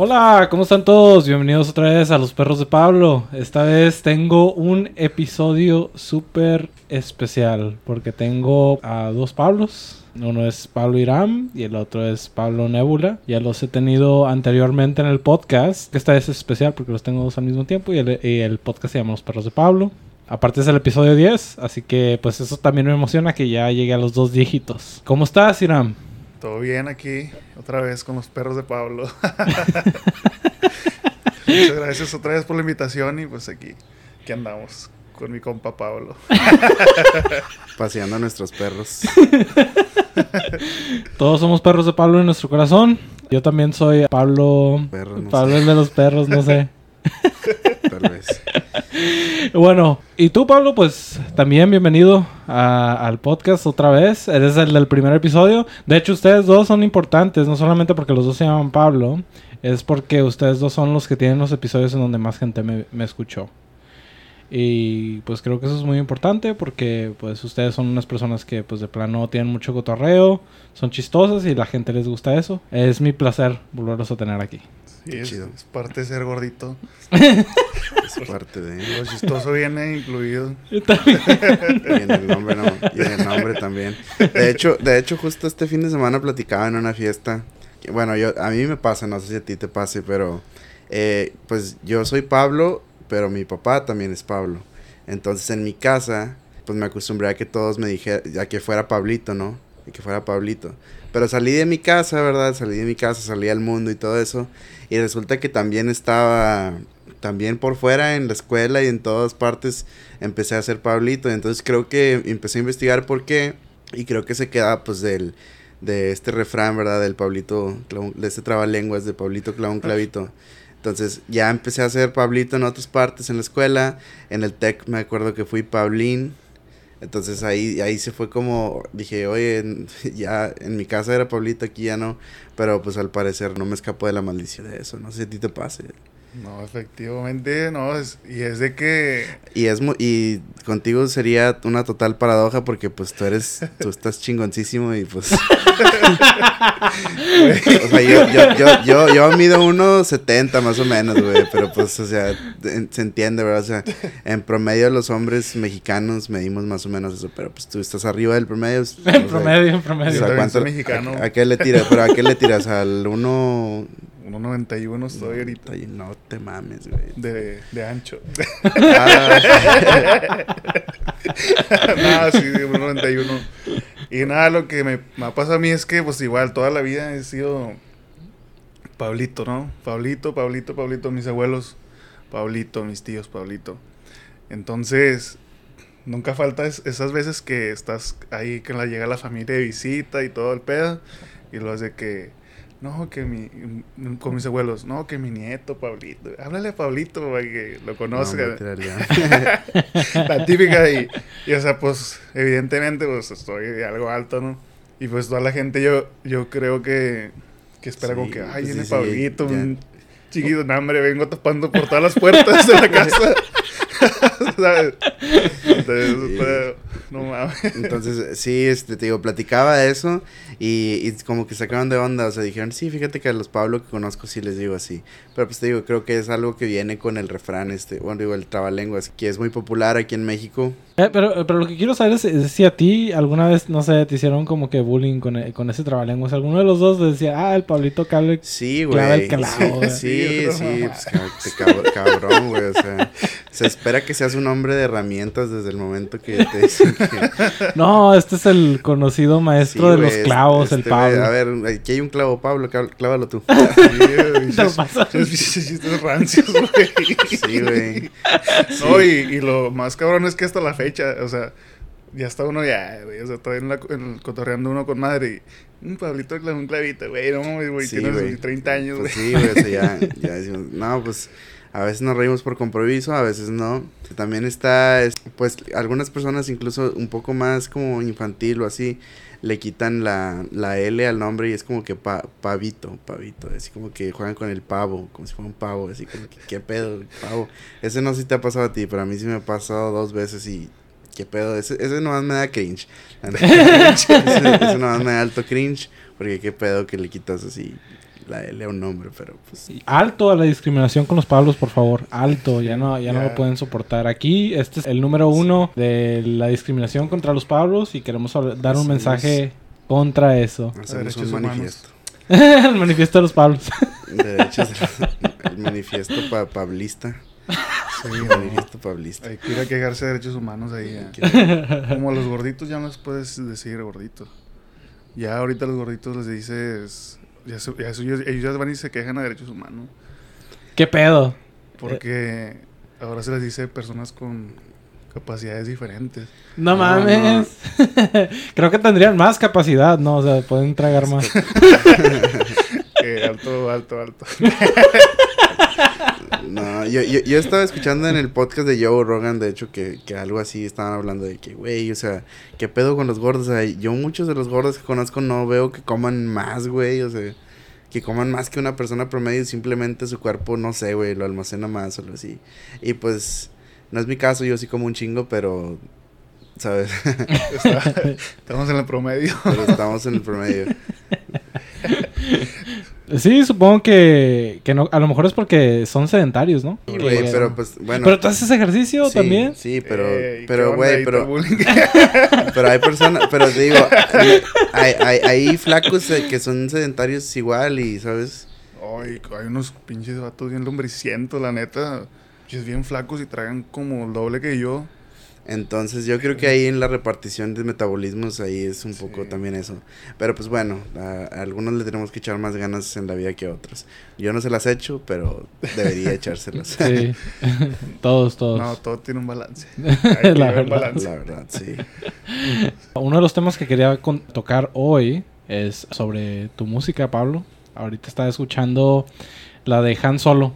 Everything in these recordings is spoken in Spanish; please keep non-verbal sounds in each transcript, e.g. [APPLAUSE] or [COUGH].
Hola, ¿cómo están todos? Bienvenidos otra vez a Los Perros de Pablo. Esta vez tengo un episodio súper especial porque tengo a dos Pablos. Uno es Pablo Irán y el otro es Pablo Nebula. Ya los he tenido anteriormente en el podcast. Esta vez es especial porque los tengo dos al mismo tiempo y el, el podcast se llama Los Perros de Pablo. Aparte es el episodio 10, así que pues eso también me emociona que ya llegue a los dos dígitos. ¿Cómo estás, Irán? Todo bien aquí, otra vez con los perros de Pablo. [LAUGHS] [LAUGHS] Muchas gracias otra vez por la invitación y pues aquí, aquí andamos con mi compa Pablo. [LAUGHS] Paseando a nuestros perros. Todos somos perros de Pablo en nuestro corazón. Yo también soy Pablo. Perro, no Pablo sé. el de los perros, no sé. Tal vez. Bueno, y tú, Pablo, pues también bienvenido al podcast otra vez. Eres el del primer episodio. De hecho, ustedes dos son importantes, no solamente porque los dos se llaman Pablo, es porque ustedes dos son los que tienen los episodios en donde más gente me, me escuchó. Y pues creo que eso es muy importante porque pues ustedes son unas personas que pues de plano tienen mucho cotorreo, son chistosas y la gente les gusta eso. Es mi placer volverlos a tener aquí. Qué es, chido. es parte de ser gordito. [LAUGHS] Es parte de. Lo chistoso viene incluido. Yo también. Y en el nombre, no. Y en el nombre también. De hecho, de hecho, justo este fin de semana platicaba en una fiesta. que, bueno, yo, a mí me pasa, no sé si a ti te pase, pero. eh, pues yo soy Pablo, pero mi papá también es Pablo. Entonces en mi casa, pues me acostumbré a que todos me dijeran, a que fuera Pablito, ¿no? Y que fuera Pablito. Pero salí de mi casa, ¿verdad? Salí de mi casa, salí al mundo y todo eso. Y resulta que también estaba, también por fuera en la escuela y en todas partes empecé a ser Pablito. Entonces creo que empecé a investigar por qué. Y creo que se queda pues del, de este refrán, ¿verdad? Del Pablito, de este trabalenguas de Pablito clavón clavito. Entonces ya empecé a ser Pablito en otras partes en la escuela. En el TEC me acuerdo que fui Paulín. Entonces ahí, ahí se fue como, dije, oye, en- [LAUGHS] ya en mi casa era Pablito, aquí ya no. Pero pues al parecer no me escapó de la maldición de eso. No sé si a ti te pase. No, efectivamente, no. Es, y es de que. Y es y contigo sería una total paradoja porque pues tú eres, tú estás chingoncísimo y pues... [LAUGHS] o sea, yo, yo, yo, yo, yo mido 1.70 más o menos, güey, pero pues, o sea, en- se entiende, ¿verdad? O sea, en promedio los hombres mexicanos medimos más o menos eso, pero pues tú estás arriba del promedio. pues, o sea, En promedio, en o promedio. sea, soy ¿cuánto- mexicano. A, a qué le tiras? ¿Pero a qué le tiras? ¿Al 1...? 1.91 estoy ahorita. No te mames, güey. De, de ancho. Ah, [LAUGHS] [LAUGHS] nada, sí, de 1.91. Y nada, lo que me, me ha pasado a mí es que, pues igual, toda la vida he sido Pablito, ¿no? Pablito, Pablito, Pablito, mis abuelos, Pablito, mis tíos, Pablito. Entonces, nunca falta es- esas veces que estás ahí, que la llega la familia de visita y todo el pedo, y lo hace que, no, que mi, con mis abuelos, no, que mi nieto, Pablito, háblale a Pablito para que lo no, conozca. [LAUGHS] la típica y, y, o sea, pues evidentemente pues estoy algo alto, ¿no? Y pues toda la gente yo yo creo que, que espera Sí, como que, ay, pues viene sí, Pablito, un chiquito, no, hombre, vengo tapando por todas las puertas de la [LAUGHS] casa. [LAUGHS] ¿Sabes? Entonces, Sí. pero, no mames. Entonces, sí, este, te digo, platicaba de eso y, y como que sacaron de onda, o sea, dijeron, sí, fíjate que a los Pablo que conozco sí les digo así. Pero pues te digo, creo que es algo que viene con el refrán, este, bueno, digo, el trabalenguas, que es muy popular aquí en México. Eh, pero, pero lo que quiero saber es, es si a ti alguna vez, no sé, te hicieron como que bullying con, e- con ese trabalenguas. Alguno de los dos decía, ah, el Pablito Cable. Sí, Clava el güey. Sí, sí, Sí, sí, no pues, cab- cabrón, güey, o sea, [LAUGHS] se espera que seas un hombre de herramientas desde el momento que te dicen que... [LAUGHS] No, este es el conocido maestro Sí, de los clavos, el este, Pablo. A ver, aquí hay un clavo, Pablo, clávalo tú. Sí, [LAUGHS] Te lo pasas. chistes rancios, güey. Sí, güey. No, y, y lo más cabrón es que hasta la fecha, o sea, ya está uno ya, güey, o sea, está en la, en- cotorreando uno con madre y un Pablito clava un clavito, güey, no mames, güey, Sí, tienes güey. 30 años, güey. Pues sí, güey, o sea, ya, ya [LAUGHS] decimos, no, pues a veces nos reímos por compromiso, a veces no. También está, es- pues algunas personas incluso un poco más como infantil o así, le quitan la, la L al nombre y es como que pa, pavito, pavito, así como que juegan con el pavo, como si fuera un pavo, así como que qué pedo, pavo. Ese no sé si te ha pasado a ti, pero a mí sí me ha pasado dos veces y qué pedo, ese, ese nomás me da cringe. [LAUGHS] Ese, ese nomás me da alto cringe, porque qué pedo que le quitas así la L a un nombre, pero pues... Alto a la discriminación con los Pablos, por favor. Alto, ya no, ya no lo pueden soportar. Aquí, este es el número uno de la discriminación contra los Pablos y queremos dar un mensaje contra eso. Hacemos Derechos un humanos. manifiesto. [LAUGHS] el manifiesto de los Pablos. Derechos de- [LAUGHS] el manifiesto pa pablista. [LAUGHS] Sí, manifiesto pablista. Hay que ir a quejarse de derechos humanos ahí. Como a los gorditos ya no les puedes decir gorditos. Ya ahorita a los gorditos les dices... Ya, se- ya se- ellos, ellos ya van y se quejan a derechos humanos. ¿Qué pedo? Porque ahora se les dice personas con capacidades diferentes. No, No, mames. [LAUGHS] Creo que tendrían más capacidad, ¿no? O sea, pueden tragar más. [LAUGHS] Eh, alto, alto, alto. [LAUGHS] No, yo, yo, yo estaba escuchando en el podcast de Joe Rogan, de hecho, que, que algo así estaban hablando de que, güey, o sea, ¿qué pedo con los gordos? O sea, yo muchos de los gordos que conozco no veo que coman más, güey, o sea, que coman más que una persona promedio, simplemente su cuerpo, no sé, güey, lo almacena más o algo así. Y pues, no es mi caso, yo sí como un chingo, pero, ¿sabes? [LAUGHS] Estamos en el promedio. pero estamos en el promedio. Sí, supongo que, que no, a lo mejor es porque son sedentarios, ¿no? Sí, Que- güey, pero pues, bueno. Pero tú haces ejercicio sí, también. Sí, pero, Ey, ¿qué pero, güey, [LAUGHS] pero... Pero hay personas, pero te digo, hay, hay, hay flacos eh, que son sedentarios igual y, ¿sabes? Ay, hay unos pinches vatos bien lombricientos, la neta. Pinches bien flacos y tragan como el doble que yo. Entonces yo creo que ahí en la repartición de metabolismos ahí es un poco Sí. también eso. Pero pues bueno, a, a algunos le tenemos que echar más ganas en la vida que a otros. Yo no se las echo, pero debería echárselas. Sí. [LAUGHS] todos, todos. No, todo tiene un balance. [LAUGHS] La Hay verdad. un balance. La verdad, sí. [LAUGHS] Uno de los temas que quería con- tocar hoy es sobre tu música, Pablo. Ahorita estaba escuchando la de Han Solo.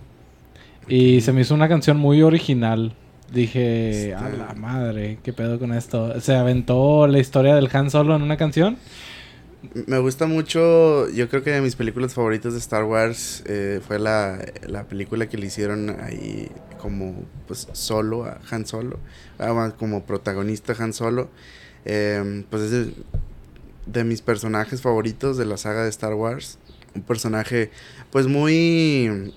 Y se me hizo una canción muy original. Dije, Está- a la madre, ¿qué pedo con esto? Se aventó la historia del Han Solo en una canción. Me gusta mucho, yo creo que de mis películas favoritas de Star Wars eh, fue la, la película que le hicieron ahí como pues solo a Han Solo, ah, como protagonista Han Solo. Eh, pues es de, de mis personajes favoritos de la saga de Star Wars. Un personaje pues muy,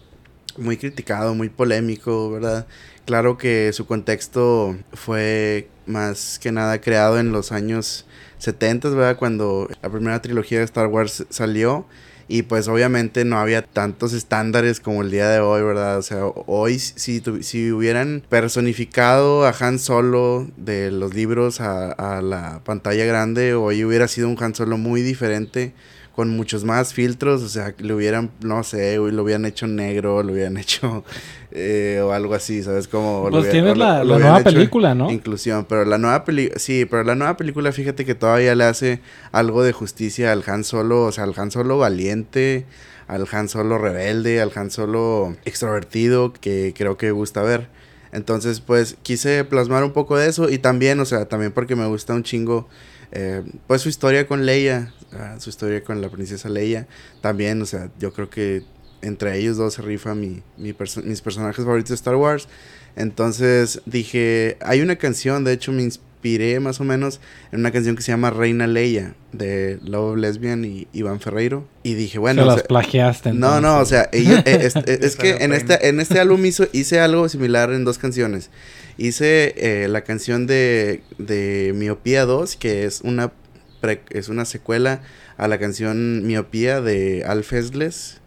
muy criticado, muy polémico, ¿verdad? Claro que su contexto fue más que nada creado en los años 70, ¿verdad? Cuando la primera trilogía de Star Wars salió. Y pues obviamente no había tantos estándares como el día de hoy, ¿verdad? O sea, hoy si, tu- si hubieran personificado a Han Solo de los libros a, a la pantalla grande, hoy hubiera sido un Han Solo muy diferente, con muchos más filtros, o sea, le hubieran, no sé, güey, lo hubieran hecho negro, lo hubieran [LAUGHS] hecho eh, o algo así, ¿sabes? Como... Pues tienes lo- la, lo nueva película, ¿no? Inclusión, pero la nueva película, sí, pero la nueva película, fíjate que todavía le hace algo de justicia al Han Solo, o sea, al Han Solo valiente, al Han Solo rebelde, al Han Solo extrovertido, que creo que gusta ver. Entonces, pues, quise plasmar un poco de eso y también, o sea, también porque me gusta un chingo, eh, pues, su historia con Leia, ah, su historia con la princesa Leia, también, o sea, yo creo que entre ellos dos se rifa mi, mi perso- mis personajes favoritos de Star Wars. Entonces dije, hay una canción, de hecho me inspiré más o menos en una canción que se llama Reina Leia de Love Lesbian y Iván Ferreiro. Y dije, bueno, Se o las sea, plagiaste. no, no, o sea, ellos- eh, es, [LAUGHS] es- es que en este, en este álbum hizo, hice algo similar en dos canciones. Hice eh, la canción de, de Miopía 2, que es una, es una secuela a la canción Miopía de Al Fesles,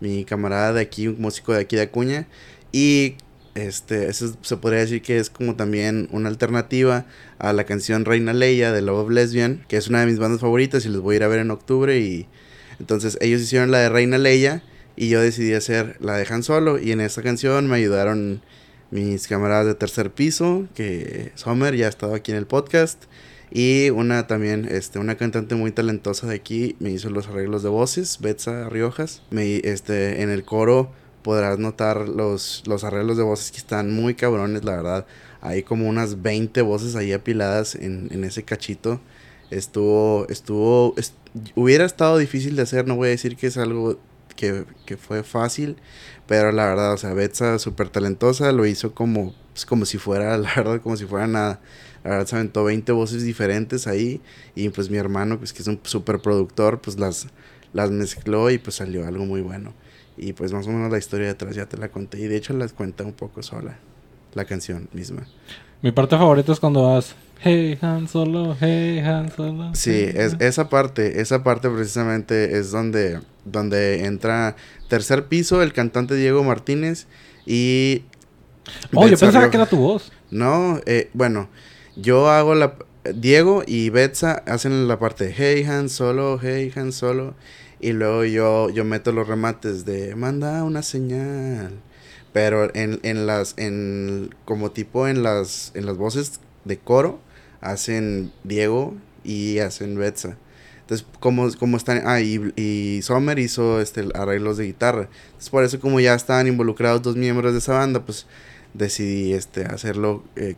mi camarada de aquí, un músico de aquí de Acuña. Y este, eso es- se podría decir que es como también una alternativa a la canción Reina Leia de Love of Lesbian, que es una de mis bandas favoritas y les voy a ir a ver en octubre. Y entonces ellos hicieron la de Reina Leia y yo decidí hacer la de Han Solo. Y en esta canción me ayudaron mis camaradas de tercer piso, que Sommer ya ha estado aquí en el podcast. Y una también, este, una cantante muy talentosa de aquí me hizo los arreglos de voces, Betsa Riojas. Me, este, en el coro podrás notar los, los arreglos de voces que están muy cabrones, la verdad. Hay como unas 20 voces ahí apiladas en, en ese cachito. Estuvo, estuvo, est- hubiera estado difícil de hacer, no voy a decir que es algo que, que fue fácil, pero la verdad, o sea, Betsa súper talentosa, lo hizo como, pues, como si fuera, [LAUGHS] la verdad, como si fuera nada. La verdad, se aventó 20 voces diferentes ahí. Y pues mi hermano, pues que es un súper productor, pues las, las mezcló y pues salió algo muy bueno. Y pues más o menos la historia detrás ya te la conté. Y de hecho las cuenta un poco sola. La canción misma. Mi parte favorita es cuando vas. Hey Han Solo, hey Han Solo. Sí, es, Han". esa parte, esa parte precisamente es donde, donde entra tercer piso el cantante Diego Martínez y... Oh, yo pensaba que era tu voz. No, eh, bueno, yo hago la... Diego y Betsa hacen la parte de Hey Han Solo, Hey Han Solo. Y luego yo, yo meto los remates de manda una señal. Pero en, en las, en, como tipo en las, en las voces de coro, hacen Diego y hacen Betsa. Entonces, como, como están, ah, y, y Sommer hizo este, arreglos de guitarra. Entonces, por eso como ya estaban involucrados dos miembros de esa banda, pues decidí este, hacerlo eh,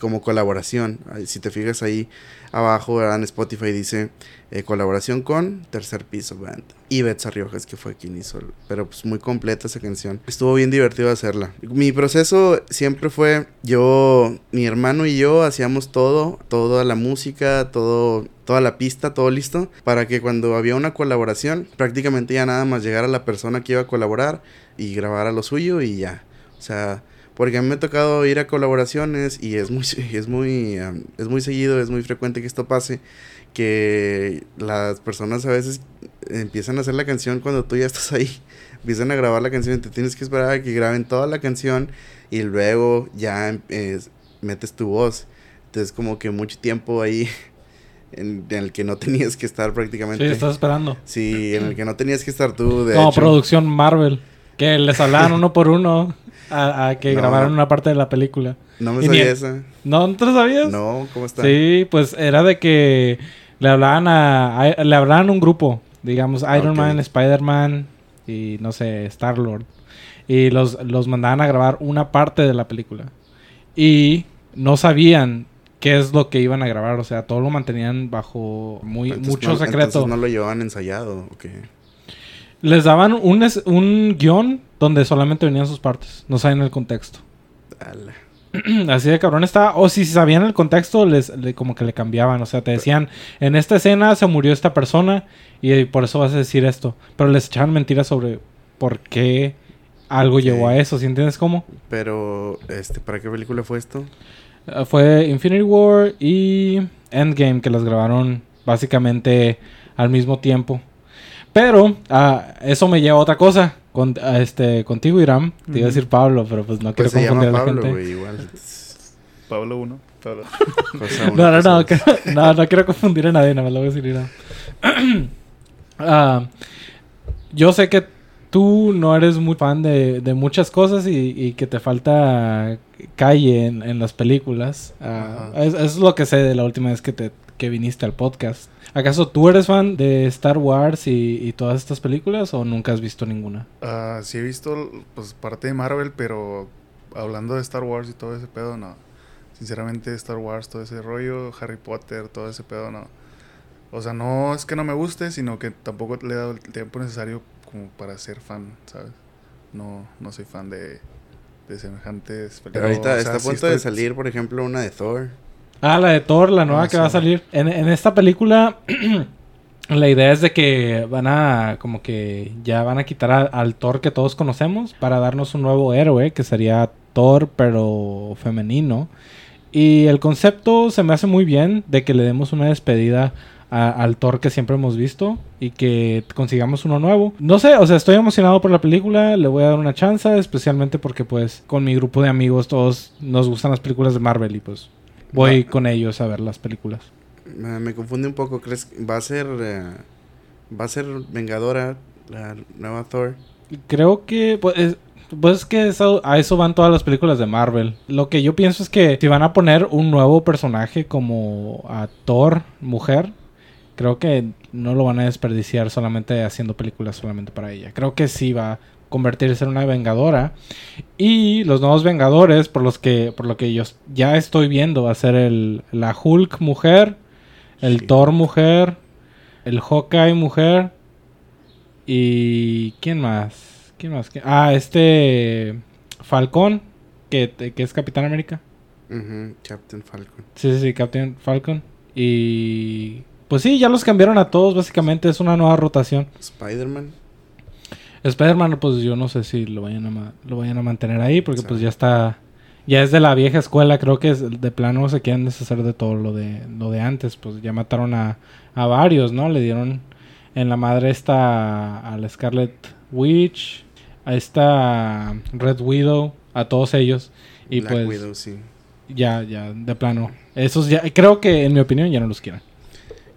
como colaboración. Si te fijas ahí abajo en Spotify dice eh, colaboración con Tercer Piso Band. Y Betsa Riojas, que fue quien hizo. Pero pues muy completa esa canción. Estuvo bien divertido hacerla. Mi proceso siempre fue yo, mi hermano y yo hacíamos todo, toda la música, todo, toda la pista, todo listo. Para que cuando había una colaboración, prácticamente ya nada más llegara la persona que iba a colaborar y grabara lo suyo y ya. O sea, porque a mí me ha tocado ir a colaboraciones y es muy, [LAUGHS] es muy, um, es muy seguido, es muy frecuente que esto pase, que las personas a veces empiezan a hacer la canción cuando tú ya estás ahí, [LAUGHS] empiezan a grabar la canción y te tienes que esperar a que graben toda la canción y luego ya em, es- metes tu voz. Entonces como que mucho tiempo ahí [LAUGHS] en, en el que no tenías que estar Sí, prácticamente. estás esperando. Sí, en el que no tenías que estar tú, de Como hecho. producción Marvel. Que les hablaban uno por uno a, a que No. grabaran una parte de la película. No me Y sabía esa. ¿No, ¿No te lo sabías? No, ¿cómo está? Sí, pues era de que le hablaban a, a- le hablaban a un grupo, digamos Iron Ok. Man, Spider-Man y no sé, Star Lord. Y los, los mandaban a grabar una parte de la película. Y no sabían qué es lo que iban a grabar, o sea, todo lo mantenían bajo muy Entonces mucho no- secreto. Entonces no lo llevaban ensayado, ok. Les daban un, es- un guion donde solamente venían sus partes, no sabían el contexto. Ala. [CLEARS THROAT] Así de cabrón está. O si sabían el contexto, les le- como que le cambiaban. O sea, te decían, en esta escena se murió esta persona y por eso vas a decir esto. Pero les echaban mentiras sobre por qué algo llevó a eso. ¿Sí entiendes cómo? Pero, este, ¿para qué película fue esto? Eh, fue Infinity War y Endgame que las grabaron básicamente al mismo tiempo. Pero ah, eso me lleva a otra cosa. Con, a este, contigo, Iram. Te iba a decir Pablo, pero pues no Pues se quiero llama confundir a la Pablo, gente. igual. Pablo 1. Pablo. [LAUGHS] Cosa No, una, no, no, que- no, no quiero confundir a nadie, nada más lo voy a decir. Ira. [CLEARS THROAT] Ah, yo sé que tú no eres muy fan de, de muchas cosas y, y que te falta calle en, en las películas. Ah, es, es lo que sé de la última vez que, te, que viniste al podcast. ¿Acaso tú eres fan de Star Wars y, y todas estas películas o nunca has visto ninguna? Ah, sí he visto pues parte de Marvel, pero hablando de Star Wars y todo ese pedo, no. Sinceramente Star Wars, todo ese rollo, Harry Potter, todo ese pedo, no. O sea, no es que no me guste, sino que tampoco le he dado el tiempo necesario como para ser fan, ¿sabes? No, no soy fan de, de semejantes Pero películas. ahorita O sea, está a sí punto de estoy- salir, por ejemplo, una de Thor. Ah, la de Thor, la nueva Ah, que va a salir. En, en esta película, [CLEARS THROAT] la idea es de que van a, como que ya van a quitar a- al Thor que todos conocemos para darnos un nuevo héroe, que sería Thor, pero femenino. Y el concepto se me hace muy bien de que le demos una despedida a- al Thor que siempre hemos visto y que consigamos uno nuevo. No sé, o sea, estoy emocionado por la película, le voy a dar una chance, especialmente porque pues con mi grupo de amigos todos nos gustan las películas de Marvel y pues voy Va- con ellos a ver las películas. Me, confunde un poco, ¿crees que va a ser eh, va a ser Vengadora la nueva Thor? Creo que pues, es- pues es que eso- a eso van todas las películas de Marvel. Lo que yo pienso es que si van a poner un nuevo personaje como a Thor, mujer, creo que no lo van a desperdiciar solamente haciendo películas solamente para ella. Creo que sí va convertirse en una vengadora. Y los nuevos vengadores, por los que, por lo que yo ya estoy viendo, va a ser el, la Hulk mujer, el Sí. Thor mujer, el Hawkeye mujer. ¿Y quién más? ¿Quién más? ¿Quién- Ah, este Falcón, que, que es Capitán América. Captain Falcon. Sí, sí, sí, Captain Falcon. Y pues sí, ya los cambiaron a todos, básicamente es una nueva rotación. Spider-Man. Spider-Man, pues yo no sé si lo vayan a, lo vayan a mantener ahí, porque Sí. pues ya está, ya es de la vieja escuela, creo que es- de plano se quieren deshacer de todo lo de, lo de antes, pues ya mataron a, a varios, ¿no? Le dieron en la madre esta a la Scarlet Witch, a esta Red Widow, a todos ellos, y Black pues Widow, sí. ya, ya, de plano, esos ya, creo que en mi opinión ya no los quieren.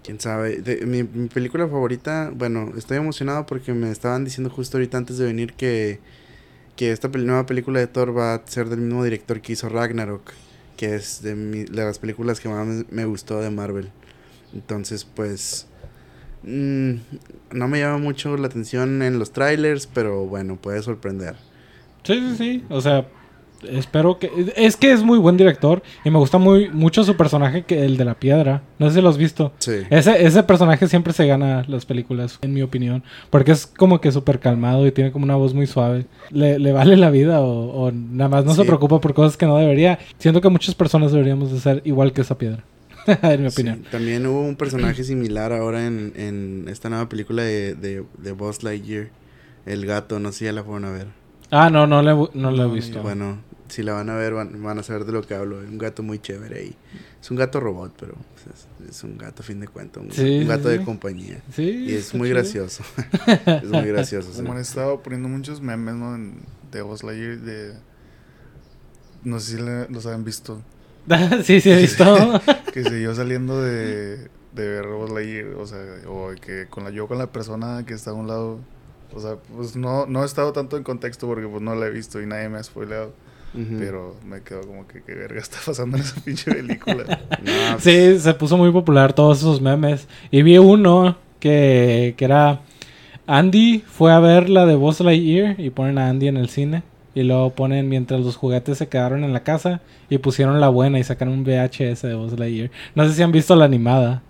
Quién sabe. Mi, película favorita, bueno, estoy emocionado porque me estaban diciendo justo ahorita antes de venir que, que esta nueva película de Thor va a ser del mismo director que hizo Ragnarok, que es de, las películas que más me, me gustó de Marvel. Entonces, pues, mm, no me llama mucho la atención en los trailers, pero bueno, puede sorprender. Sí, sí, sí. O sea, espero que. Es que es muy buen director. Y me gusta muy mucho su personaje, que el de la piedra. No sé si lo has visto. Sí. Ese, ese personaje siempre se gana las películas, en mi opinión. Porque es como que súper calmado y tiene como una voz muy suave. ¿Le, le vale la vida o, o nada más no se preocupa por cosas que no debería? Siento que muchas personas deberíamos de ser igual que esa piedra. [LAUGHS] en mi Sí, opinión. también hubo un personaje similar ahora en, en esta nueva película de, de, de Buzz Lightyear. El gato, no sé si ya la fueron a ver. Ah, no, no le, no he visto. Bueno, si la van a ver, van, van a saber de lo que hablo. Es un gato muy chévere ahí. Es un gato robot, pero es, es un gato a fin de cuentas. Un, Sí, un gato sí, de compañía. Sí. Y es muy chido. gracioso. [LAUGHS] es muy gracioso. sí. Como han estado poniendo muchos memes, ¿no? De Buzz Lightyear, de... No sé si le- los han visto. [LAUGHS] sí, sí, he visto. [LAUGHS] Que siguió saliendo de, de ver Buzz Lightyear, o sea, o que con la, yo con la persona que está a un lado... O sea, pues no, no he estado tanto en contexto porque pues no la he visto y nadie me ha spoileado. Pero me quedo como que qué verga está pasando en esa [LAUGHS] pinche película. No, [LAUGHS] pues, Sí, se puso muy popular todos esos memes. Y vi uno que, que era... Andy fue a ver la de Buzz Lightyear y ponen a Andy en el cine. Y luego ponen mientras los juguetes se quedaron en la casa y pusieron la buena y sacan un VHS de Buzz Lightyear. No sé si han visto la animada.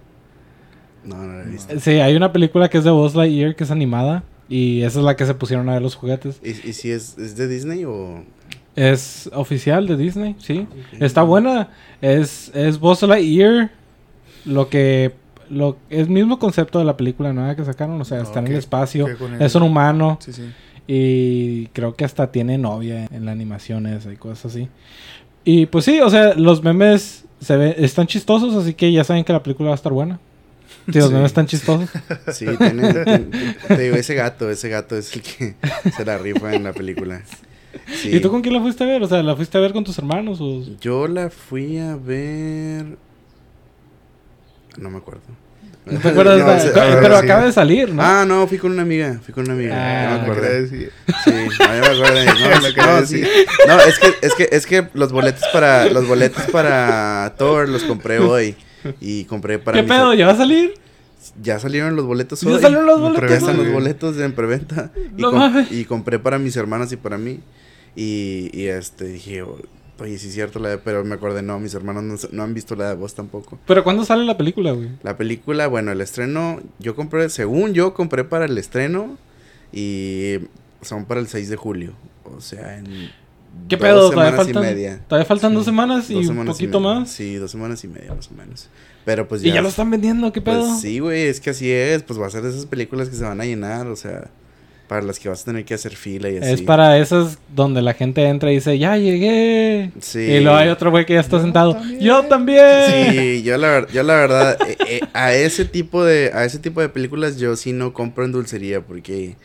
no, no la he visto. Sí, hay una película que es de Buzz Lightyear que es animada y esa es la que se pusieron a ver los juguetes. ¿Y, y si es, es de Disney o...? Es oficial de Disney, sí. Está buena. Es, es Buzz Lightyear. Lo que. Lo, es el mismo concepto de la película nueva que sacaron. O sea, está en el espacio. el- Es un humano. Sí, sí. Y creo que hasta tiene novia en la animación esa y cosas así. Y pues sí, o sea, los memes se ve, están chistosos, así que ya saben que la película va a estar buena. Si los Sí. memes están chistosos. [LAUGHS] Sí, tiene, tiene- te digo, ese gato, ese gato es el que se la rifa en la película. [LAUGHS] Sí. ¿Y tú con quién la fuiste a ver? O sea, ¿la fuiste a ver con tus hermanos? O... Yo la fui a ver... No me acuerdo. ¿No te acuerdas? [LAUGHS] No, de- pero sí. acaba de salir, ¿no? Ah, no, fui con una amiga, fui con una amiga. Ah, no me acuerdo. Sí, no, me acuerdo. [LAUGHS] No, Lo no, sí. No, es que, es que, es que los boletos para, los boletos para Thor los compré hoy. Y compré para ¿Qué pedo? ¿Ya va a salir? Ya salieron los boletos ¿Ya hoy. salieron los boletos? Ya están los boletos en preventa. [LAUGHS] Y, No com- mames. y compré para mis hermanas y para mí. Y, y este dije, "Oh, oye, sí es cierto la de, pero me acordé, no, mis hermanos no, no han visto la de vos tampoco. ¿Pero cuándo sale la película, güey? La película, bueno, el estreno, yo compré, según yo compré para el estreno y son para el 6 de julio. O sea, en ¿Qué dos pedo? Todavía semanas y faltan, media. todavía faltan Sí, dos semanas y Dos un semanas y poquito más. Sí, dos semanas y media más o menos. Pero pues Y ya. ya lo están vendiendo, ¿qué pedo? Pues sí, güey, es que así es. Pues va a ser de esas películas que se van a llenar, o sea, para las que vas a tener que hacer fila y así. Es para esas donde la gente entra y dice, ya llegué. Sí. Y luego hay otro güey que ya está Yo sentado. también. Yo también. Sí, yo la, yo la verdad, eh, eh, a ese tipo de, a ese tipo de películas yo sí no compro en dulcería porque,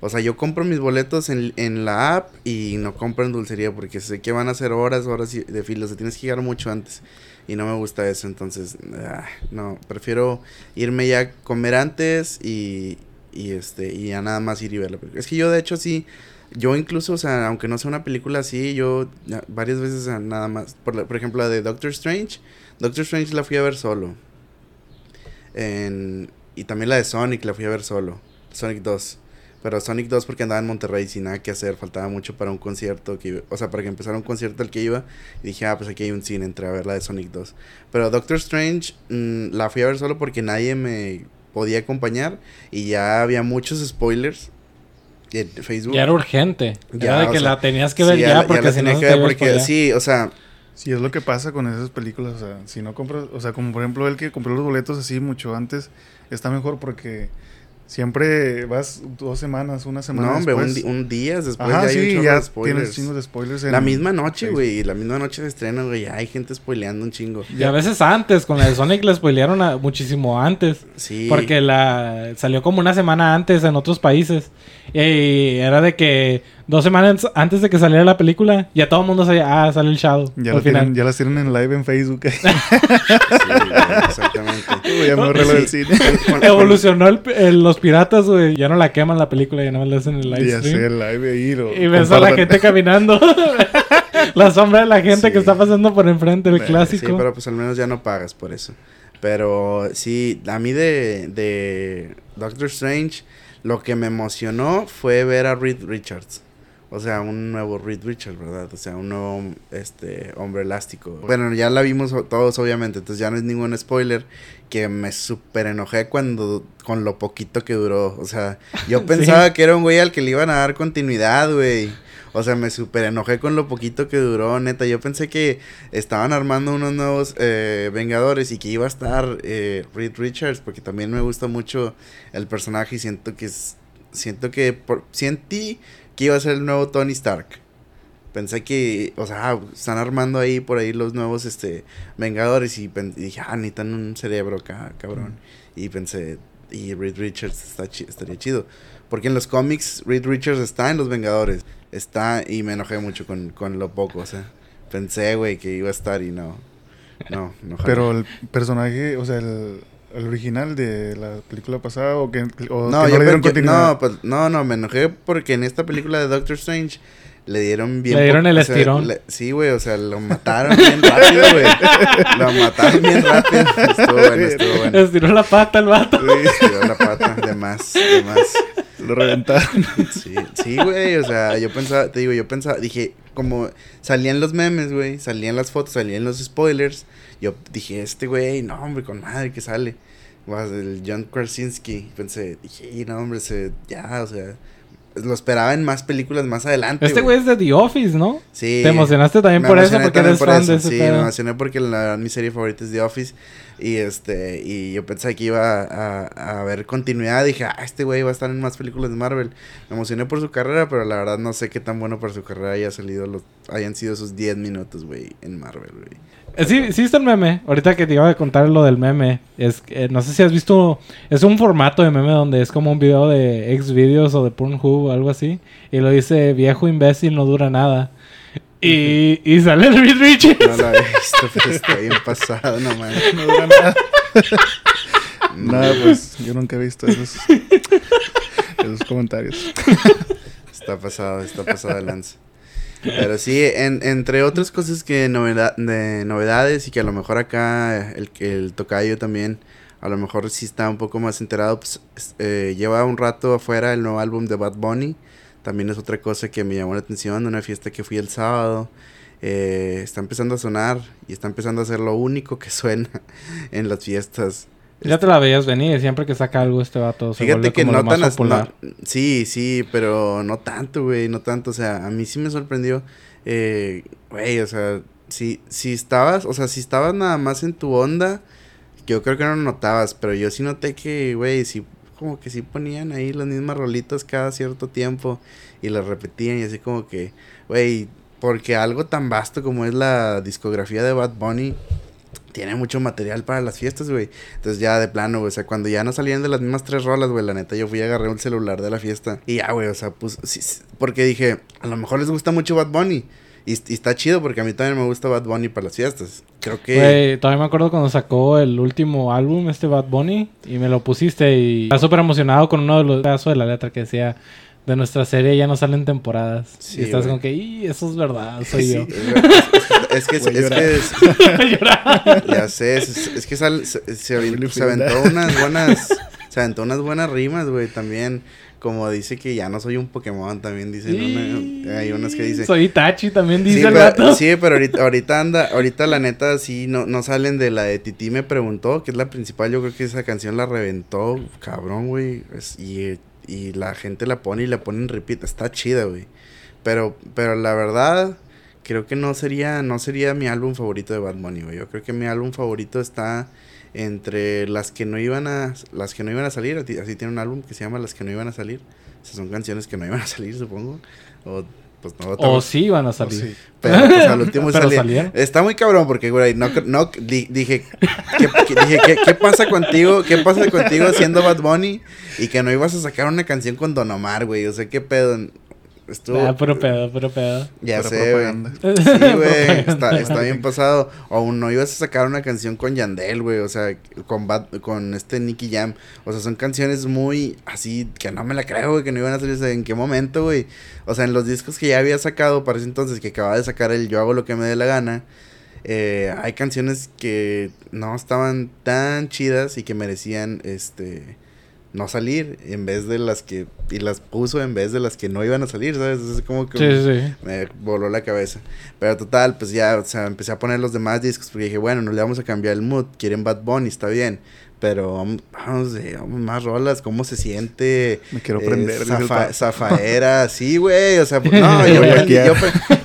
o sea, yo compro mis boletos en, en la app y no compro en dulcería porque sé que van a ser horas, horas y- de fila, o sea, tienes que llegar mucho antes y no me gusta eso, entonces, ah, no, prefiero irme ya a comer antes y, y este, y ya nada más ir y ver la película. Es que yo de hecho sí, yo incluso, o sea, aunque no sea una película así, yo varias veces nada más, por, por ejemplo la de Doctor Strange, Doctor Strange la fui a ver solo. En- y también la de Sonic la fui a ver solo. Sonic 2. Pero Sonic 2 porque andaba en Monterrey sin nada que hacer. Faltaba mucho para un concierto. Que iba- o sea, para que empezara un concierto al que iba. Y dije, ah, pues aquí hay un cine. Entré a ver la de Sonic 2. Pero Doctor Strange mm, la fui a ver solo porque nadie me podía acompañar. Y ya había muchos spoilers. En Facebook. Ya era urgente. Ya, era de que sea, la tenías que Sí, ver ya, la- porque la si tenía que ver porque sí, o sea, Sí, es lo que pasa con esas películas. O sea, si no compras, o sea, como por ejemplo el que compró los boletos así mucho antes, está mejor porque siempre vas dos semanas, una semana No, hombre, un, un día después Ajá, ya hay sí, un chorro ya de spoilers. tienes chingos de spoilers. en- La misma noche, güey. La misma noche de estreno, güey. Ya hay gente spoileando un chingo. Y a veces antes, con la de Sonic la spoilearon a- muchísimo antes. Sí. Porque la salió como una semana antes en otros países. Y era de que dos semanas antes de que saliera la película, ya todo el mundo sabía, ah, sale el Shadow. Ya, al la final. tienen, ya las tienen en live en Facebook. [LAUGHS] Sí, exactamente. ya me lo del cine. [LAUGHS] [LAUGHS] Evolucionó el- el- los piratas, güey. Ya no la queman la película, ya no la hacen el live Ya sé, el live ahí. Lo Y ves a la gente caminando. la sombra de la gente Sí. que está pasando por enfrente, el Sí, clásico. Sí, pero pues al menos ya no pagas por eso. Pero sí, a mí de, de Doctor Strange, lo que me emocionó fue ver a Reed Richards. O sea, un nuevo Reed Richards, ¿verdad? O sea, un nuevo este, hombre elástico. Bueno, ya la vimos todos, obviamente, entonces ya no es ningún spoiler. Que me súper enojé cuando, con lo poquito que duró. O sea, yo [LAUGHS] pensaba que era un güey al que le iban a dar continuidad, güey. O sea, me súper enojé con lo poquito que duró, neta. Yo pensé que estaban armando unos nuevos eh, Vengadores y que iba a estar eh, Reed Richards, porque también me gusta mucho el personaje y siento que es, siento que por, sentí que iba a ser el nuevo Tony Stark. Pensé que, o sea, ah, están armando ahí por ahí los nuevos este Vengadores y, dije, ah, necesitan un cerebro acá, cabrón. Y pensé, y Reed Richards está chi- estaría chido. Porque en los cómics Reed Richards está en los Vengadores. Está y me enojé mucho con, con lo poco, o sea. Pensé, güey, que iba a estar y no. No, no. Pero el personaje, o sea, el, el original de la película pasada o que, o no, que yo no le dieron continuidad. no, pues, no, no, me enojé porque en esta película de Doctor Strange le dieron bien. Le dieron el sea, estirón. le- sí, güey, o sea, lo mataron bien rápido, güey. [LAUGHS] Lo mataron bien rápido. Estuvo bueno, estuvo bueno. Estiró la pata el vato. Tiró la pata, de más, de más. Lo reventaron. Sí, sí, güey, o sea, yo pensaba, te digo, yo pensaba, dije, como salían los memes, güey, salían las fotos, salían los spoilers, yo dije, este güey, no, hombre, con madre que sale, el John Krasinski, pensé, dije, "Y no, hombre, se, ya, o sea, lo esperaba en más películas más adelante, Este güey es de The Office, ¿no? Sí. Te emocionaste también Me por eso porque eres por fan eso, de ese Sí, me emocioné porque la verdad mi serie favorita es The Office. Y este, y yo pensé que iba a, a haber continuidad. Dije, ah, este güey va a estar en más películas de Marvel. Me emocioné por su carrera, pero la verdad no sé qué tan bueno para su carrera haya salido los, hayan sido esos 10 minutos, güey, en Marvel, güey. Eh, Sí, sí está el meme. Ahorita que te iba a contar lo del meme. Es que, eh, no sé si has visto. Es un formato de meme donde es como un video de ex videos o de Pornhub o algo así. Y lo dice viejo imbécil, no dura nada. Y, y sale el Reed Richards. No la he visto, pero está bien pasado, no mames. No dura nada. [LAUGHS] Nada, pues yo nunca he visto esos, esos comentarios. [LAUGHS] Está pasado, está pasado de lanza. Pero sí, en- entre otras cosas que novedad, de novedades y que a lo mejor acá el, el tocayo también, a lo mejor sí está un poco más enterado, pues es- eh, lleva un rato afuera el nuevo álbum de Bad Bunny. También es otra cosa que me llamó la atención una fiesta que fui el sábado. Eh, está empezando a sonar y está empezando a ser lo único que [LAUGHS] suena en las fiestas. Ya te la veías venir. Siempre que saca algo este vato se Fíjate vuelve que como no tan as- popular. no- sí, sí, pero no tanto, güey, no tanto. O sea, a mí sí me sorprendió. eh, Güey, o sea, si, si estabas, o sea, si estabas nada más en tu onda, yo creo que no lo notabas, pero yo sí noté que, güey, sí, como que sí ponían ahí las mismas rolitas cada cierto tiempo y las repetían y así como que, güey, porque algo tan vasto como es la discografía de Bad Bunny, tiene mucho material para las fiestas, güey. Entonces ya de plano, güey, o sea, cuando ya no salían de las mismas tres rolas, güey, la neta, yo fui y agarré un celular de la fiesta. Y ya, güey, o sea, pues, porque dije, a lo mejor les gusta mucho Bad Bunny. Y, y está chido porque a mí también me gusta Bad Bunny para las fiestas. Creo que... Güey, todavía me acuerdo cuando sacó el último álbum, este Bad Bunny, y me lo pusiste y estaba súper emocionado con uno de los pedazos de la letra que decía de nuestra serie ya no salen temporadas. Sí, y estás güey. como que, y eso es verdad, [LAUGHS] soy Sí, yo. es, es que, es, que [LAUGHS] es- ya sé, es, es que sal- se, se, se aventó unas [LAUGHS] buenas, se aventó unas buenas rimas, güey, también. Como dice que ya no soy un Pokémon, también dicen una- hay unas que dicen. Soy Itachi, también dice Sí, el pero, gato. sí, pero ahorita, ahorita anda, ahorita la neta sí no, no salen de la de Titi me preguntó, que es la principal, yo creo que esa canción la reventó, cabrón, güey. y, y la gente la pone y la pone en repeat, está chida, güey. Pero, pero la verdad creo que no sería, no sería mi álbum favorito de Bad Bunny, güey. Yo creo que mi álbum favorito está entre las que no iban a, las que no iban a salir. Así tiene un álbum que se llama Las que no iban a salir. Esas son canciones que no iban a salir, supongo. O pues no. O sí iban a salir. Pero pues al último [LAUGHS] salieron. Está muy cabrón porque, güey, no, no dije, ¿qué, dije ¿qué, pasa contigo? ¿Qué pasa contigo siendo Bad Bunny? Y que no ibas a sacar una canción con Don Omar, güey. O sea, qué pedo. Estuvo... Ah, puro pedo, puro pedo. Ya sé, güey. Sí, güey. [LAUGHS] Está, está, bien pasado. O no ibas a sacar una canción con Yandel, güey. O sea, con, con este Nicky Jam. O sea, son canciones muy así que no me la creo, güey, que no iban a salir. ¿En qué momento, güey? O sea, en los discos que ya había sacado para ese entonces, que acababa de sacar el Yo hago lo que me dé la gana. Eh, hay canciones que no estaban tan chidas y que merecían, este no salir en vez de las que y las puso en vez de las que no iban a salir, ¿sabes? Es como que me voló la cabeza. Pero total, pues ya, o sea, empecé a poner los demás discos porque dije, bueno, no le vamos a cambiar el mood, quieren Bad Bunny, está bien. Pero vamos, vamos, más rolas, cómo se siente. Me quiero eh, prender. zafaera, [LAUGHS] sí, güey. O sea, pues, [LAUGHS] no, yo, yo,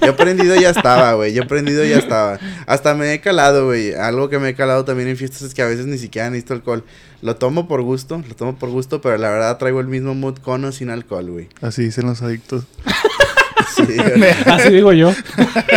yo, prendido ya estaba, güey. Yo prendido ya estaba. [LAUGHS] Hasta me he calado, güey. Algo que me he calado también en fiestas es que a veces ni siquiera necesito alcohol. Lo tomo por gusto, lo tomo por gusto, pero la verdad traigo el mismo mood con o sin alcohol, güey. Así dicen los adictos. Así digo yo.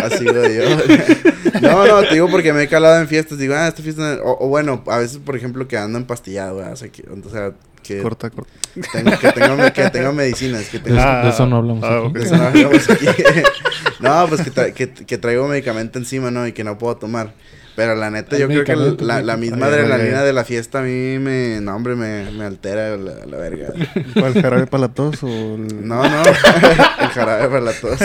Así digo yo. No, no, te digo porque me he calado en fiestas. Digo, ah, esta fiesta. O, bueno, a veces, por ejemplo, que ando empastillado, O sea, que, o sea, que. Corta, corta. Tengo, que, tengo, que tengo medicinas. Que tengo, de, eso no hablamos ah, aquí. De eso no hablamos aquí. [LAUGHS] no, pues que, que, que traigo medicamento encima, ¿no? Y que no puedo tomar. Pero la neta, yo creo que la, la misma adrenalina de la fiesta a mí me, no, hombre, me, me altera la, la verga. ¿Cuál, el jarabe para la tos o el... No, no, [LAUGHS] el jarabe para la tos.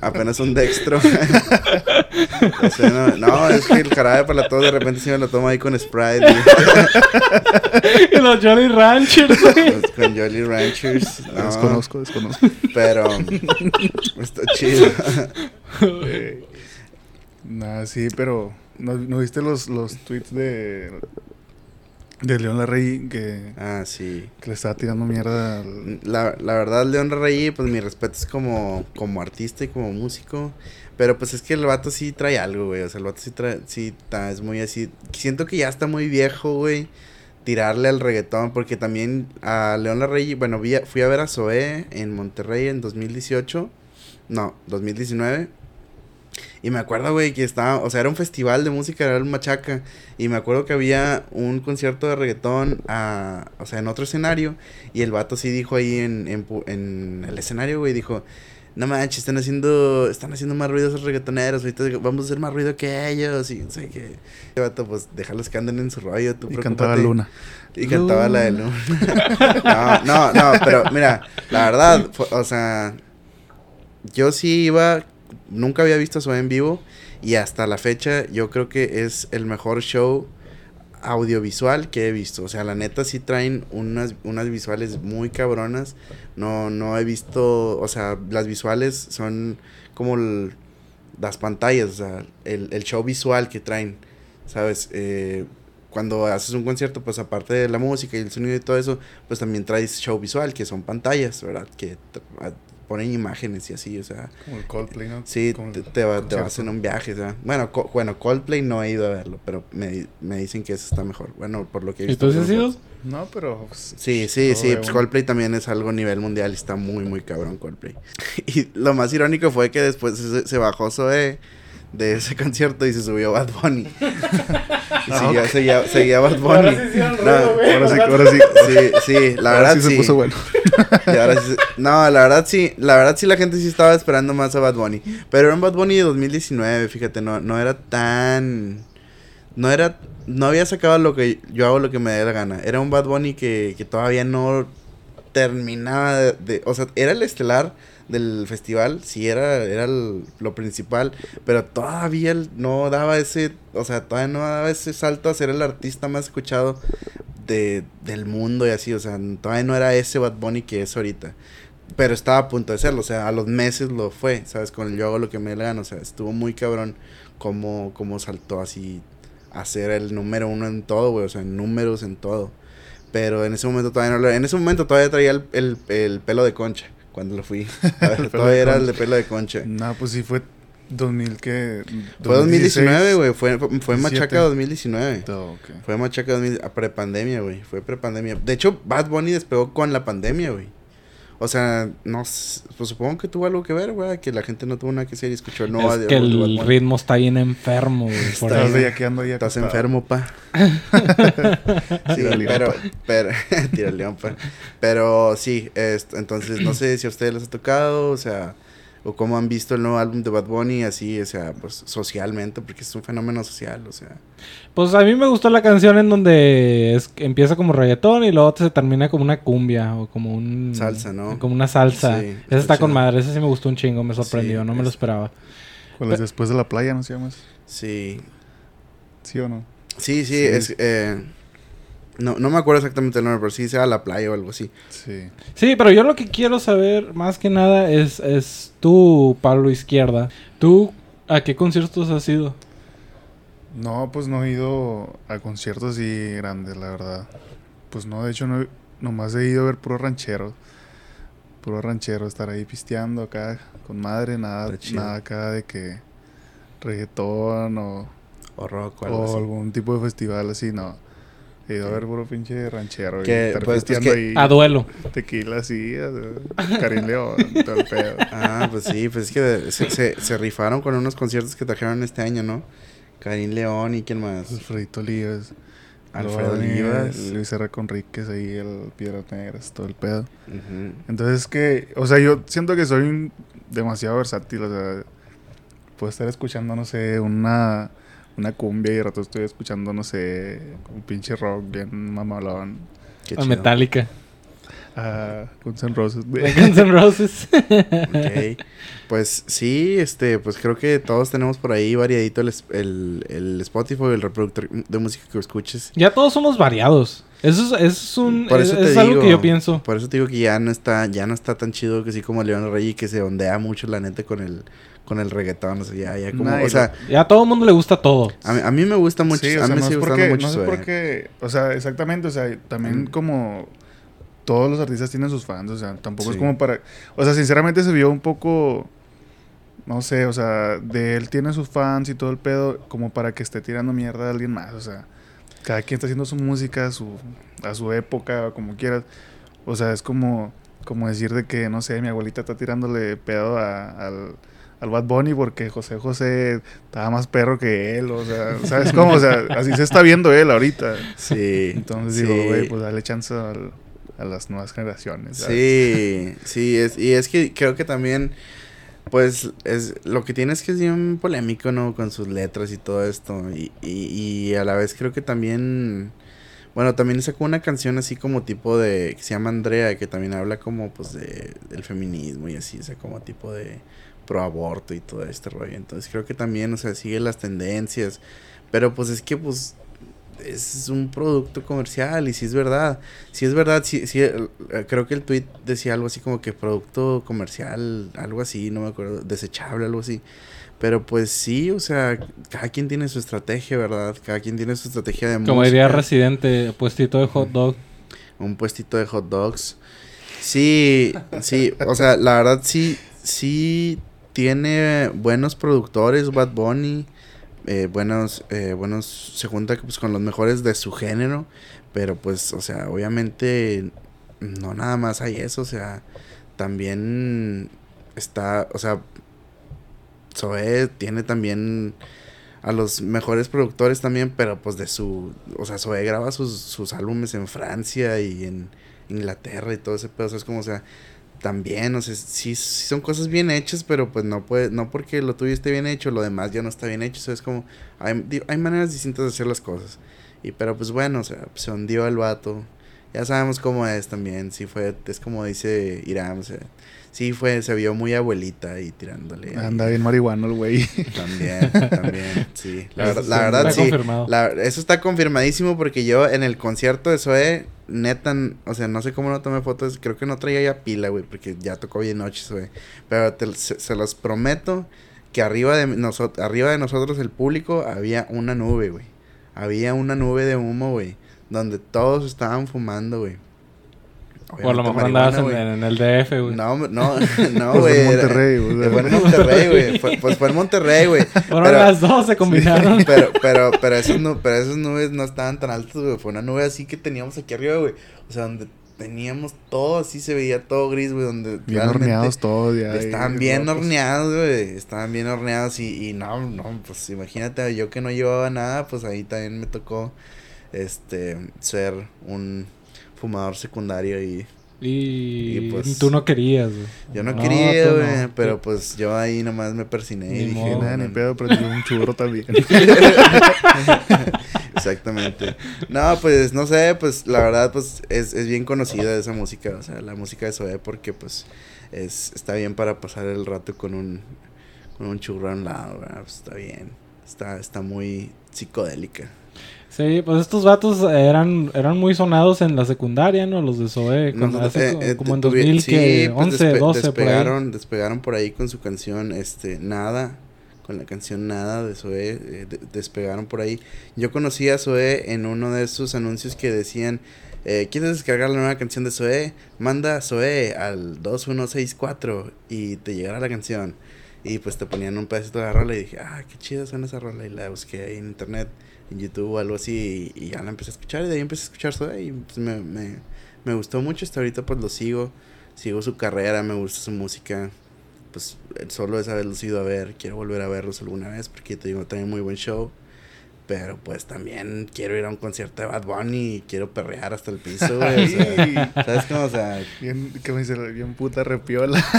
Apenas un dextro. [LAUGHS] no, no, es que el jarabe para la tos de repente sí me lo tomo ahí con Sprite. y [LAUGHS] los Jolly Ranchers. con Jolly Ranchers. No. Desconozco, desconozco. Pero está chido. Nah, sí, pero ¿No, viste los, los tweets de, de León Larrey que, ah, sí. que le estaba tirando mierda? La, la verdad, León Larrey, pues mi respeto es como, como artista y como músico. Pero pues es que el vato sí trae algo, güey. O sea, el vato sí trae, sí es muy así. Siento que ya está muy viejo, güey. Tirarle al reggaetón. Porque también a León Larrey, bueno, fui a ver a Zoé en Monterrey en 2018. No, 2019. Y me acuerdo, güey, que estaba, o sea, era un festival de música, era el Machaca. Y me acuerdo que había un concierto de reggaetón, a, o sea, en otro escenario. Y el vato sí dijo ahí en, en, en el escenario, güey, dijo, no manches, están haciendo, están haciendo más ruido esos reggaetoneros, ahorita vamos a hacer más ruido que ellos. Y no sé qué. El vato, pues, déjalos que anden en su rollo, tú Y cantaba Luna. Y cantaba la de Luna. [LAUGHS] no, no, no, pero mira, la verdad, o sea, yo sí iba nunca había visto eso en vivo y hasta la fecha yo creo que es el mejor show audiovisual que he visto. O sea, la neta sí traen unas, unas visuales muy cabronas. No, no he visto, o sea, las visuales son como las pantallas, o sea, el, el, show visual que traen, ¿sabes? Eh, cuando haces un concierto, pues aparte de la música y el sonido y todo eso, pues también traes show visual, que son pantallas, ¿verdad? Que ponen imágenes y así, o sea. Como el Coldplay, ¿no? Sí, te, te, va, te vas en un viaje, o sea. Bueno, bueno, Coldplay no he ido a verlo, pero me, me dicen que eso está mejor. Bueno, por lo que he visto. ¿Y tú has ido? No, pero... Sí, sí, sí, pues Coldplay también es algo a nivel mundial y está muy, muy cabrón Coldplay. [LAUGHS] y lo más irónico fue que después se, se bajó Zoe de ese [LAUGHS] concierto y se subió Bad Bunny. [LAUGHS] y ah, seguía, seguía, seguía, Bad Bunny. Ahora sí, ahora sí, ahora sí. [LAUGHS] Sí, sí, la verdad sí. se puso bueno. no, la verdad sí, la verdad sí la gente sí estaba esperando más a Bad Bunny. Pero era un Bad Bunny de 2019, fíjate, no, no era tan... No era... No había sacado lo que yo hago lo que me dé la gana. Era un Bad Bunny que, que todavía no terminaba de, O sea, era el estelar del festival, sí era, era lo principal, pero todavía no daba ese, o sea, todavía no daba ese salto a ser el artista más escuchado de, del mundo y así, o sea, todavía no era ese Bad Bunny que es ahorita. Pero estaba a punto de serlo, o sea, a los meses lo fue, ¿sabes? Con el yo hago lo que me le o sea, estuvo muy cabrón como, como saltó así a ser el número uno en todo, güey, o sea, en números, en todo. Pero en ese momento todavía no lo... En ese momento todavía traía el, el, el pelo de concha cuando lo fui. [LAUGHS] todavía era el de pelo de concha. No, pues sí fue 2000 que Fue 2019, güey. Fue, fue, fue Machaca 17. 2019. Todo, ok. Fue Machaca 2000, a prepandemia, güey. Fue prepandemia. De hecho, Bad Bunny despegó con la pandemia, güey. O sea, no pues supongo que tuvo algo que ver, güey, que la gente no tuvo nada que hacer y escuchó el nuevo es que el ritmo está bien enfermo, güey. por Estás ahí. ahí Estás enfermo, pa. [LAUGHS] sí, Tira león, pero, pa. pero, [LAUGHS] tira león, pa. Pero sí, est- entonces no sé si a ustedes les ha tocado, o sea, o cómo han visto el nuevo álbum de Bad Bunny, así, o sea, pues socialmente, porque es un fenómeno social, o sea. Pues a mí me gustó la canción en donde es, empieza como reggaetón y luego se termina como una cumbia o como un... Salsa, ¿no? Como una salsa. Sí, Esa está está con madre. Ese sí me gustó un chingo, me sorprendió. Sí, no me lo es- esperaba. ¿Cuál es después de la playa, no se llama? Sí, ¿Sí o no? sí, sí, Sí. es, eh, no, no me acuerdo exactamente el nombre, pero sí sea la playa o algo así. Sí. Sí, pero yo lo que quiero saber más que nada es, es tú, Pablo Izquierda. ¿Tú a qué conciertos has ido? No, pues no he ido a conciertos así grandes, la verdad. Pues no, de hecho, no, nomás he ido a ver puro ranchero. Puro ranchero, estar ahí pisteando acá con madre, nada, nada acá de que reggaetón o, O rock o algo o así. algún tipo de festival así, no. He ido a ver puro pinche ranchero y Que, pues, pues, que- ahí. A duelo. Tequila así, Karim León, todo el pedo. Ah, pues sí, pues es que se, se, se rifaron con unos conciertos que trajeron este año, ¿no? Karim León y quién más. Alfredito Olivas. Alfredo Olivas. Luis R. Conríquez ahí, el Piedras Negras, todo el pedo. Ujú. Entonces que, o sea, yo siento que soy un- demasiado versátil, o sea, puedo estar escuchando, no sé, una, una cumbia y de rato estoy escuchando, no sé, un pinche rock bien mamalón. Qué chido. Metallica. Ah, Guns N' Roses, [LAUGHS] Guns N' Roses. Ok. Pues sí, este, pues creo que todos tenemos por ahí variadito el, el, el Spotify, el reproductor de música que escuches. ya todos somos variados. Eso es, eso es un... Por es, eso te es algo que yo pienso. Por eso te digo que ya no está, ya no está tan chido que así como León Rey que se ondea mucho la neta con el, con el reggaetón. O sea, ya, ya como, Nah, o sea, Ya a todo el mundo le gusta todo. a mí, a mí me gusta mucho, Sí, o a mí me no sigue porque, mucho no sé por qué, o sea, exactamente, o sea, también Mm. como todos los artistas tienen sus fans, o sea, tampoco es como para, o sea, sinceramente se vio un poco, no sé, o sea, de él tiene sus fans y todo el pedo, como para que esté tirando mierda a alguien más, o sea, cada quien está haciendo su música, a su, a su época, como quieras, o sea, es como, como decir de que, no sé, mi abuelita está tirándole pedo a- al al Bad Bunny porque José José estaba más perro que él, o sea, ¿sabes cómo? O sea, así se está viendo él ahorita. Sí. Entonces digo, güey, pues dale chance al- a las nuevas generaciones. ¿sabes? Sí, sí, es, y es que creo que también, pues, es lo que tiene es que es bien polémico, ¿no? Con sus letras y todo esto. Y, y, y a la vez creo que también, bueno, también sacó una canción así como tipo de, que se llama Andrea, que también habla como, pues, de, del feminismo y así, o sea, como tipo de pro aborto y todo este rollo. Entonces creo que también, o sea, sigue las tendencias. Pero pues es que, pues, es un producto comercial y si es verdad, si es verdad, sí, sí, eh, creo que el tweet decía algo así como que producto comercial, algo así, no me acuerdo, desechable, algo así. Pero pues sí, o sea, cada quien tiene su estrategia, ¿verdad? Cada quien tiene su estrategia de Como diría música. Residente, puestito de hot dog. Un puestito de hot dogs. Sí, sí, o sea, la verdad sí, sí tiene buenos productores, Bad Bunny. eh, buenos, eh, buenos, se junta pues, con los mejores de su género. Pero pues, o sea, obviamente no nada más hay eso, o sea, también está, o sea, Zoé tiene también a los mejores productores también, pero pues de su, o sea, Zoé graba sus, sus álbumes en Francia y en Inglaterra y todo ese pedo, o sea, es como, o sea, también, o sea, sí, son cosas bien hechas, pero pues no puede, no porque lo tuyo esté bien hecho, lo demás ya no está bien hecho, o sea, es como, hay, hay maneras distintas de hacer las cosas, y pero pues bueno, o sea, se hundió el vato, ya sabemos cómo es también, sí fue, es como dice Irán, o sea, sí fue, se vio muy abuelita y tirándole. ahí. Anda bien marihuano el güey. También, también, sí. [LAUGHS] La, Eso verdad- sí, la verdad, está sí. confirmado. La- eso está confirmadísimo porque yo en el concierto de Zoe, neta, o sea, no sé cómo no tomé fotos, creo que no traía ya pila, güey, porque ya tocó bien noche Zoe. Pero te- se, se los prometo que arriba de, nosotros arriba de nosotros, el público, había una nube, güey. Había una nube de humo, güey, donde todos estaban fumando, güey. O a lo mejor andabas en, en, el DF, güey. No, no, [LAUGHS] no, Pues güey. en Monterrey, güey. Fue en Monterrey, güey. Fue- Pues fue en Monterrey, güey. [LAUGHS] Fueron Pero- las dos, se combinaron. [LAUGHS] Pero, pero, pero esas, nu- pero esas nubes no estaban tan altas, güey. Fue una nube así que teníamos aquí arriba, güey. O sea, donde teníamos todo así, se veía todo gris, güey. Donde Bien horneados todos ya. Estaban bien rotos. horneados, güey. Estaban bien horneados y, y no, no, pues imagínate, yo que no llevaba nada, pues ahí también me tocó, este, ser un fumador secundario y Y, Y, pues, tú no querías, güey. yo no, No, quería, tú güey, no. pero pues yo ahí nomás me persiné Ni y dije. Nada, ni pedo, yo un churro también. [LAUGHS] [LAUGHS] Exactamente. No, pues no sé, pues la verdad pues es, es bien conocida esa música, o sea, la música de Zoé porque pues es está bien para pasar el rato con un con un churro a un lado, ¿verdad? Pues, está bien. Está está muy psicodélica. Sí, pues estos vatos eran, eran muy sonados en la secundaria, ¿no? Los de Zoe, hace eh, eh, como en tuvi- 2000, sí, que pues, 11, despe- 12 por ahí. despegaron, despegaron por ahí con su canción este Nada, con la canción Nada de Zoé, eh, de- despegaron por ahí. Yo conocí a Zoé en uno de esos anuncios que decían eh, ¿Quieres descargar la nueva canción de Zoé? Manda Zoé al 2164 y te llegará la canción. Y pues te ponían un pedacito de la rola y dije, ah, qué chida suena esa rola. Y la busqué ahí en internet, en YouTube o algo así. Y, y ya la empecé a escuchar. Y de ahí empecé a escuchar Zoé. Y pues me, me, me gustó mucho. Hasta ahorita pues lo sigo. Sigo su carrera, me gusta su música. Pues solo esa vez los he ido a ver. Quiero volver a verlos alguna vez porque te digo, también muy buen show. Pero pues también quiero ir a un concierto de Bad Bunny y quiero perrear hasta el piso, güey. O sea, ¿Sabes cómo? O sea, bien, ¿qué me dice? Bien puta repiola. [LAUGHS]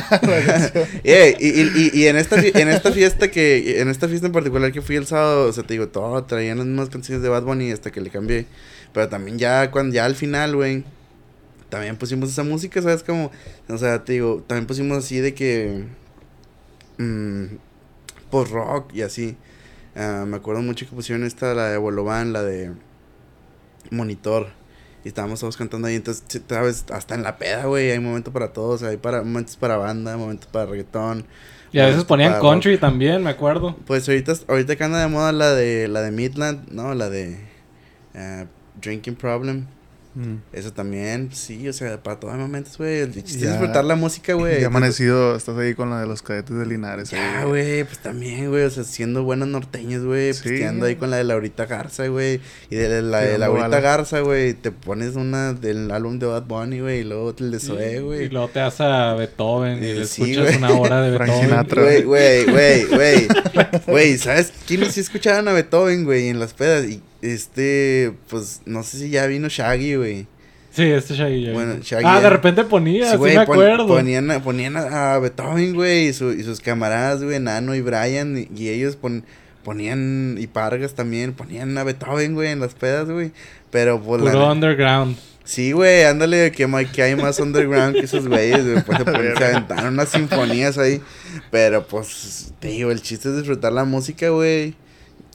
Eh, y, y, y, y en esta en esta fiesta que en esta fiesta en particular que fui el sábado, o sea, te digo, todo traían las mismas canciones de Bad Bunny hasta que le cambié. Pero también ya cuando ya al final, güey, también pusimos esa música, ¿sabes cómo? O sea, te digo, también pusimos así de que mm, post rock y así. Ah, me acuerdo mucho que pusieron esta la de Bolovan, la de Monitor. Y estábamos todos cantando ahí, entonces, sabes, hasta en la peda, güey, hay momentos para todos, hay para, momentos para banda, momentos para reggaetón. Y a veces ponían country también, me acuerdo. Pues ahorita, ahorita que anda de moda la de, la de Midland, ¿no? La de ah, Drinking Problem. Mm. Eso también, sí, o sea, para todos los momentos, güey. El chiste es disfrutar la música, güey. Ya amanecido, estás ahí con la de los cadetes de Linares. Ya, güey, pues también, güey, o sea, siendo buenos norteños, güey, Sí. pisteando ahí con la de Laurita Garza, güey, y de la de Laurita. Garza, güey, te pones una del álbum de Bad Bunny, güey, y luego el de Zoé, Y güey. luego te vas a Beethoven y Eh, le sí, escuchas una hora de [LAUGHS] Frank Beethoven. Güey, güey, güey, güey, [LAUGHS] güey, ¿sabes quiénes sí escuchaban a Beethoven, güey, en las pedas? Y este, pues, no sé si ya vino Shaggy, güey. Sí, este Shaggy. ya Bueno, vino. Shaggy ah, de repente ponía, Sí, sí, me pon- acuerdo. ponían, a, ponían a, Beethoven, güey, y, su- y sus camaradas, güey, Nano y Brian, y, y ellos pon- ponían, y Pargas también, ponían a Beethoven, güey, en las pedas, güey. Pero, pues, la Puro ne- underground. Sí, güey, ándale, que, que hay más underground que esos güeyes, güey. Pues se aventaron unas sinfonías ahí. Pero, pues, te digo, el chiste es disfrutar la música, güey.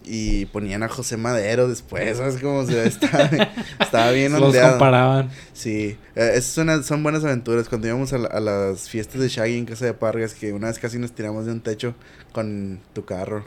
Y ponían a José Madero después, ¿sabes cómo? O sea, estaba, [LAUGHS] estaba bien Los ondeado. comparaban. Sí, eh, esas son, son buenas aventuras. Cuando íbamos a, la- a las fiestas de Shaggy en casa de Pargas, que una vez casi nos tiramos de un techo con tu carro.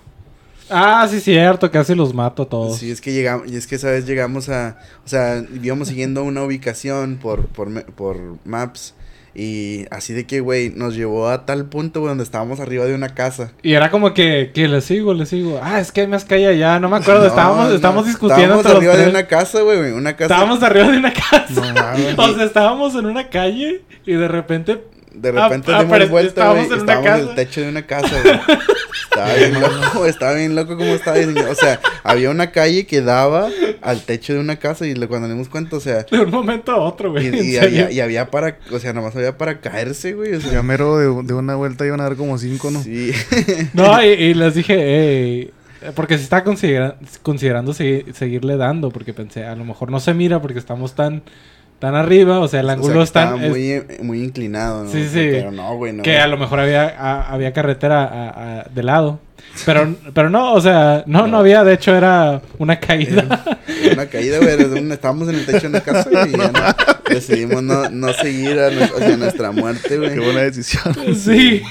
Ah, sí, cierto, casi los mato a todos. Sí, es que llegamos, y es que esa vez llegamos a, o sea, íbamos siguiendo una ubicación por, por, por Maps. Y así de que, güey, nos llevó a tal punto, güey, donde estábamos arriba de una casa. Y era como que, que le sigo, le sigo. Ah, es que hay más calle allá, no me acuerdo. No, estábamos, no, estábamos discutiendo Estábamos arriba de una casa, güey, una casa. Estábamos arriba de una [LAUGHS] casa. No mames. o sea, estábamos en una calle y de repente De repente Ah, ah, dimos pero vuelta, estábamos güey. en una Estábamos en el casa. techo de una casa, güey. Estaba bien [LAUGHS] loco, estaba bien loco como estaba diseñado. O sea, había una calle que daba al techo de una casa y lo- cuando nos dimos cuenta, o sea, de un momento a otro, y, güey. y había, y había para, o sea, nomás había para caerse, güey. O sea, Ya mero de, de una vuelta iban a dar como cinco, ¿no? sí. No, y, y les dije, "Ey", porque si estaba considera- considerando segui- seguirle dando, porque pensé, a lo mejor no se mira porque estamos tan, tan arriba, o sea, el O ángulo sea, que es tan... estaba es- muy, muy inclinado, ¿no? Sí, sí. Pero no, güey, no. que a lo mejor había, a- había carretera a- a- de lado. Pero, pero no, o sea, no, no, No. había, de hecho era una caída. Era Una caída, güey. Estábamos en el techo de una casa y ya no, decidimos no, no seguir hacia nuestra muerte, Qué güey. buena decisión. sí.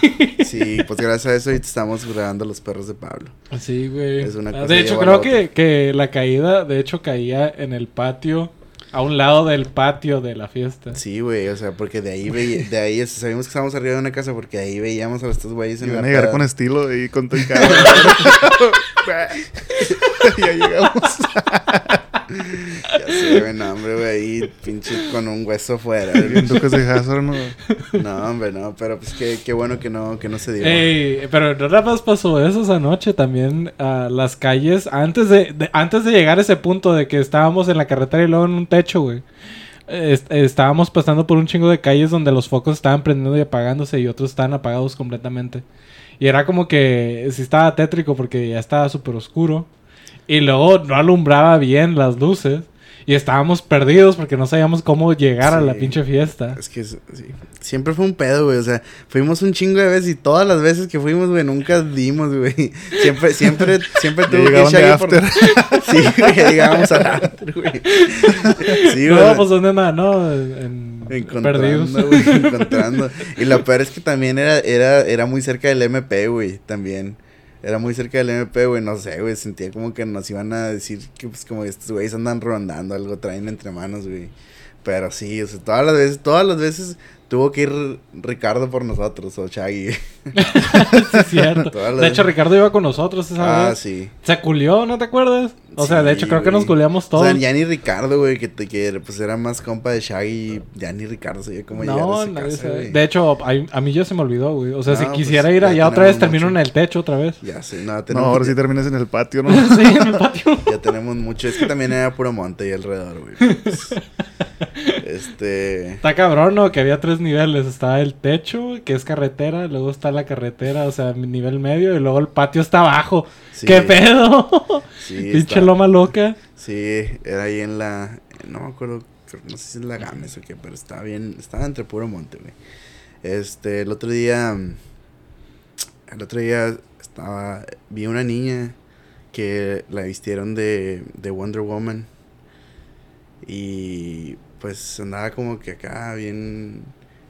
Sí, pues gracias a eso ahorita estamos grabando Los Perros de Pablo. Sí, güey. Es una cosa de hecho, creo que, que la caída, de hecho, caía en el patio A un lado del patio de la fiesta. Sí, güey, o sea, porque de ahí veía, de ahí sabíamos que estábamos arriba de una casa porque ahí veíamos a estos güeyes en Iban la a llegar con estilo y con [LAUGHS] el carro. [LAUGHS] ya llegamos. [LAUGHS] [LAUGHS] Ya sé, güey, no, hombre, güey, ahí pinche con un hueso fuera. Bien Ducas de Hazard, ¿no? No, hombre, no, pero pues qué, qué bueno que no, que no se dio. Ey, pero no nada más pasó eso esa noche también. ah, las calles, antes de, de- antes de llegar a ese punto de que estábamos en la carretera y luego en un techo, güey. est- estábamos pasando por un chingo de calles donde los focos estaban prendiendo y apagándose y otros estaban apagados completamente. Y era como que sí estaba tétrico porque ya estaba súper oscuro. Y luego no alumbraba bien las luces. Y estábamos perdidos porque no sabíamos cómo llegar a la Sí. pinche fiesta. Es que sí. siempre fue un pedo, güey. O sea, fuimos un chingo de veces y todas las veces que fuimos, güey, nunca dimos, güey. [LAUGHS] Siempre, siempre, siempre Ya tuvo que Shaggy por- after. [LAUGHS] Sí, güey, llegábamos al after, güey. Sí, no, güey. pues ¿dónde nada? No, en, en perdidos. Encontrando, güey, encontrando. Y lo peor es que también era, era, era muy cerca del MP, güey, también. Era muy cerca del MP, güey, no sé, güey, sentía como que nos iban a decir que, pues, como estos güeyes andan rondando, algo traen entre manos, güey. Pero sí, o sea, todas las veces, todas las veces tuvo que ir Ricardo por nosotros, o Shaggy. [LAUGHS] Sí, es [LAUGHS] cierto. Las- De hecho, Ricardo iba con nosotros esa ah, vez. sí. Se culió, ¿no te acuerdas? O sea, de Sí, hecho, creo que nos culiamos O todos. sea, ya ni Ricardo, güey, que, te- que pues era más compa de Shaggy, ya ni Ricardo sabía cómo llegar a no, esa nadie casa, sabe. De hecho, a, a mí ya se me olvidó, güey. O sea, No, si pues, quisiera ir allá otra vez, tenemos termino mucho. en el techo otra vez. Ya sé, no, No, tenemos ahora sí terminas en el patio, ¿no? [LAUGHS] sí, en el patio. Ya tenemos mucho. Es que también era puro monte y alrededor, güey. Pues, este. Está cabrón, ¿no? Que había tres niveles. Estaba el techo, que es carretera. Luego está la carretera, o sea, nivel medio. Y luego el patio está abajo. Sí, ¿Qué pedo? Sí, [LAUGHS] Pinche loma loca. Sí, era ahí en la. No me acuerdo. No sé si es la Games o qué, pero estaba bien. Estaba entre puro monte, güey. Este, el otro día. El otro día estaba. Vi una niña que la vistieron de, de Wonder Woman. Y pues andaba como que acá bien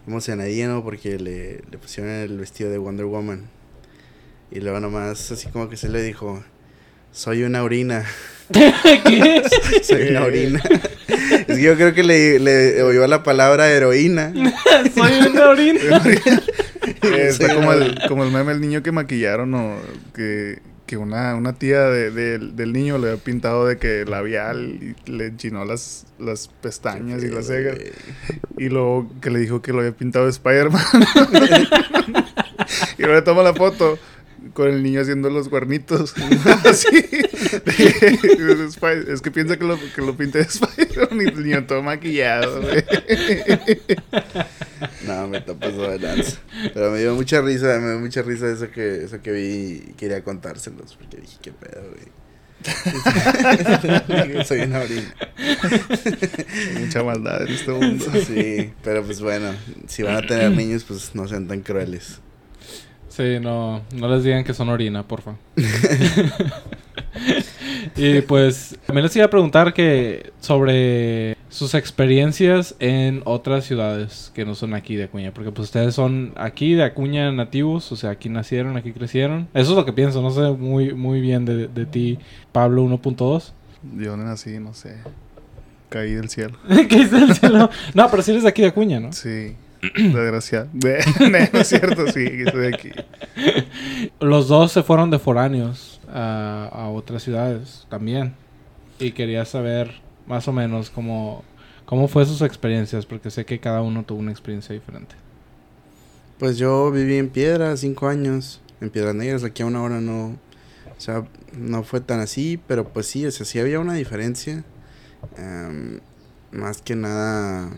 emocionadilla, ¿no? Porque le, le pusieron el vestido de Wonder Woman. Y luego nomás así como que se le dijo, soy una orina, [LAUGHS] ¿Qué? [LAUGHS] soy una orina. [LAUGHS] es que yo creo que le, le oyó la palabra heroína. Soy una orina. Está como el, como el meme el niño que maquillaron o que, que una, una tía de- de- del niño le había pintado de que labial y le enchinó las, las pestañas y las cejas. Y luego que le dijo que lo había pintado de Spider-Man. [LAUGHS] y luego le toma la foto con el niño haciendo los cuernitos. [LAUGHS] Así. es que piensa que lo, que lo pinté de Spider-Man y el niño todo maquillado. güey. No, me está pasando de lanza. Pero me dio mucha risa, me dio mucha risa eso que, eso que vi y quería contárselos. Porque dije, qué pedo, güey. [LAUGHS] Soy una orina. Mucha maldad en este mundo. Sí, pero pues bueno, si van a tener niños, pues no sean tan crueles. Sí, no, no les digan que son orina, porfa. [LAUGHS] y pues también les iba a preguntar que sobre sus experiencias en otras ciudades que no son aquí de Acuña, porque pues ustedes son aquí de Acuña nativos, o sea, aquí nacieron, aquí crecieron. Eso es lo que pienso, no sé muy muy bien de, de ti, Pablo 1.2. Yo no nací, no sé. Caí del cielo. ¿Qué dice el cielo? No, pero sí eres de aquí de Acuña, ¿no? Sí. Desgraciado. [LAUGHS] no es cierto, sí, que estoy aquí. Los dos se fueron de foráneos a, a otras ciudades también. Y quería saber más o menos cómo, cómo fue sus experiencias, porque sé que cada uno tuvo una experiencia diferente. Pues yo viví en Piedra cinco años, en Piedras Negras, aquí a una hora no, o sea, no fue tan así, pero pues sí, o sea, sí había una diferencia, em, más que nada,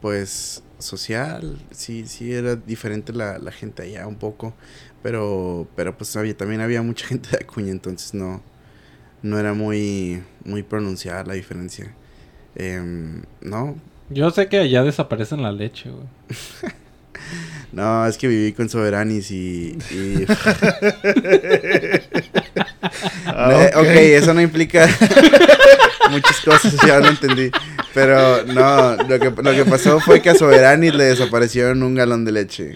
pues social, sí, sí era diferente la, la gente allá un poco, pero, pero pues había, también había mucha [LAUGHS] gente de Acuña, entonces no, no era muy, muy pronunciada la diferencia. Em, no, Yo sé que allá desaparecen la leche, güey. [LAUGHS] No, es que viví con Soberanis y... y- [LAUGHS] Ah, ok. ok, eso no implica muchas cosas, ya lo entendí. Pero no, lo que, lo que pasó fue que a Soberanis le desaparecieron un galón de leche.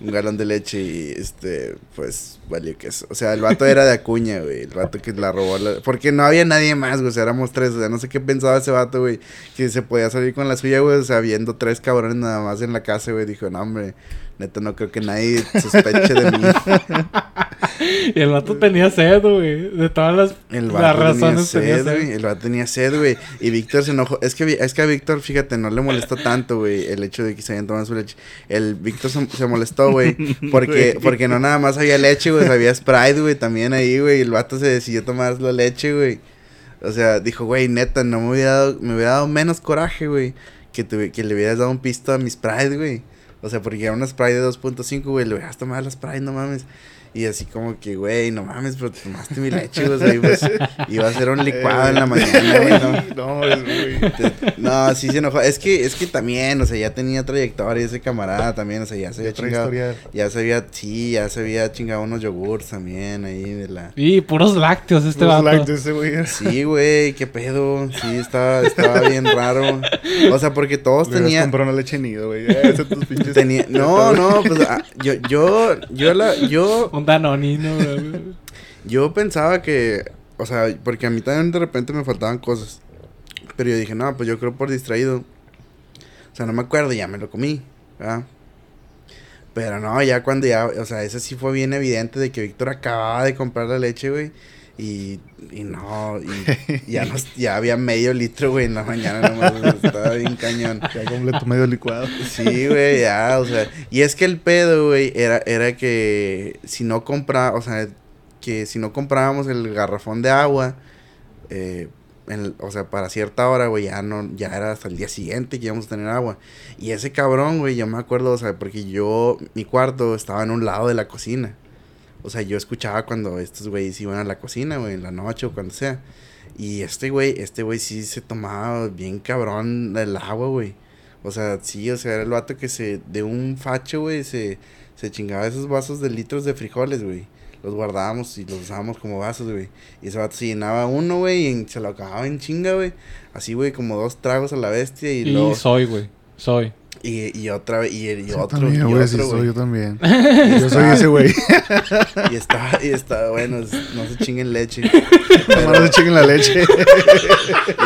un galón de leche y este, pues, valió que eso. O sea, el vato era de Acuña, güey. El vato que la robó. Porque no había nadie más, güey. O sea, éramos tres. O sea, no sé qué pensaba ese vato, güey. Que se podía salir con la suya, güey. O sea, viendo tres cabrones nada más en la casa, güey. Dijo, no, hombre. Neta, no creo que nadie sospeche de mí. [LAUGHS] Y el vato tenía sed, güey. De todas las, El las vato tenía razones tenía sed, güey. El vato tenía sed, güey. Y Víctor se enojó. Es que, es que a Víctor, fíjate, no le molestó tanto, güey, el hecho de que se hayan tomado su leche. El Víctor se, se molestó, güey, [LAUGHS] porque, porque no nada más había leche, güey, había Sprite, güey, también ahí, güey. y El vato se decidió tomar la leche, güey. O sea, dijo, güey, neta, no me hubiera dado, me hubiera dado menos coraje, güey, que, que le hubieras dado un pisto a mi Sprite, güey. O sea, porque era una Sprite de 2.5, güey, le hubieras tomado la Sprite, no mames. Y así como que, güey, no mames, pero tomaste mi leche, güey. o sea, ibas- iba a hacer un licuado en la mañana, güey, no. [LAUGHS] No, es, güey. Te- No, sí se enojó. Es que, es que también, o sea, ya tenía trayectoria ese camarada también, o sea, ya se había chingado. Ya se había, sí, ya se había chingado unos yogurts también ahí de la. Y puros lácteos este vato. de ese güey. Sí, güey, qué pedo. Sí, estaba, estaba bien raro. O sea, porque todos tenían. comprado una leche nido, güey. Ya, ese tus pinches. Tenía, no, [LAUGHS] no, pues ah, yo, yo, yo la, yo, [LAUGHS] Un danonino, güey. Yo pensaba que, o sea, porque a mí también de repente me faltaban cosas. Pero yo dije, no, pues yo creo por distraído. O sea, no me acuerdo, ya me lo comí, ¿verdad? Pero no, ya cuando ya, o sea, eso sí fue bien evidente de que Víctor acababa de comprar la leche, güey. Y, y no, y [LAUGHS] ya, nos, ya había medio litro, güey, en la mañana nomás, estaba bien cañón. [LAUGHS] Ya completo medio licuado. Sí, güey, ya, o sea, y es que el pedo, güey, era, era que si no compra, o sea, que si no comprábamos el garrafón de agua, eh, en- o sea, para cierta hora, güey, ya no, ya era hasta el día siguiente que íbamos a tener agua. Y ese cabrón, güey, yo me acuerdo, o sea, porque yo, mi cuarto estaba en un lado de la cocina. O sea, yo escuchaba cuando estos güeyes iban a la cocina, güey, en la noche o cuando sea. Y este güey, este güey sí se tomaba bien cabrón el agua, güey. O sea, sí, o sea, era el vato que se, de un facho, güey, se, se chingaba esos vasos de litros de frijoles, güey. Los guardábamos y los usábamos como vasos, güey. Y ese vato se llenaba uno, güey, y se lo acababa en chinga, güey. Así, güey, como dos tragos a la bestia y, Y luego... soy, güey. Soy. Y, y otra vez, y, y Sí, otro, también, y güey, sí otro, soy yo también. [LAUGHS] yo soy ese güey. [LAUGHS] Y estaba, y estaba, bueno, no se chinguen leche. [LAUGHS] Tomando se chinguen la leche.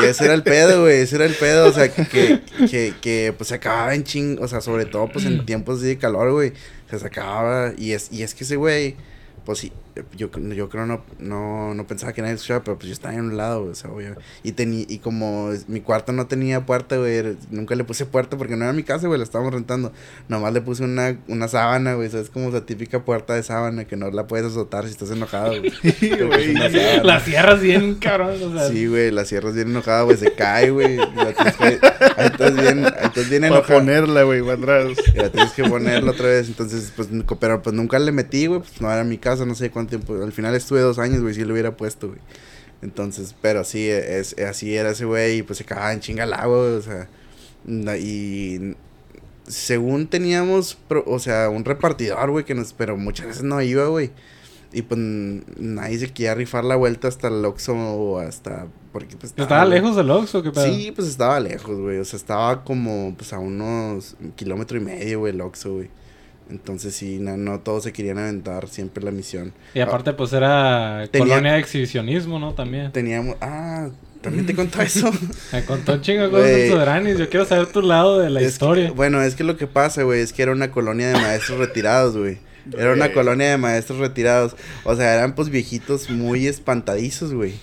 Y ese era el pedo, güey, ese era el pedo, o sea, que, que, que, que, pues se acababa en ching, o sea, sobre todo pues en [CLEARS THROAT] tiempos así de calor, güey, se sacaba, y es, y es que ese güey, pues sí, yo, yo creo no, no, no pensaba que nadie escuchaba, pero pues yo estaba en un lado, güey, o sea, obvio, y tenía, y como es- mi cuarto no tenía puerta, güey, nunca le puse puerta porque no era mi casa, güey, la estábamos rentando, nomás le puse una, una sábana, güey, ¿sabes? Como la típica puerta de sábana que no la puedes azotar si estás enojado, güey. [LAUGHS] Es. Las sierras bien, cabrón. O sea, Sí, güey, la sierra es bien enojada, güey, se cae, güey. la que- Ahí estás bien, ahí estás bien Para enojado. ponerla, güey, para atrás. Y la tienes que ponerla otra vez. Entonces, pues, pero pues nunca le metí, güey. Pues no era mi casa, no sé cuánto tiempo. Al final estuve dos años, güey, si lo hubiera puesto, güey. Entonces, pero sí, es, así era ese güey. Y pues se cagaba en chinga el agua, o sea. Y según teníamos, o sea, un repartidor, güey, que nos, pero muchas veces no iba, güey. Y pues nadie se quería rifar la vuelta hasta el Oxxo o hasta... Porque pues ¿Estaba lejos del Oxxo? ¿Qué pedo? Sí, pues estaba lejos, güey. O sea, estaba como pues a unos un kilómetro y medio, güey, el Oxxo, güey. Entonces sí, no, no todos se querían aventar siempre la misión. Y aparte, pues era Tenía- colonia de exhibicionismo, ¿no? También. Teníamos... Ah, ¿también te contó eso? [LAUGHS] Me contó un chingo de cosas Güey. de Soberanis. Yo quiero saber tu lado de la Es que- historia. bueno, es que lo que pasa, güey, es que era una colonia de maestros retirados, güey. Era una colonia de maestros retirados. O sea, eran pues viejitos muy espantadizos, güey.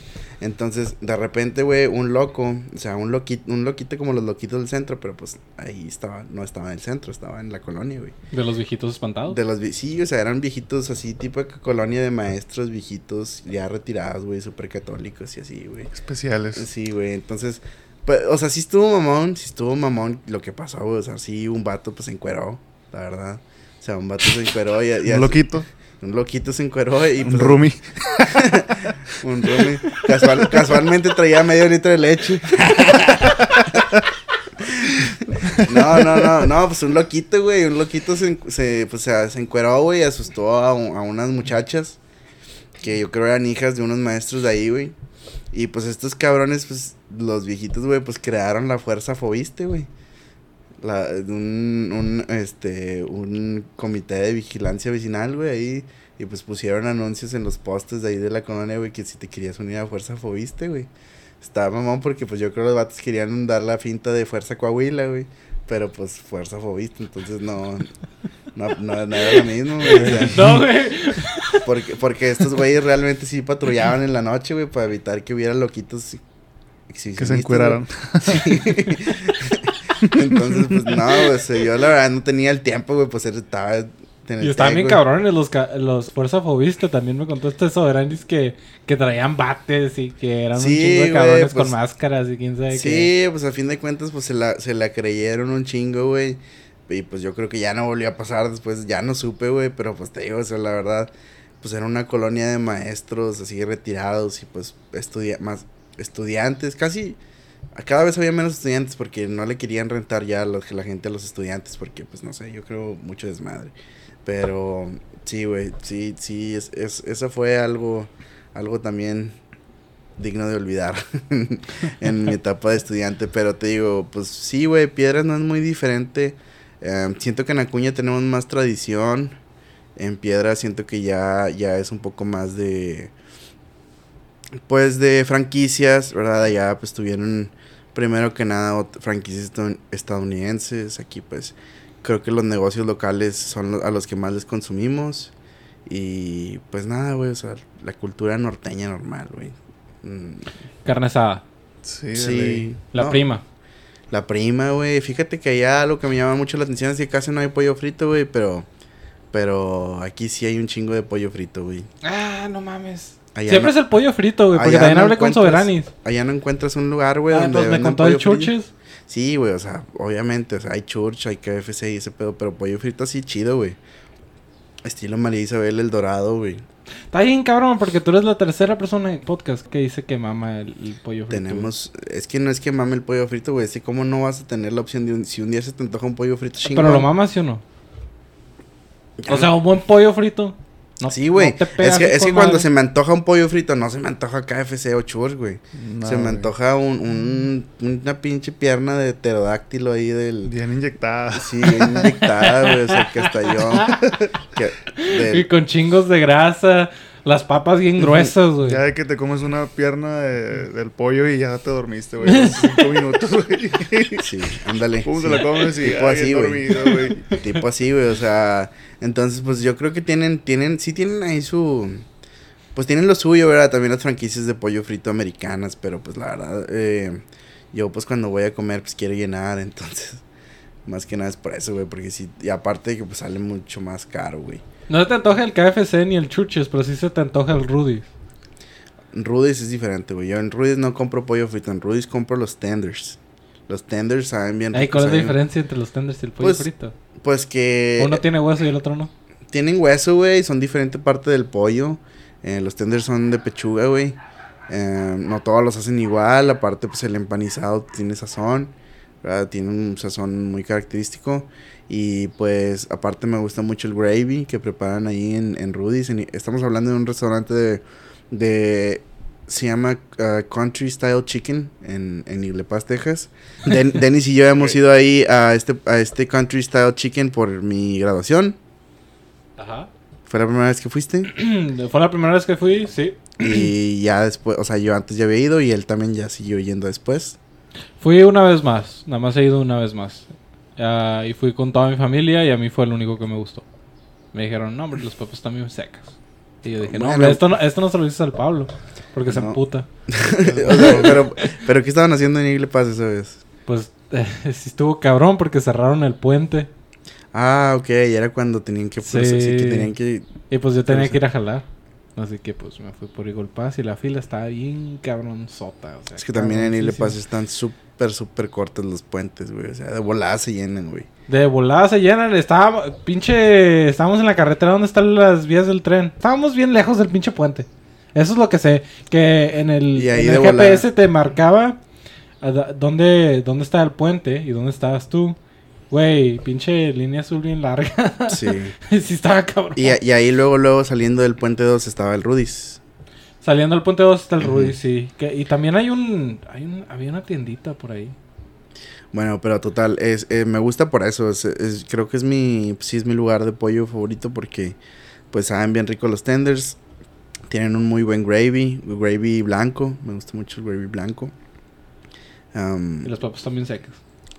Entonces, de repente, güey, un loco, o sea, un loquito, un loquito como los loquitos del centro, pero pues ahí estaba, no estaba en el centro, estaba en la colonia, güey. De los viejitos espantados. De los, sí, o sea, eran viejitos así, tipo de colonia de maestros viejitos ya retirados, güey, súper católicos y así, güey. Especiales. Sí, güey, entonces, pues, o sea, sí estuvo mamón, sí estuvo mamón lo que pasó, güey, o sea, sí, un vato pues se encueró, la verdad. O sea, un vato se encueró y... y Un loquito. Un loquito se encueró y... Un pues, roomie. [LAUGHS] Un. Casual- casualmente traía medio litro de leche. [LAUGHS] No, no, no, no, pues un loquito, güey. Un loquito se, se, pues, se, encueró, güey, asustó a, a unas muchachas que yo creo eran hijas de unos maestros de ahí, güey. Y pues estos cabrones, pues los viejitos, güey, pues crearon la fuerza fobiste, güey. La, un, un, este, un comité de vigilancia vecinal, güey, ahí. Y pues pusieron anuncios en los postes de ahí de la colonia, güey, que si te querías unir a Fuerza Fobiste, güey. Estaba mamón porque pues yo creo que los vatos querían dar la finta de Fuerza Coahuila, güey. Pero pues Fuerza Fobiste, entonces no, no, no, no era lo mismo, güey. o sea, [LAUGHS] No, güey. porque, porque estos güeyes realmente sí patrullaban en la noche, güey, para evitar que hubiera loquitos Que se encueraron. güey. Entonces, pues no, sea, yo la verdad no tenía el tiempo, güey, pues estaba Y estaban bien cabrones los, los Fuerza Fobista. También me contó este soberanis que, que traían bates y que eran un Sí, chingo de cabrones pues- con máscaras y quién sabe qué. Sí, pues a fin de cuentas, pues se la, se la creyeron un chingo, güey. Y pues yo creo que ya no volvió a pasar después, ya no supe, güey, pero pues te digo, o sea, la verdad, pues era una colonia de maestros así retirados y pues estudia más estudiantes, casi cada vez había menos estudiantes porque no le querían rentar ya a los- la gente a los estudiantes porque pues no sé, yo creo mucho desmadre. Pero sí, güey, sí, sí, es, es, eso fue algo, algo también digno de olvidar [LAUGHS] en mi etapa de estudiante. Pero te digo, pues sí, güey, Piedras no es muy diferente. Eh, siento que en Acuña tenemos más tradición. En Piedras siento que ya, ya es un poco más de... Pues de franquicias, ¿verdad? Allá pues tuvieron primero que nada franquicias estadoun- estadounidenses. Aquí pues creo que los negocios locales son a los que más les consumimos. Y pues nada, güey, o sea, la cultura norteña normal, güey. Mm, Carne asada. Sí, sí. La No, prima. La prima, güey. Fíjate que allá lo que me llama mucho la atención es que casi no hay pollo frito, güey, pero... Pero aquí sí hay un chingo de pollo frito, güey. Ah, no mames. Allá Siempre no- es el pollo frito, güey. Porque también no hablé con soberanis. Allá no encuentras un lugar, güey, Ah, donde me contó el frito. churches. Sí, güey, o sea, obviamente, o sea, hay church, hay KFC y ese pedo, pero pollo frito así chido, güey. Estilo María Isabel el Dorado, güey. Está bien, cabrón, porque tú eres la tercera persona en el podcast que dice que mama el, el pollo frito. Tenemos, es que no es que mame el pollo frito, güey, es que cómo no vas a tener la opción de un, si un día se te antoja un pollo frito chingón. Pero lo mamas, ¿sí o no? Ya O sea, un buen pollo frito. No, sí, güey. no es que, es que cuando se me antoja un pollo frito, no se me antoja KFC o church, güey. No, se me güey. antoja un, un- una pinche pierna de pterodáctilo ahí del... Bien inyectada. Sí, bien inyectada, güey. O sea, que hasta yo... [LAUGHS] que- del- Y con chingos de grasa. Las papas bien gruesas, [LAUGHS] güey. Ya de que te comes una pierna de- del pollo y ya te dormiste, güey. [LAUGHS] Cinco minutos, güey. Sí, ándale. Pum, sí. te la comes y Tipo ay, así, güey. Tipo así, güey. O sea, entonces, pues yo creo que tienen, tienen, sí tienen ahí su. Pues tienen lo suyo, ¿verdad? También las franquicias de pollo frito americanas, pero pues la verdad, eh, yo pues cuando voy a comer, pues quiero llenar, entonces. Más que nada es por eso, güey, porque sí, y aparte de que pues sale mucho más caro, güey. No se te antoja el KFC ni el Churches, pero sí se te antoja el Rudy. Rudy's es diferente, güey. Yo en Rudy's no compro pollo frito, en Rudy's compro los tenders. Los tenders saben bien Ay, ¿Cuál es la diferencia entre los tenders y el pollo Pues, frito? Pues que... Uno tiene hueso y el otro no. Tienen hueso, güey. Son diferente parte del pollo. Eh, los tenders son de pechuga, güey. Eh, no todos los hacen igual. Aparte, pues el empanizado tiene sazón. ¿Verdad? Tiene un sazón muy característico. Y pues, aparte, me gusta mucho el gravy que preparan ahí en, en Rudy's. En- estamos hablando de un restaurante de. de se llama uh, Country Style Chicken en, en Igle Paz, Texas. Den- [LAUGHS] Dennis y yo hemos ido ahí a este, a este Country Style Chicken por mi graduación. Ajá. Fue la primera vez que fuiste. [CLEARS THROAT] Fue la primera vez que fui, sí. y ya después, o sea, yo antes ya había ido y él también ya siguió yendo después. Fui una vez más. Nada más he ido una vez más. Ah, y fui con toda mi familia y a mí fue el único que me gustó. Me dijeron, no, hombre, los papas están bien secas. Y yo dije, no, hombre, esto no, esto no se lo dices al Pablo. Porque se No. emputa. [LAUGHS] o sea, pero, pero ¿qué estaban haciendo en Igle Paz esa vez? Pues [LAUGHS] sí estuvo cabrón porque cerraron el puente. Ah, ok, y era cuando tenían que, pues, Sí. que tenían que... Y pues yo tenía Sí. que ir a jalar. Así que pues me fui por Eagle Pass y la fila estaba bien cabronzota. O sea, Es que también en cabroncísima. Paz están súper, súper cortos los puentes, güey. O sea, de volada se llenan, güey. De volada se llenan. Estaba, pinche. Estábamos en la carretera donde están las vías del tren. Estábamos bien lejos del pinche puente. Eso es lo que sé. Que en el, en volada. GPS te marcaba a da- dónde, dónde estaba el puente y dónde estabas tú. Güey, pinche línea azul bien larga. Sí. [LAUGHS] sí, estaba cabrón. y, y ahí luego, luego saliendo del puente 2 estaba el Rudy's. Saliendo al puente 2 está el. Rudy, sí. Que, y también hay un, hay un. Había una tiendita por ahí. Bueno, pero total, es, eh, me gusta por eso. es- es- creo que es mi, sí es mi lugar de pollo favorito porque pues saben bien rico los tenders. Tienen un muy buen gravy, gravy blanco. Me gusta mucho el gravy blanco. Y las papas también secas.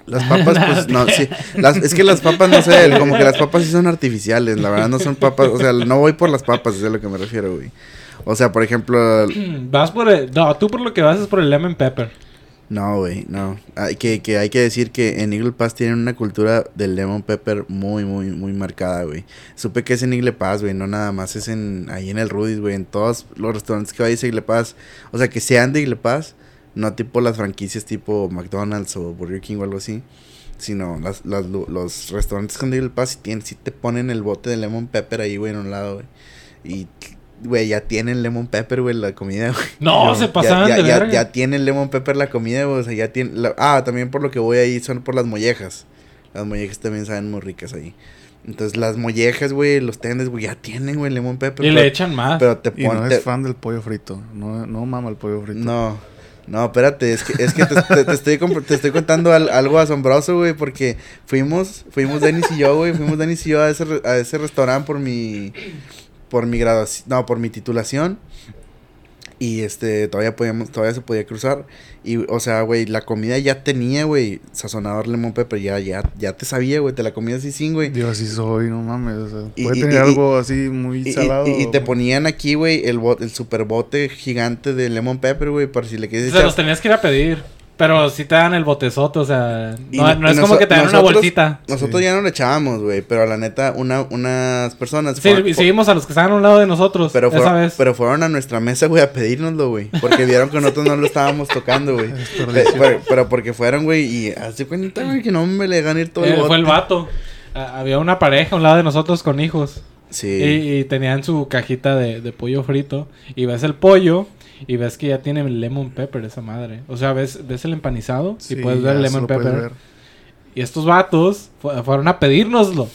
Las papas, pues [LAUGHS] no, sí. Las, es que las papas, no sé, como que las papas sí son artificiales. La verdad, no son papas. O sea, no voy por las papas, es a lo que me refiero, güey. O sea, por ejemplo, Vas por el... No, tú por lo que vas es por el lemon pepper. No, güey, no. Hay que, que hay que decir que en Eagle Pass tienen una cultura del lemon pepper muy, muy, muy marcada, güey. Supe que es en Eagle Pass, güey, no nada más es en ahí en el Rudy's, güey, en todos los restaurantes que vayas a Eagle Pass. O sea, que sean de Eagle Pass, no tipo las franquicias tipo McDonald's o Burger King o algo así. Sino las, las, los restaurantes con Eagle Pass sí, tienen, sí te ponen el bote de lemon pepper ahí, güey, en un lado, güey. Y, güey, ya tienen lemon pepper, güey, la comida, güey. No, se pasaban ya, de ya, verga. ya tiene el lemon pepper la comida, güey, o sea, ya tiene... la- ah, también por lo que voy ahí son por las mollejas. Las mollejas también saben muy ricas ahí. Entonces, las mollejas, güey, los tendes, güey, ya tienen, güey, lemon pepper. Y pero, le echan más. pero te Y no ponen... es fan del pollo frito. No, no mama el pollo frito. No, no, espérate, es que, es que te, te- te estoy, te estoy contando al- algo asombroso, güey, porque fuimos, fuimos Denis y yo, güey, fuimos Denis y yo a ese, a ese restaurante por mi, por mi graduación, no, por mi titulación. Y este, todavía podíamos, todavía se podía cruzar. Y, o sea, güey, la comida ya tenía, güey, sazonador lemon pepper, ya, ya, ya te sabía, güey, te la comías así sin, güey. Yo así soy, no mames. O sea, Y- puede y- tener y- algo así muy salado. y- y te ponían aquí, güey, el, bot- el super bote gigante de lemon pepper, güey, por si le quieres Se echar. los tenías que ir a pedir. Pero si te dan el botezote, o sea... No, no- no es como que te dan una bolsita. Nosotros Sí. ya no le echábamos, güey, pero la neta, una, unas personas... Sí, fueron- y seguimos a los que estaban a un lado de nosotros. pero, esa fueron, vez. pero fueron a nuestra mesa, güey, a pedírnoslo, güey. Porque vieron que nosotros no lo estábamos tocando, güey. [LAUGHS] Pero, pero porque fueron, güey, y hace cuenta, güey, que no me le ir todo Eh, el fue el bote. vato. Había una pareja a un lado de nosotros con hijos. Sí. Y, y tenían su cajita de, de pollo frito. Y ves el pollo y ves que ya tiene el lemon pepper esa madre. O sea, ves, ves el empanizado Sí, y puedes ver el lemon pepper. Y estos vatos fu- fueron a pedírnoslo.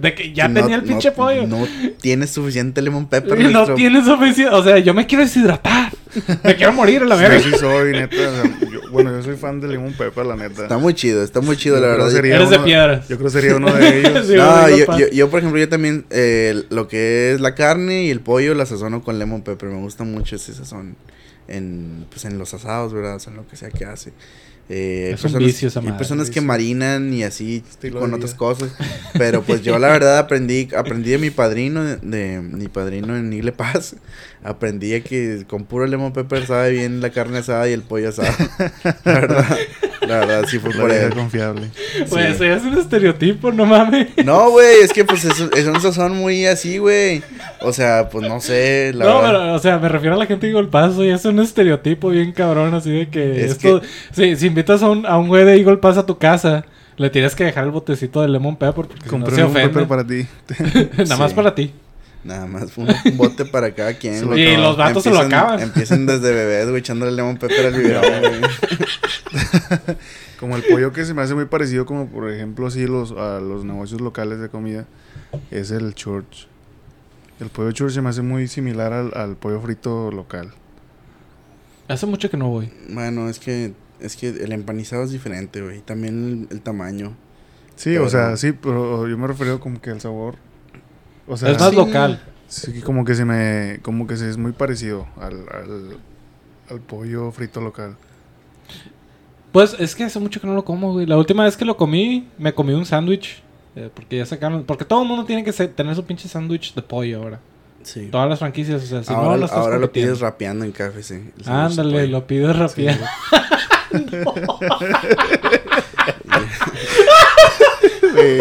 De que ya No- tenía el pinche no- pollo. No tienes suficiente lemon [LAUGHS] pepper, y no nuestro- tienes suficiente. O sea, yo me quiero deshidratar. Me quiero morir a la Yo verga. sí soy, neta. o sea, yo- bueno, yo soy fan de limón pepper, la neta. Está muy chido, está muy chido, Yo la verdad. sería Eres de piedras. Yo creo que sería uno de [LAUGHS] ellos. Sí, no, yo, yo, yo, por ejemplo, yo también eh, lo que es la carne y el pollo la sazono con lemon pepper. Me gusta mucho ese sazón en, pues, en los asados, ¿verdad? O sea, en lo que sea que hace. Eh, Es un personas, vicio esa hay personas que marinan y así Estilo con otras cosas. [LAUGHS] Pero pues yo la verdad aprendí aprendí de mi padrino, de, de mi padrino en Igle Paz. Aprendí que con puro lemon pepper sabe bien la carne asada y el pollo asado. [LAUGHS] La verdad, la verdad sí fue La por vieja él. confiable. Pues Sí. eso ya es un estereotipo, no mames. No, güey, es que pues es, es un sazón muy así, güey. O sea, pues no sé, la no, verdad. pero, o sea, me refiero a la gente de Eagle Pass, y es un estereotipo bien cabrón, así de que Es esto... Si, si invitas a un, a un güey de Eagle Pass a tu casa, le tienes que dejar el botecito de lemon pepper porque si no se un pepper para ti. [LAUGHS] [LAUGHS] Nada más Sí. para ti. Nada más fue un, un bote para cada quien. [LAUGHS] Se lo güey. Y los vatos se lo Empiezan- acaban. Empiezan desde bebés, güey, echándole lemon pepper al biberón, güey. [LAUGHS] Como el pollo que se me hace muy parecido, como por ejemplo, así los, a los negocios locales de comida, es el church. El pollo church se me hace muy similar al, al pollo frito local. Hace mucho que no voy. Bueno, es que es que el empanizado es diferente, güey. También el, el tamaño. Sí, Pero- o sea, sí, pero yo me refiero como que al sabor. O sea, es más sí. local. sí, como que se me, como que se es muy parecido al, al, al pollo frito local. Pues es que hace mucho que no lo como, güey. La última vez que lo comí, me comí un sándwich. eh, porque ya sacaron... Porque todo el mundo tiene que tener su pinche sándwich de pollo ahora. Sí. Todas las franquicias, o sea, si ahora no, lo estás ahora lo pides rapeando en café, sí. el sándwich de Ándale, pollo. lo [LAUGHS] [LAUGHS] [LAUGHS]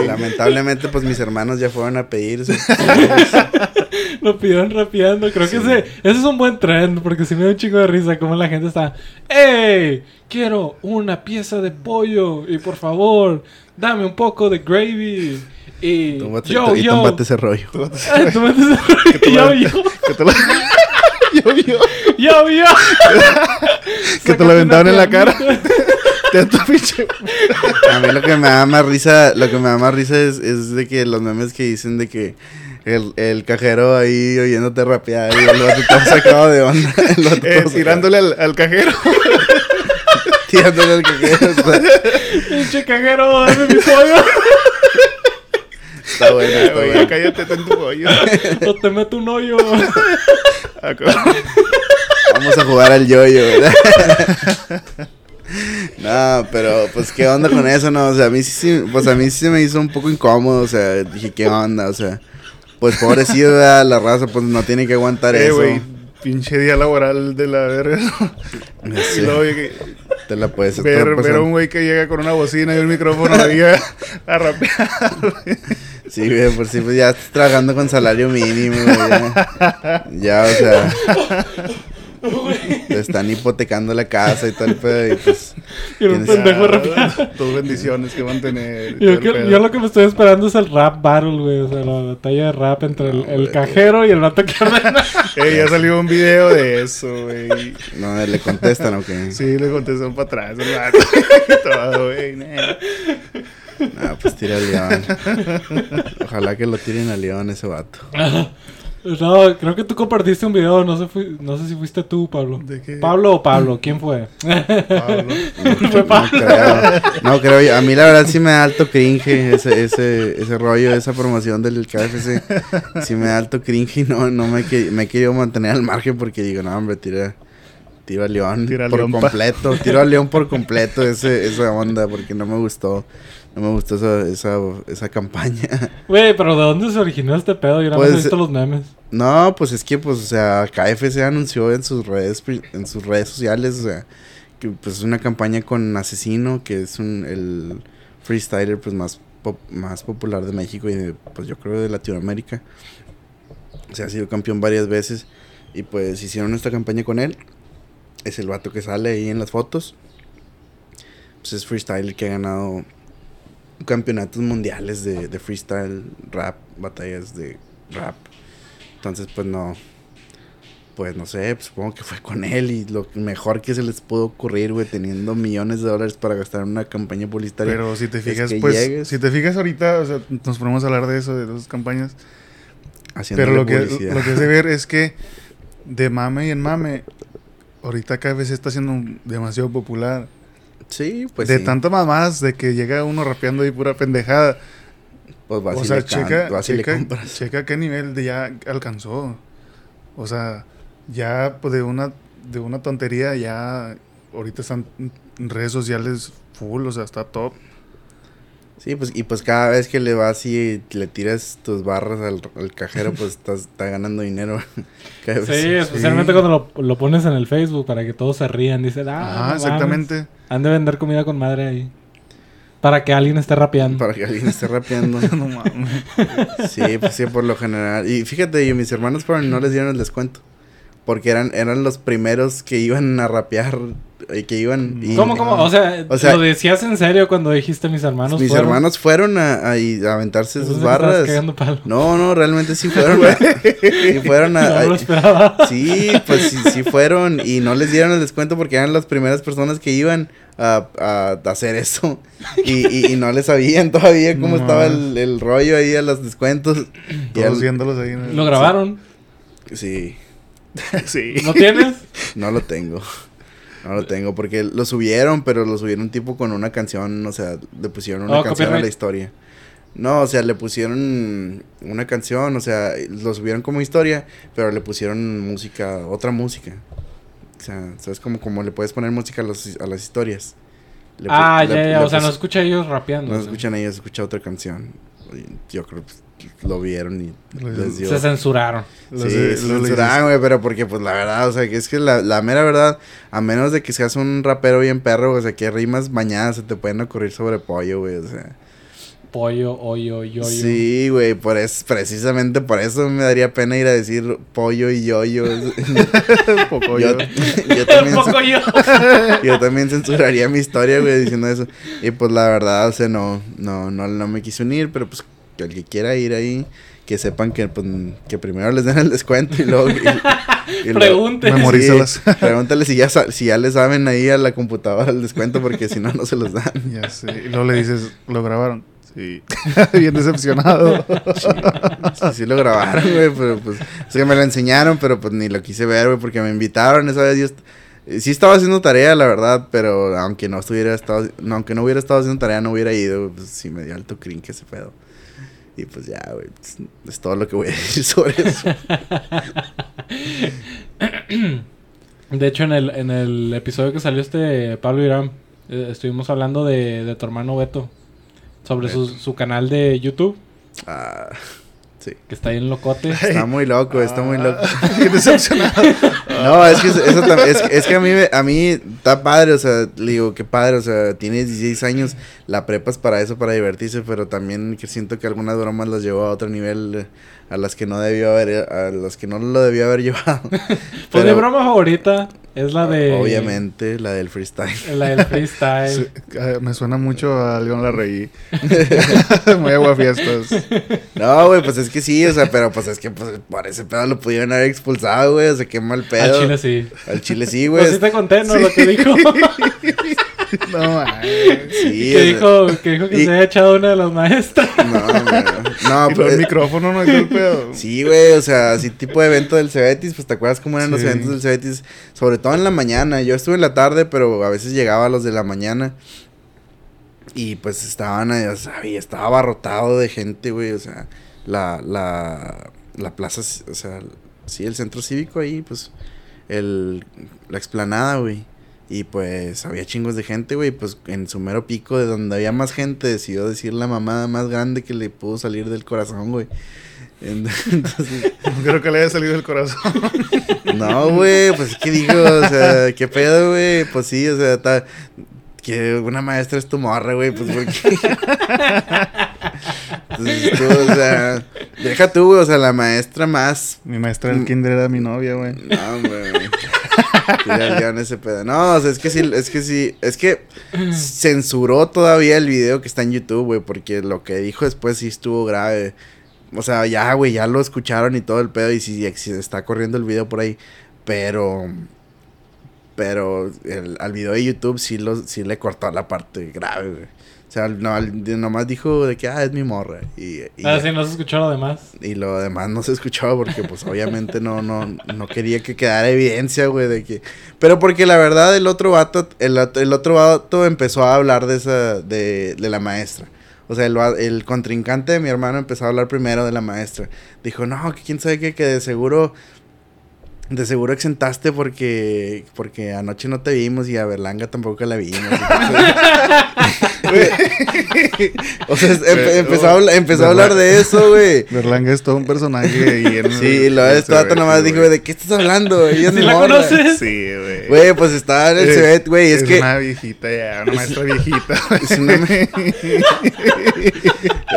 Lamentablemente, pues mis hermanos ya fueron a pedir. [LAUGHS] Lo pidieron rapeando. Creo que ese, ese es un buen trend. Porque si me da un chingo de risa. Como la gente está. ¡Ey! Quiero una pieza de pollo. Y por favor, dame un poco de gravy. Y. Tómate- yo, y yo. tómate ese rollo. Ay, tú metes el- te yo, lo- yo. Que te lo, [LAUGHS] [LAUGHS] yo, yo, Yo, yo. que te lo aventaban en la cara. Te tu pinche. A mí lo que me da más risa, lo que me da más risa es, es de que los memes que dicen de que el, el cajero ahí oyéndote rapear y el vato todo sacado de onda. [LAUGHS] El vato todo Eh, tirándole al, al cajero. [LAUGHS] tirándole al cajero. Pinche cajero, dame mi pollo. está bueno, está bueno. cállate tanto pollo. o te meto un hoyo. Vamos a jugar al yoyo, ¿verdad? [LAUGHS] no, pero pues qué onda con eso, no, o sea, a mí sí, sí- pues a mí sí se me hizo un poco incómodo, o sea, dije, ¿qué onda? O sea, pues pobrecito, ¿verdad? la raza, pues no tiene que aguantar Eh, eso. güey, pinche día laboral de la verga. [LAUGHS] Ya Y luego te la puedes ver, ver a un güey que llega con una bocina y un micrófono ahí a, a rapear. Sí, güey, por si pues ya estás trabajando con salario mínimo, güey, ya. [LAUGHS] Ya, o sea, te están hipotecando la casa y todo el pedo y pues... [LAUGHS] Y un Tienes- pendejo rapeando. Dos bendiciones que van a tener. Yo, que- lo que me estoy esperando es el rap battle, güey. O sea, la batalla de rap entre el, No, cajero y el vato que. [LAUGHS] Eh, ya salió un video de eso, güey. No, le contestan, ¿o qué? Sí, le contestó para atrás el vato. [LAUGHS] todo, güey. Ah, pues tira al león. Ojalá que lo tiren al león ese vato. No, creo que tú compartiste un video. No sé, fui- no sé si fuiste tú, Pablo. ¿De qué? ¿Pablo o Pablo? ¿Quién fue? Pablo. [LAUGHS] No creo. No creo. A mí la verdad sí me da alto cringe ese, ese, ese rollo, esa promoción del KFC. Sí me da alto cringe y no, no me, que- me he querido mantener al margen porque digo, no, hombre, tira, tiro a León Tira por León, pa. completo. Tiro a León por completo ese, esa onda porque no me gustó. No me gustó esa, esa, esa campaña. [LAUGHS] Güey, pero ¿de dónde se originó este pedo? Yo no Pues, he visto los memes. No, pues es que, pues, o sea, KFC anunció en sus redes, en sus redes sociales, o sea, que pues es una campaña con Asesino, que es un, el freestyler, pues, más, pop- más popular de México y, de, pues, yo creo de Latinoamérica. O sea, ha sido campeón varias veces y, pues, hicieron esta campaña con él. Es el vato que sale ahí en las fotos. Pues es freestyler que ha ganado campeonatos mundiales de, de freestyle, rap, batallas de rap. Entonces, pues no. Pues no sé, pues, supongo que fue con él y lo mejor que se les pudo ocurrir, güey, teniendo millones de dólares para gastar en una campaña publicitaria. Pero si te Es fijas, que pues, llegues- si te fijas ahorita, o sea, nos ponemos a hablar de eso, de esas campañas. Pero lo que, lo que es de ver es que [LAUGHS] de mame y en mame, ahorita cada vez está siendo un- demasiado popular. Sí, pues de sí. tanto mamás, de que llega uno rapeando ahí pura pendejada. Pues vas o y sea, le can- checa, vas y le checa, checa qué nivel de ya alcanzó. O sea, ya pues, de una de una tontería ya ahorita están en redes sociales full, o sea, está top. Sí, pues, y pues cada vez que le vas y le tiras tus barras al, al cajero, pues [LAUGHS] estás está ganando dinero. [LAUGHS] Cada vez. Sí, especialmente cuando lo, lo pones en el Facebook para que todos se rían. Dicen, ah, Ajá, no mames, exactamente. Han de vender comida con madre ahí. Para que alguien esté rapeando. Para que alguien esté rapeando. [LAUGHS] no mames. Sí, pues sí, por lo general. Y fíjate, yo, mis hermanos fueron y no les dieron el descuento. Porque eran, eran los primeros que iban a rapear y que iban... y- ¿Cómo, cómo? O sea, O sea- lo decías en serio cuando dijiste mis hermanos. mis fueron? hermanos fueron a, a- aventarse sus barras. palo. No, no, realmente sí [LAUGHS] fueron. a- sí fueron a... [LAUGHS] No lo esperaba. Sí, pues sí, sí fueron y no les dieron el descuento porque eran las primeras personas que iban a, a hacer eso y, y, y no les sabían todavía cómo No estaba el, el rollo ahí a los descuentos. Y Todos al- viéndolos ahí. en el- Lo grabaron. sí, Sí. [LAUGHS] ¿No tienes? no lo tengo. No lo tengo porque lo subieron, pero lo subieron tipo con una canción, o sea, le pusieron una Oh, canción a la historia. No, o sea, le pusieron una canción, o sea, lo subieron como historia, pero le pusieron música, otra música. O sea, ¿sabes? Como, como le puedes poner música a, los- a las historias. Le ah, ya, ya. O sea, no escucha ellos rapeando. no o sea. escuchan ellos, escucha otra canción. Yo creo que pues, lo vieron y Lo- les dio... Se censuraron. Sí, se los censuraban, güey, pero porque, pues, la verdad, o sea, que es que la, la mera verdad, a menos de que seas un rapero bien perro, o sea, que rimas bañadas se te pueden ocurrir sobre pollo, güey, o sea. Pollo, hoyo, yoyo. Sí, güey, por eso, precisamente por eso me daría pena ir a decir pollo y yoyo. Un [LAUGHS] poco yo, yo. también, poco yo. yo también censuraría mi historia, güey, diciendo eso. Y pues la verdad, o sea, no, no, no, no me quise unir, pero pues el que quiera ir ahí, que sepan que, pues, que primero les den el descuento y luego... y- y luego- Pregunte. Memorízalas. Sí, pregúntale si ya, si ya le saben ahí a la computadora el descuento, porque si no, no se los dan. Ya sé. Y luego le dices, ¿lo grabaron? Sí. [LAUGHS] Bien decepcionado. Sí, sí lo grabaron, güey, pero pues... Es que me lo enseñaron, pero pues ni lo quise ver, güey, porque me invitaron esa vez. Yo, Sí estaba haciendo tarea, la verdad, pero aunque no estuviera estado, no, aunque no hubiera estado haciendo tarea, no hubiera ido, pues sí me dio alto cringe ese pedo. Y pues ya, güey, pues, es todo lo que voy a decir sobre eso. [COUGHS] De hecho, en el, en el episodio que salió este Pablo Irán, eh, estuvimos hablando de, de tu hermano Beto. Sobre su, su canal de YouTube, Ah, sí. que está ahí en locote. Está muy loco, está muy loco. [LAUGHS] Qué decepcionado. No, es que eso es, es que a mí a mí está padre, o sea, le digo, qué padre, o sea, tienes 16 años, la prepa es para eso, para divertirse, pero también que siento que algunas bromas las llevó a otro nivel eh, a las que no debió haber a las que no lo debió haber [LAUGHS] llevado. Pues mi Pero, broma favorita es la de... obviamente la del freestyle. La del freestyle. Sí, ah, me suena mucho a León la Reí. [LAUGHS] Muy aguafiestas. No, güey, pues es que sí, o sea, pero pues es que pues, por ese pedo lo pudieron haber expulsado, güey, o sea, qué mal pedo. Al chile sí. Al chile sí, Pues güey. sí te conté, ¿no? Lo que dijo. [LAUGHS] No. [LAUGHS] Sí, que, dijo, que dijo que y- se había echado una de las maestras. [LAUGHS] No, no, y pero por el micrófono no es el pedo. Sí, güey, o sea, así tipo de evento del Cebetis, pues te acuerdas cómo eran los eventos del Cebetis, sobre todo en la mañana. Yo estuve en la tarde, pero a veces llegaba a los de la mañana. Y pues estaban, ahí, o sea, y estaba abarrotado de gente, güey, o sea, la, la, la plaza, o sea, sí, el centro cívico ahí, pues, el, la explanada, güey. Y pues había chingos de gente, güey, pues en su mero pico, de donde había más gente, decidió decir la mamada más grande que le pudo salir del corazón, güey. [LAUGHS] Entonces, No creo que le haya salido del corazón. [LAUGHS] no, güey, pues qué digo, o sea, qué pedo, güey, pues sí, o sea, está que una maestra es tu morra, güey, pues porque [LAUGHS] Entonces, tú, o sea, deja tú, güey, o sea, la maestra más Mi maestra del kinder era mi novia, güey. no, güey. [LAUGHS] Tira ya en ese pedo. No, o sea, es que sí, es que sí, es que censuró todavía el video que está en YouTube, güey, porque lo que dijo después sí estuvo grave. O sea, ya, güey, ya lo escucharon y todo el pedo y sí, sí está corriendo el video por ahí, pero pero el, al video de YouTube sí lo sí le cortó la parte grave, güey. O sea, no, al- nomás dijo de que ah, es mi morra y, y Ah, sí, no se escuchó lo demás. Y lo demás no se escuchaba porque pues obviamente no, no, no quería que quedara evidencia, güey, de que... Pero porque la verdad el otro vato, el, el otro vato empezó a hablar de esa, de, de la maestra. O sea, el, el contrincante de mi hermano empezó a hablar primero de la maestra. Dijo, no, que quién sabe qué, que de seguro... De seguro exentaste porque porque anoche no te vimos y a Berlanga tampoco la vimos. [LAUGHS] [LAUGHS] o sea, empe- empezó, a, hablar- empezó a hablar de eso, güey. Berlanga es todo un personaje y en Sí, y luego este vato nomás dijo, güey, ¿de qué estás hablando? Ella es ¿Sí mi la morra". conoces? Sí, güey. Güey, pues estaba en el Es- Cebet, güey, es, que... una viejita ya, una maestra viejita. [LAUGHS] Es una [LAUGHS]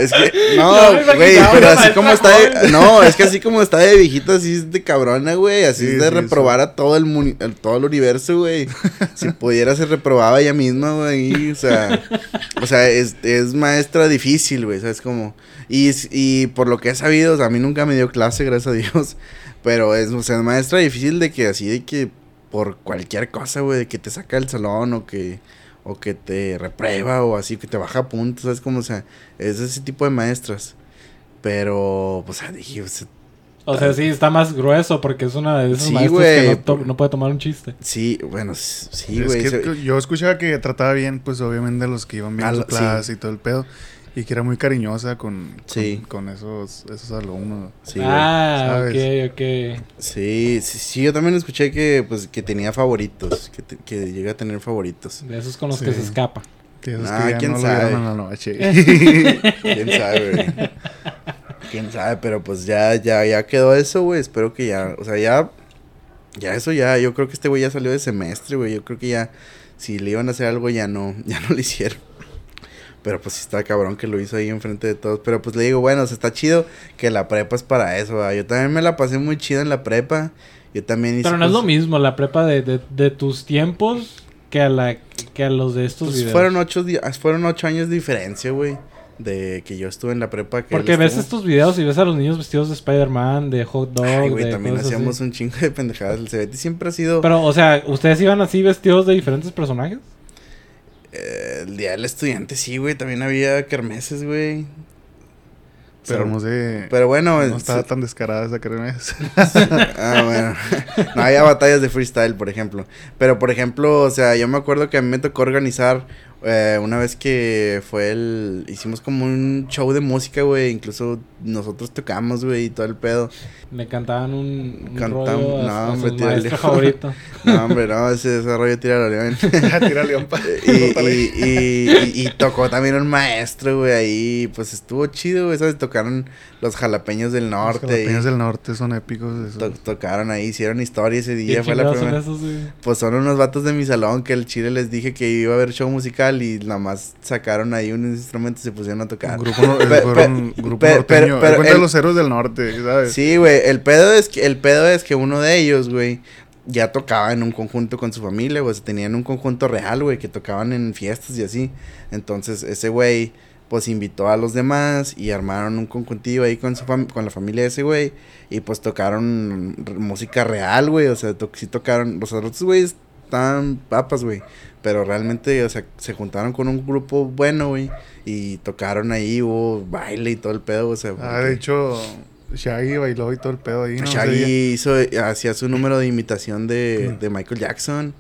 Es que, No, güey, pero así como está de, no, es que así como está de viejita, así es de cabrona, güey, así Sí, es de sí, reprobar a todo el, muni- el- todo el universo, güey. Si pudiera se reprobaba ella misma, güey, o sea, o sea, es, es maestra difícil, güey, ¿sabes cómo? Y, y por lo que he sabido, o sea, a mí nunca me dio clase, gracias a Dios, [LAUGHS] pero es, o sea, es maestra difícil de que así, de que por cualquier cosa, güey, de que te saca del salón o que o que te reprueba o así que te baja puntos, ¿sabes cómo? O sea, es ese tipo de maestras. Pero, pues, ah, dije, pues, O sea, sí, está más grueso porque es una de esas Sí, que no, no puede tomar un chiste. sí, bueno, sí, es güey. que yo escuchaba que trataba bien, pues obviamente a los que iban bien A a su lo- sí. clase y todo el pedo. Y que era muy cariñosa con, con, Sí. con esos, esos alumnos. sí, ah, ¿sabes? ok, ok. sí, sí, sí, yo también escuché que, pues, que tenía favoritos, que, te- que llega a tener favoritos. De esos con los Sí. que se escapa. Que esos Ah, que ya quién no sabe. vieron en la noche. [LAUGHS] [LAUGHS] ¿Quién sabe, güey? [LAUGHS] ¿Quién sabe? Pero, pues, ya, ya, ya quedó eso, güey. Espero que ya, o sea, ya, ya eso ya, yo creo que este güey ya salió de semestre, güey. Yo creo que ya, si le iban a hacer algo, ya no, [LAUGHS] ya no lo hicieron. Pero pues sí está cabrón que lo hizo ahí enfrente de todos. Pero pues le digo, bueno, o sea, está chido que la prepa es para eso, ¿verdad? Yo también me la pasé muy chida en la prepa. Yo también hice. Pero no es lo mismo la prepa de, de, de tus tiempos que a, la, que a los de estos Pues videos. fueron ocho, fueron ocho años de diferencia, güey. De que yo estuve en la prepa. Que Porque ves estuvo. estos videos y ves a los niños vestidos de Spider-Man, de hot dog, Ay, güey, de también cosas así. hacíamos un chingo de pendejadas. El CBT siempre ha sido. Pero, o sea, ¿ustedes iban así vestidos de diferentes personajes? eh, el día del estudiante, sí, güey. También había kermeses, güey. Pero no sé. Pero bueno, no estaba sí. tan descarada esa kermés. [LAUGHS] Ah, bueno. no había batallas de freestyle, por ejemplo. Pero, por ejemplo, o sea, yo me acuerdo que a mí me tocó organizar eh, una vez que fue el... Hicimos como un show de música, güey. Incluso nosotros tocamos, güey, y todo el pedo. Me cantaban un, un rollo a, no, a hombre, tírale. maestro favorito. [LAUGHS] No, hombre, no, ese, ese rollo tira la león. [LAUGHS] Tira león pa. [LAUGHS] y, y, y, y- y tocó también un maestro, güey, ahí. Pues estuvo chido, güey, ¿sabes? Tocaron los jalapeños del norte. Los y jalapeños del norte son épicos. eso. to- tocaron ahí, hicieron historia ese ¿Qué día. Fue la chingados son primera. esos, güey? Pues son unos vatos de mi salón que el chile les dije que iba a haber show musical y nada más sacaron ahí unos instrumentos y se pusieron a tocar. Un grupo, no- Pe- fueron grupo norteño. pero- pero de los héroes del norte, ¿sabes? Sí, güey, el pedo es que el pedo es que uno de ellos, güey, ya tocaba en un conjunto con su familia, güey, o sea, tenían un conjunto real, güey, que tocaban en fiestas y así. Entonces, ese güey pues invitó a los demás y armaron un conjuntillo ahí con su con la familia de ese güey y pues tocaron música real, güey, o sea, to sí tocaron, los otros güeyes estaban papas, güey, pero realmente, o sea, se juntaron con un grupo bueno, güey, y tocaron ahí, hubo baile y todo el pedo, o sea, Ah, porque- de hecho, Shaggy bailó y todo el pedo ahí, ¿no? Shaggy día. hizo, hacía su número de imitación de, de Michael Jackson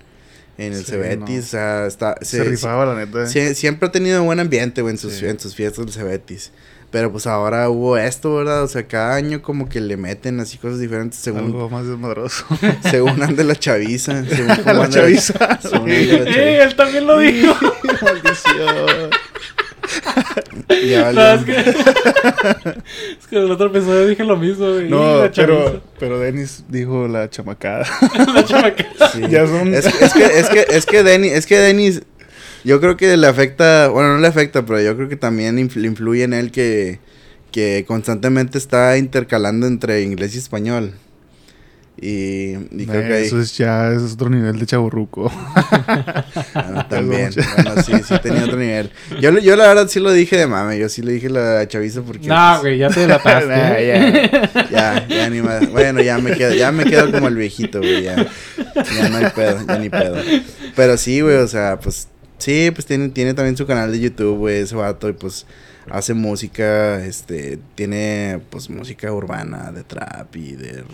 en el Sí, Cebetis, no. o sea, está, Se, rifaba, la neta. Sie- siempre ha tenido buen ambiente, güey, en sus, Sí. en sus fiestas del Cebetis. Pero pues ahora hubo esto, ¿verdad? O sea, cada año como que le meten así cosas diferentes según, Algo más desmadroso. [LAUGHS] según ande la chaviza. [LAUGHS] Según cómo la chaviza. según la chaviza. ¡Eh! Él también lo dijo. [LAUGHS] Maldición. Ya valió. No, es que... es que en el otro episodio dije lo mismo, güey. No, La pero, pero Dennis dijo la chamacada. La chamaca. Sí. ya son- Es, que- es que, es que, es que Denny, es que Dennis, yo creo que le afecta, bueno, no le afecta, pero yo creo que también influ- influye en él que, que constantemente está intercalando entre inglés y español. Y, y creo que ahí, Eso es ya es otro nivel de chaburruco. bueno, [LAUGHS] también, mucho. bueno, sí, sí tenía otro nivel. Yo, yo la verdad sí lo dije de mame, yo sí le dije la chaviza porque... No, pues, güey, ya te delataste. [LAUGHS] Nah, ya. Ya, ya ni más. Bueno, ya me quedo, ya me quedo como el viejito, güey, ya. Ya no hay pedo, ya ni pedo. Pero sí, güey, o sea, pues, sí, pues tiene, tiene también su canal de YouTube, güey, ese vato, y pues hace música, este, tiene, pues, música urbana, de trap y de...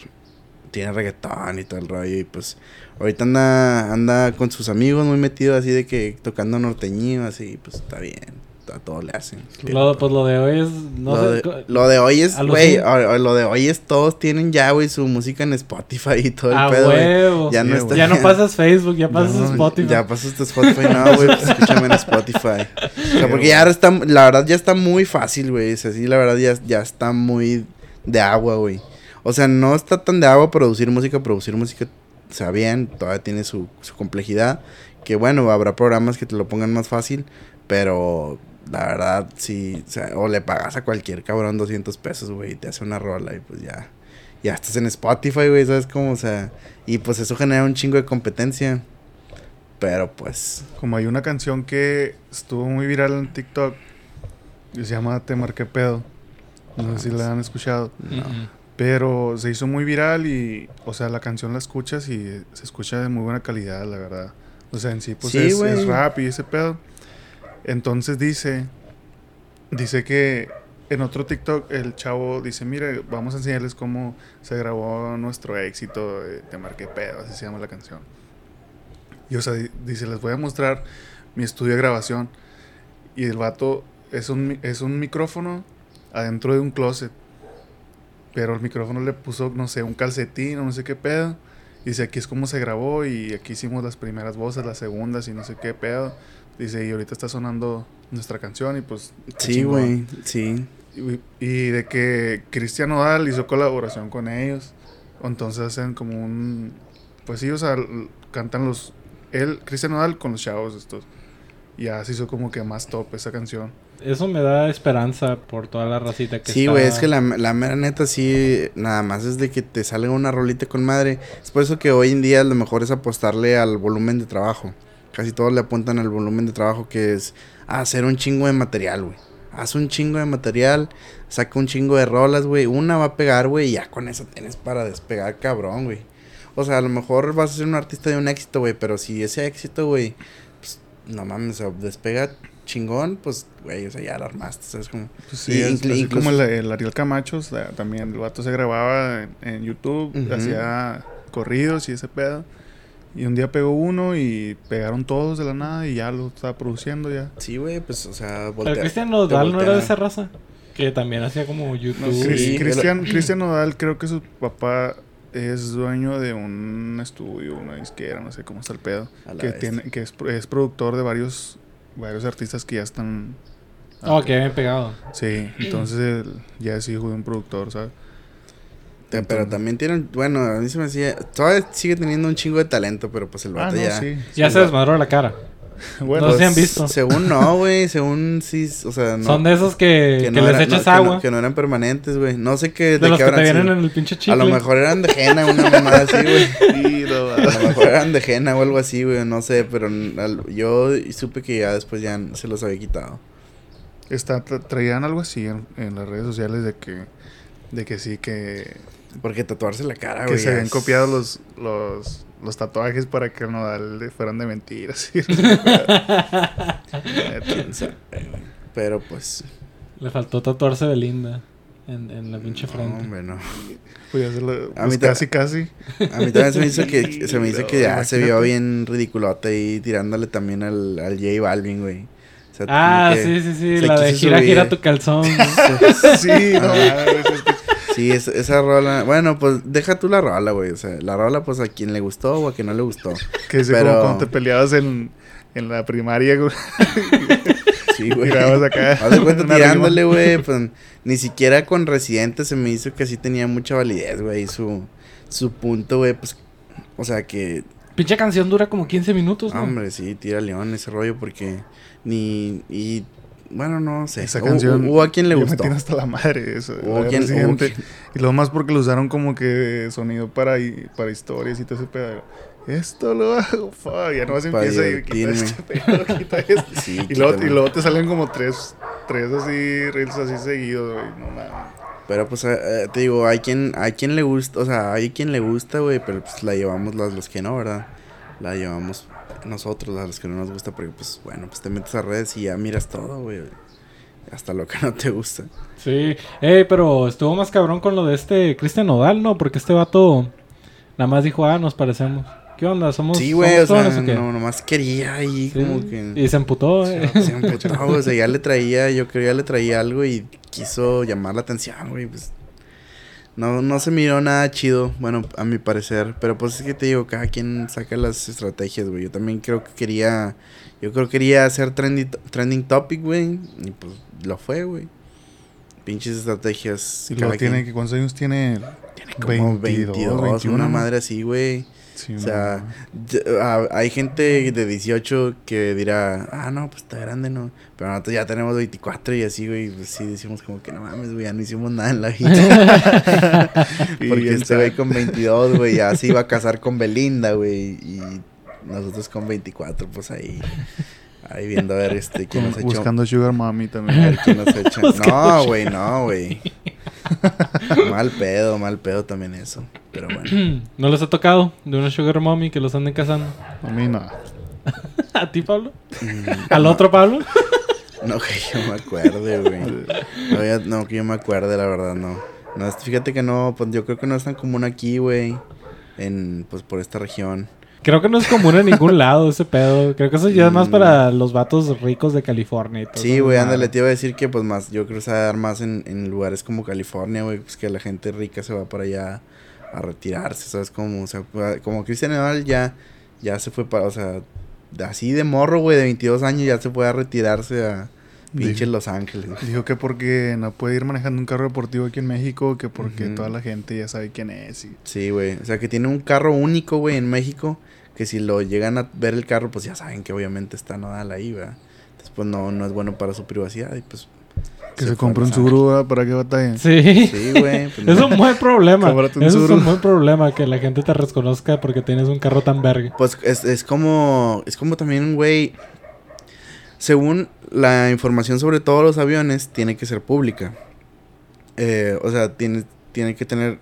Tiene reggaetón y todo el rollo, y pues, ahorita anda, anda con sus amigos muy metido así de que tocando norteño, así, pues, está bien, a todo le hacen. Lo, pues lo de hoy es. No lo, sé. de, co- lo de hoy es, güey, lo de hoy es todos tienen ya, güey, su música en Spotify y todo el A pedo, huevo. Ya Sí, no está. Ya no [LAUGHS] pasas Facebook, ya pasas no, Spotify. Ya pasas tu Spotify, no, güey, pues escúchame en Spotify. [LAUGHS] O sea, porque ya ahora está, la verdad ya está muy fácil, güey. O sea, sí, la verdad ya, ya está muy de agua, güey. O sea, no está tan de agua producir música, producir música, o sea, bien, todavía tiene su, su complejidad. Que bueno, habrá programas que te lo pongan más fácil, pero la verdad, sí, o, sea, o le pagas a cualquier cabrón 200 pesos, güey, y te hace una rola y pues ya, ya estás en Spotify, güey, ¿sabes cómo? O sea, y pues eso genera un chingo de competencia. Pero pues, Como hay una canción que estuvo muy viral en TikTok. Que se llama Te marqué pedo. No sé si la han escuchado. Mm. Pero se hizo muy viral y, o sea, la canción la escuchas y se escucha de muy buena calidad, la verdad. O sea, en sí, pues Sí, es, es rap y ese pedo. Entonces dice, dice que en otro TikTok el chavo dice, mire, vamos a enseñarles cómo se grabó nuestro éxito, de Te marqué pedo, así se llama la canción. Y o sea, di- dice, les voy a mostrar mi estudio de grabación. Y el vato es un, es un micrófono adentro de un closet. Pero el micrófono le puso, no sé, un calcetín o no sé qué pedo. Dice, aquí es como se grabó y aquí hicimos las primeras voces, las segundas y no sé qué pedo. Dice, y ahorita está sonando nuestra canción y pues... sí, chingón". güey, sí. Y, y de que Cristian Nodal hizo colaboración con ellos. Entonces hacen como un... Pues sí, o sea, cantan los... Él, Cristian Nodal con los chavos estos. Y ya se hizo como que más top esa canción. Eso me da esperanza por toda la racita que Sí, está- güey, es que la, la mera neta sí, nada más es de que te salga una rolita con madre. Es por eso que hoy en día lo mejor es apostarle al volumen de trabajo. Casi todos le apuntan al volumen de trabajo que es hacer un chingo de material, güey. Haz un chingo de material, saca un chingo de rolas, güey. Una va a pegar, güey, y ya con eso tienes para despegar, cabrón, güey. O sea, a lo mejor vas a ser un artista de un éxito, güey, pero si ese éxito, güey, pues, no mames, o despega chingón, pues, güey, o sea, ya la armaste, ¿sabes? Como, Pues sí, es- así incluso- como el, el Ariel Camacho, o sea, también el vato se grababa en, en YouTube, hacía corridos y ese pedo. Y un día pegó uno y pegaron todos de la nada y ya lo estaba produciendo ya. Sí, güey, pues, o sea, Pero voltea- Cristian te Nodal no era de esa raza. Que también hacía como YouTube. No, Sí, Cristian, Cristian Nodal, creo que su papá es dueño de un estudio, una disquera, no sé cómo está el pedo. Que, tiene, que es, es productor de varios, varios artistas que ya están... Oh, que habían pegado. Sí, entonces él ya es hijo de un productor, ¿sabes? Pero también tienen, bueno, a mí se me hacía, todavía sigue teniendo un chingo de talento, pero pues el Ah, vato no, ya. sí. Ya se desmadró la cara. [LAUGHS] Bueno, No si han visto. Según no, [LAUGHS] güey, según sí, o sea, no. Son de esos que, que, no les era- echas no, que agua. no- Que no, eran permanentes, güey. No sé qué, de de, los qué que te vienen en el pinche chicle. A lo mejor eran de henna, una mamada así, güey. [LAUGHS] sí, no, A lo mejor eran de henna o algo así, güey. No sé, pero al- yo supe que ya después ya se los había quitado. Está, tra- traían algo así en, en las redes sociales de que, de que sí, que, Porque tatuarse la cara, que güey. se habían es- copiado los, los, los tatuajes para que no fueran de mentiras. sí. [LAUGHS] Pero pues. Le faltó tatuarse Belinda en, en la pinche No, frente. hombre, no. Pues ya se lo- A pues mí ta- casi, casi. A mí también se me hizo que, [LAUGHS] se me hizo que ya No, se vio bien ridiculote ahí tirándole también al, al J Balvin, güey. O sea, ah, sí, sí, sí. La de gira, subir. gira tu calzón. [LAUGHS] sí, no, que- Sí, es- esa rola. Bueno, pues deja tú la rola, güey. O sea, la rola, pues a quien le gustó o a quien no le gustó. que es Pero- como cuando te peleabas en, en la primaria, güey. [LAUGHS] Sí, güey. Acá Haz de cuenta tirándole, güey. Pues ni siquiera con Residente se me hizo que sí tenía mucha validez, güey. Su, su punto, güey, pues. O sea que. pinche canción dura como 15 minutos, ¿no? Hombre, sí, tira león ese rollo porque. Ni. Y. Bueno, no sé. Esa canción. Hubo a quien le gustó. Me tiene hasta la madre eso. Quien- hubo Residente. quien- Y lo más porque lo usaron como que sonido para, para historias y todo ese pedo. Esto lo hago, fuck, ya no se empieza y quita divertirme. este [LAUGHS] pedo, quita esto. [LAUGHS] Sí, y, luego, y luego te salen como tres, tres así, reels así seguidos, güey. No mames. Pero pues eh, eh, te digo, hay quien, hay quien le gusta, o sea, hay quien le gusta, güey, pero pues la llevamos los, los que no, ¿verdad? La llevamos nosotros, a los que no nos gusta, porque pues bueno, pues te metes a redes y ya miras todo, güey. Hasta lo que no te gusta. Sí. Eh, pero estuvo más cabrón con lo de este Cristian Nodal, ¿no? Porque este vato nada más dijo, ah, nos parecemos. ¿Qué onda? ¿Somos, Sí, güey, o sea, o qué? no, nomás quería ahí Sí. como que... Y se emputó, eh. Se emputó, güey, o sea, ya le [LAUGHS] traía, yo creo ya le traía algo y quiso llamar la atención, güey, pues... No, no se miró nada chido, bueno, a mi parecer. Pero pues es que te digo, cada quien saca las estrategias, güey. Yo también creo que quería... Yo creo que quería hacer trending, trending topic, güey. Y pues lo fue, güey. Pinches estrategias. Y cada tiene quien- ¿cuántos años tiene? como 22, 21, una madre así, güey. Sí, O sea, no. ah, hay gente de 18 que dirá, ah, no, pues está grande, ¿no? Pero nosotros ya tenemos 24 y así, güey, pues sí decimos como que no mames, güey, ya no hicimos nada en la vida. [LAUGHS] [LAUGHS] Y este güey con 22, güey, ya se iba a casar con Belinda, güey, y nosotros con 24, pues ahí, ahí viendo a ver este, quién nos Como echó. Buscando Sugar Mami A también. ver quién nos echa. [LAUGHS] No, güey, no, güey. [LAUGHS] mal pedo, mal pedo también eso. Pero bueno. [CLEARS THROAT] ¿No les ha tocado de una sugar mommy que los anden casando? A mí no. [LAUGHS] ¿A ti, Pablo? Mm, ¿Al otro Pablo? [LAUGHS] No, que yo me acuerde, güey. No, no, que yo me acuerde, la verdad, no. No, es- fíjate que no, pues yo creo que no es tan común aquí, güey. En, pues por esta región. Creo que no es común en ningún lado [LAUGHS] ese pedo. Creo que eso ya es más Mm. para los vatos ricos de California y todo Sí, güey, ándale, te iba a decir que pues más, yo creo que se va a dar más en, en lugares como California, güey, pues que la gente rica se va para allá a retirarse, ¿sabes? Como, o sea, como Cristian Nodal ya, ya se fue para, o sea, así de morro, güey, de 22 años ya se fue a retirarse a pinches Dijo- Los Ángeles. Dijo que porque no puede ir manejando un carro deportivo aquí en México, que porque toda la gente ya sabe quién es. Y... Sí, güey, o sea, que tiene un carro único, güey, en México, que si lo llegan a ver el carro, pues ya saben que obviamente está Nodal ahí, ¿verdad? Entonces, pues no, no es bueno para su privacidad y pues... Que se, compre un. Subaru para que batallen. Sí. Sí, güey. pues, [LAUGHS] Es un buen problema. Un Eso es un buen problema que la gente te reconozca porque tienes un carro tan verga. Pues es, es como. Es como también un güey. Según la información sobre todos los aviones, tiene que ser pública. Eh, o sea, tiene, tiene que tener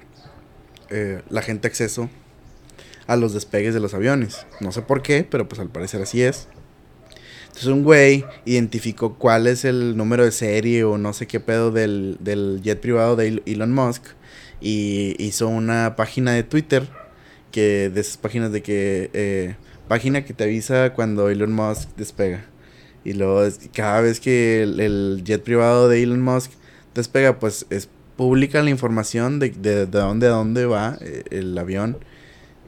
eh, la gente acceso a los despegues de los aviones. No sé por qué, pero pues al parecer así es. Entonces un güey identificó cuál es el número de serie o no sé qué pedo del, del jet privado de El- Elon Musk y hizo una página de Twitter que de esas páginas de que eh, página que te avisa cuando Elon Musk despega y luego cada vez que el, jet privado de Elon Musk despega pues es publica la información de, de, de dónde a dónde va eh, el avión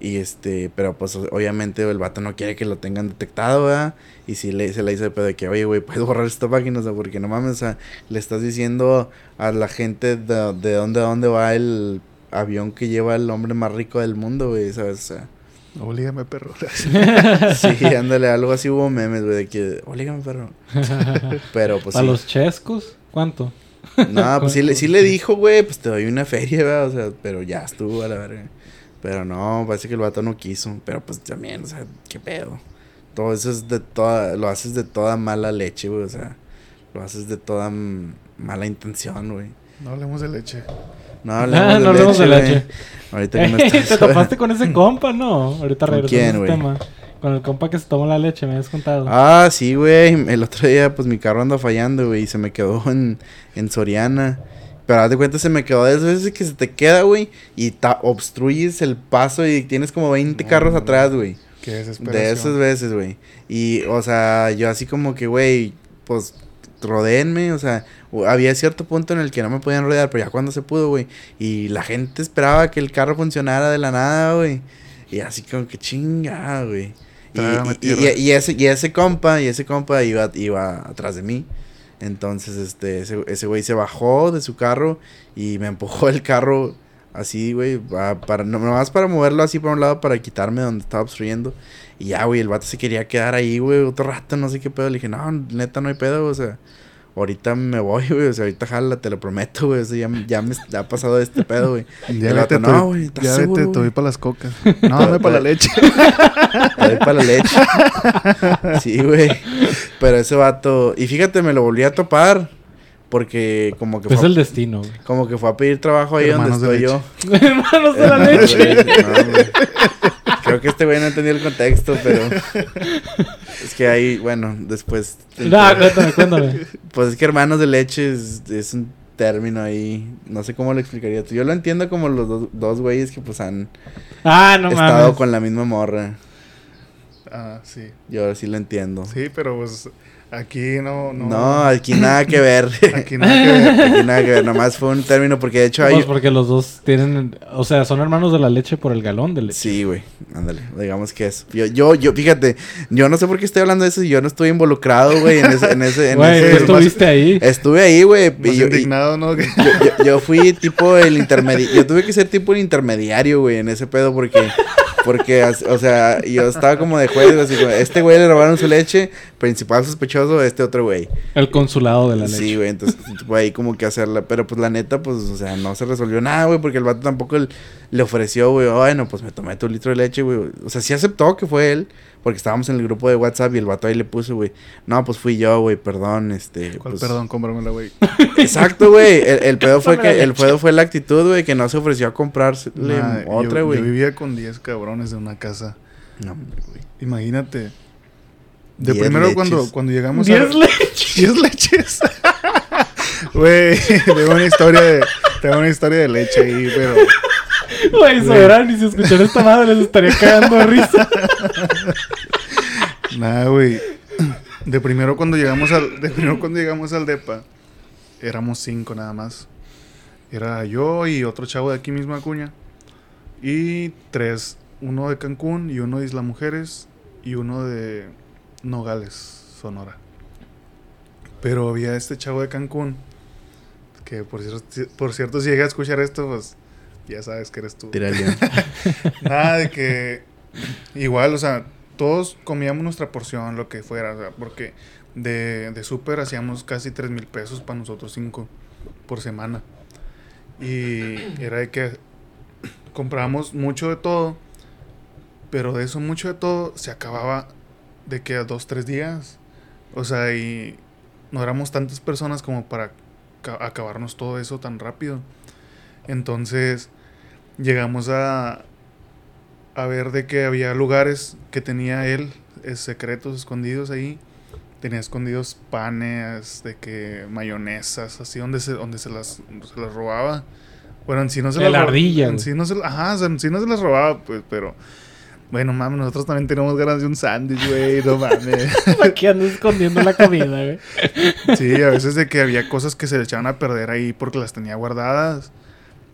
y este, pero pues obviamente el vato no quiere que lo tengan detectado, ¿verdad? Y si le, se le dice pedo de que, oye, güey, puedes borrar esta página, o sea, porque no mames, o sea, le estás diciendo a la gente de, de dónde a dónde va el avión que lleva el hombre más rico del mundo, güey, ¿sabes? O sea, Oblígame, perro. [LAUGHS] sí, ándale, algo así hubo memes, güey, de que, olígame, perro. [LAUGHS] Pero pues ¿A sí. los chescos? ¿Cuánto? No, pues sí le, sí le dijo, güey, pues te doy una feria, ¿verdad? O sea, pero ya estuvo a la verga. Pero no, parece que el vato no quiso. Pero pues también, o sea, qué pedo. Todo eso es de toda, lo haces de toda mala leche, güey, o sea, lo haces de toda mala intención, güey. No hablemos de leche. No Ah, [LAUGHS] hablemos de no hablemos de güey. leche. Ahorita que no [LAUGHS] estás, Te topaste con [LAUGHS] ese compa, ¿no? Ahorita ¿Con regresamos quién, a ese güey? tema. Con el compa que se tomó la leche, me habías contado. Ah, sí, güey. El otro día, pues mi carro anda fallando, güey. Y se me quedó en, en Soriana. Pero haz de cuenta, se me quedó de esas veces que se te queda, güey. Y ta- obstruyes el paso y tienes como 20 No, carros no. atrás, güey. Qué desesperación. De esas veces, güey. Y, o sea, yo así como que, güey, pues rodéenme, o sea, había cierto punto en el que no me podían rodear, pero ya cuando se pudo, güey. Y la gente esperaba que el carro funcionara de la nada, güey. Y así como que chinga, güey. Y, y- ese, y ese compa, y ese compa iba, iba atrás de mí. Entonces, este, ese, ese güey se bajó de su carro y me empujó el carro así, güey, pa- para, no, nomás para moverlo así por un lado para quitarme donde estaba obstruyendo. Y ya, güey, el vato se quería quedar ahí, güey, otro rato, no sé qué pedo. Le dije, no, neta, no hay pedo, o sea, ahorita me voy, güey, o sea, ahorita jala, te lo prometo, güey, o sea, ya, me- ya me ya ha pasado este pedo, güey. [LAUGHS] Ya El vete, vato, te no, güey, ¿estás ya seguro, vete, te doy para las cocas. [LAUGHS] No, dame para [LAUGHS] la leche. Te doy para la leche. Sí, güey. Pero ese vato, y fíjate, me lo volví a topar. Porque como que es fue, el destino, güey. como que fue a pedir trabajo ahí Hermanos donde de estoy yo. Hermanos de la leche, no, güey. Creo que este güey no entendió el contexto, pero es que ahí, bueno, después. No, cuéntame, cuéntame. Pues es que hermanos de leche es, es un término ahí, no sé cómo lo explicaría tú. Yo lo entiendo como los dos, dos güeyes que pues han Ah, no estado mames. con la misma morra. Ah, sí. Yo sí lo entiendo. Sí, pero pues aquí no. No, No, aquí nada que ver. [LAUGHS] aquí nada que ver. aquí nada que ver, nomás fue un término porque de hecho hay... Pues porque los dos tienen, o sea, son hermanos de la leche por el galón de leche. Sí, güey, ándale, digamos que es. Yo, yo, yo, fíjate, yo no sé por qué estoy hablando de eso y yo no estoy involucrado, güey, en ese, en ese, en Güey, ese- estuviste ahí. Estuve ahí, güey, y y- indignado, ¿no? Yo, yo- yo fui tipo el intermediario, yo tuve que ser tipo el intermediario, güey, en ese pedo porque, porque, o sea, yo estaba como de juez, así, como, este güey le robaron su leche, principal sospechoso, este otro güey. El consulado de la leche. Sí, güey, entonces fue ahí como que hacerla. Pero pues la neta, pues, o sea, no se resolvió nada, güey, porque el vato tampoco el- le ofreció, güey, bueno, pues me tomé tu litro de leche, güey. O sea, sí aceptó que fue él, porque estábamos en el grupo de WhatsApp y el vato ahí le puso, güey, no, pues fui yo, güey, perdón, este. ¿Cuál pues, perdón? Cómpramela, güey. [LAUGHS] Exacto, güey. El, el pedo fue que, el pedo fue la actitud, güey, que no se ofreció a comprarle Nah, otra, güey. Yo vivía con 10 cabrones en una casa. No, güey. Imagínate. De Diez primero leches. cuando, cuando llegamos Diez a... leches. 10 leches. [LAUGHS] Güey, tengo una historia de... Tengo una historia de leche ahí, pero... Güey, soberano, y si escucharan esta madre les estaría cagando de risa. [LAUGHS] Nada, güey. De primero cuando llegamos al... De primero cuando llegamos al DEPA, éramos cinco nada más. Era yo y otro chavo de aquí mismo, Acuña. Y tres. Uno de Cancún y uno de Isla Mujeres y uno de Nogales, Sonora. Pero había este chavo de Cancún que por cierto, por cierto si llega a escuchar esto, pues ya sabes que eres tú. Tira. [LAUGHS] Nada de que igual, o sea, todos comíamos nuestra porción, lo que fuera, porque de, de súper hacíamos casi 3 mil pesos para nosotros cinco por semana. Y era de que comprábamos mucho de todo, pero de eso mucho de todo se acababa de que a dos, tres días. O sea, y no éramos tantas personas como para ca- acabarnos todo eso tan rápido. Entonces llegamos a, a ver de que había lugares que tenía él, eh, secretos escondidos ahí, tenía escondidos panes, de que mayonesas, así donde se, donde se las, se las robaba. Bueno, en sí no se De las la ro- ardilla, En sí no se, ajá, o sea, en sí no se las robaba, pues, pero. Bueno, mames, nosotros también tenemos ganas de un sándwich, güey, no [LAUGHS] mames. ¿Para qué andas escondiendo la comida, güey? Sí, a veces de que había cosas que se le echaban a perder ahí porque las tenía guardadas.